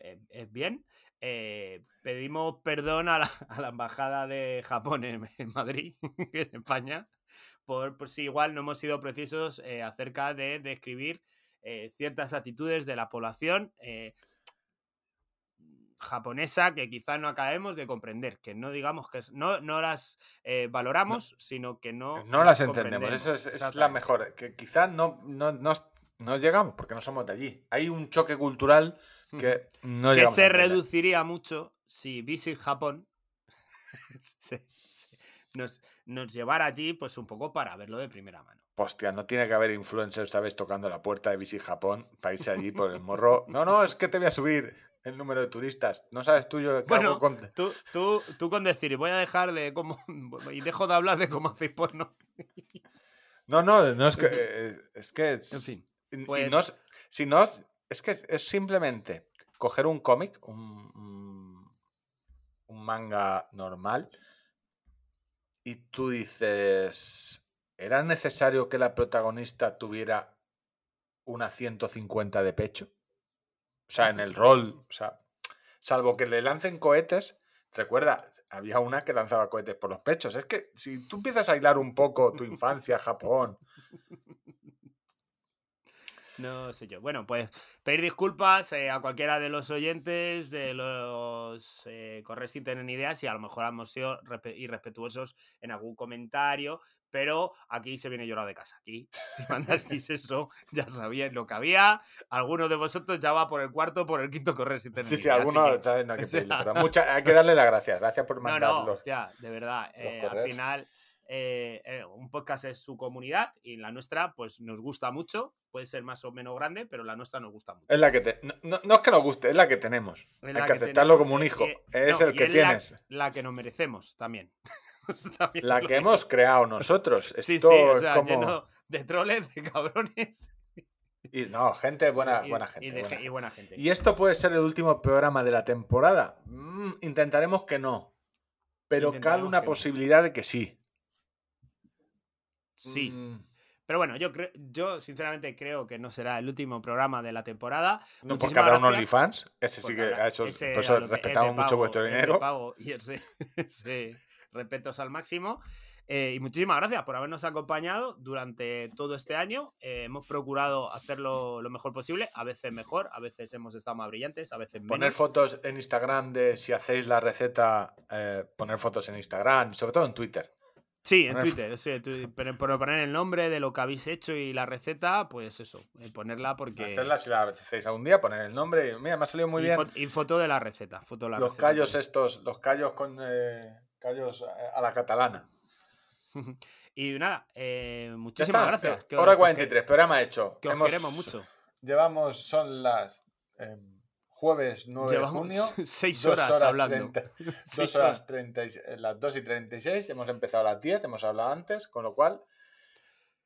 eh, eh, bien. Eh, pedimos perdón a la, a la embajada de Japón en, en Madrid, <laughs> en España, por, por si igual no hemos sido precisos acerca de describir ciertas actitudes de la población japonesa que quizá no acabemos de comprender, que no digamos que no, no las eh, valoramos, sino que no, No las entendemos, esa es, es la mejor. Que quizás no, no, no, no llegamos porque no somos de allí. Hay un choque cultural que no que llegamos. se reduciría mucho si Visit Japón <laughs> se- se- nos, nos llevara allí pues un poco para verlo de primera mano. Hostia, no tiene que haber influencers, ¿sabes? Tocando la puerta de Visit Japón para irse allí por el <laughs> morro. No, no, es que te voy a subir el número de turistas. No sabes tú yo que Bueno, con- Tú, tú, tú con decir, voy a dejar de cómo <laughs> y dejo de hablar de cómo hacéis porno. <laughs> No, no, no es que. <laughs> eh, Es que. es- En fin, pues- no es- si no, es que es, simplemente coger un cómic, un, un- un manga normal, y tú dices. ¿Era necesario que la protagonista tuviera una 150 de pecho? O sea, en el rol. O sea, salvo que le lancen cohetes. Recuerda, había una que lanzaba cohetes por los pechos. Es que si tú empiezas a hilar un poco tu infancia, Japón, No sé yo. Bueno, pues pedir disculpas eh, a cualquiera de los oyentes, de los eh, correos sin tener ni idea, si a lo mejor hemos sido respe- irrespetuosos en algún comentario, pero aquí se viene llorado de casa. Aquí, si <laughs> mandasteis eso, ya sabíais lo que había. Alguno de vosotros ya va por el cuarto, por el quinto correo sin tener Sí, ni sí, así algunos, que-. No <laughs> hay que o sea- pedirle, pero mucha- hay que darle las gracias. Gracias por no, mandar no, los- hostia, de verdad. eh, al final, eh, eh, un podcast es su comunidad y la nuestra, pues nos gusta mucho. Puede ser más o menos grande, pero la nuestra nos gusta mucho. Es la que te... no, no- no es que nos guste, es la que tenemos. Hay que que aceptarlo tenemos, como un hijo. eh, es no, el que tienes. La, que nos merecemos también. <laughs> También La que digo. hemos creado nosotros. Sí, Esto sí, o es sea, como- lleno de troles, de cabrones. Y no, gente buena, y, buena y gente. de buena ge- y buena gente. Y esto puede ser el último programa de la temporada. Mm, intentaremos que no. Pero cabe una no. posibilidad de que sí. Sí. Mm, Pero bueno, yo creo, yo sinceramente creo que no será el último programa de la temporada. no porque habrá un. OnlyFans. Ese sí Porque que a esos, ese por eso a los de- es de respetamos mucho vuestro dinero. pago y ese, <laughs> ese respetos al máximo. Eh, y muchísimas gracias por habernos acompañado durante todo este año. Eh, hemos procurado hacerlo lo mejor posible, a veces mejor, a veces hemos estado más brillantes, a veces menos. Poner fotos en Instagram de si hacéis la receta, eh, poner fotos en Instagram, sobre todo en Twitter. Sí, en Twitter, sí, pero por poner el nombre de lo que habéis hecho y la receta, pues eso, eh, ponerla porque... Hacerla si la hacéis algún día, poner el nombre. Mira, me ha salido muy y, bien. fo- y foto de la receta, foto de la Los receta callos también. estos, los callos con eh, callos a la catalana. <laughs> y nada, eh, muchísimas gracias. Hora que- 43, programa hecho. Que os Hemos- queremos mucho. llevamos, son las eh, jueves 9 Llevamos de junio. <laughs> seis dos horas hablando. 30 <laughs> Seis dos horas 30, y- eh, las 2 y 36. Hemos empezado a las 10, hemos hablado antes, con lo cual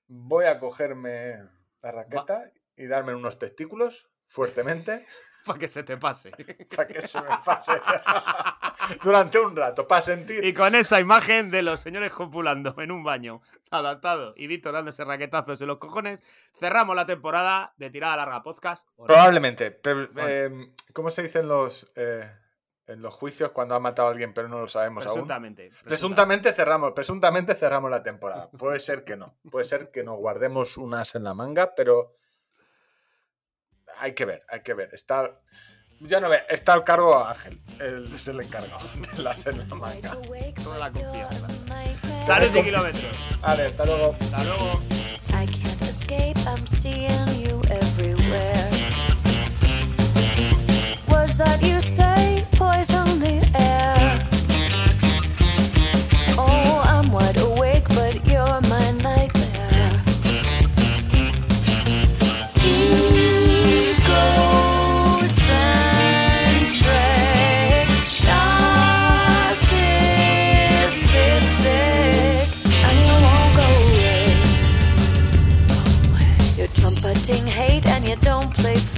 voy a cogerme la raqueta y darme unos testículos fuertemente <laughs> Para que se te pase. <laughs> para que se me pase <laughs> durante un rato, para sentir. Y con esa imagen de los señores copulando en un baño adaptado y Víctor dándose raquetazos en los cojones, cerramos la temporada de Tirada Larga Podcast. ¿o no? Probablemente. pero, eh, ¿Cómo se dice en los, eh, en los juicios cuando ha matado a alguien pero no lo sabemos aún? Presuntamente. Presuntamente cerramos, presuntamente cerramos la temporada. Puede ser que no. Puede ser que nos guardemos unas en la manga, pero hay que ver, hay que ver. Está. Ya no ve, está al cargo Ángel. Él es el encargado <laughs> de en la manga. Toda la confianza. Sales de kilómetros. Vale, hasta luego. Hasta luego.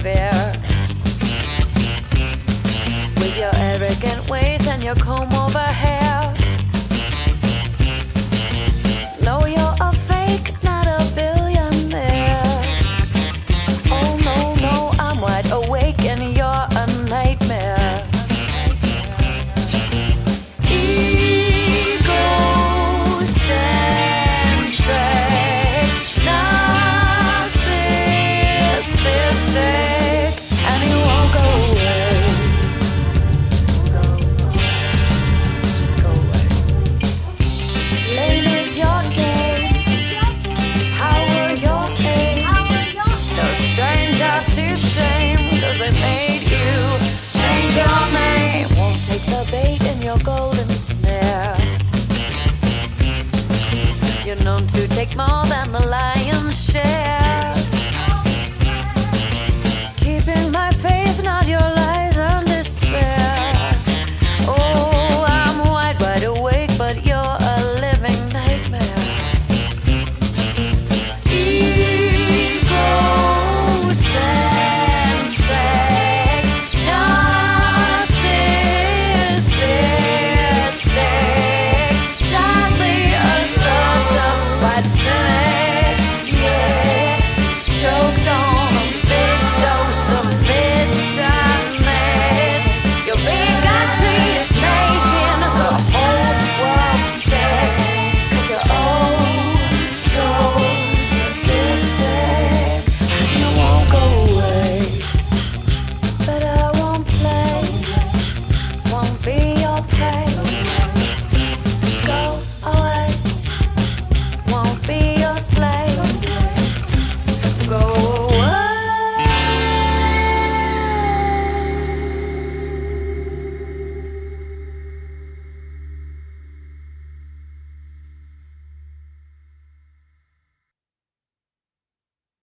Don't. With your arrogant ways and your comb over hair.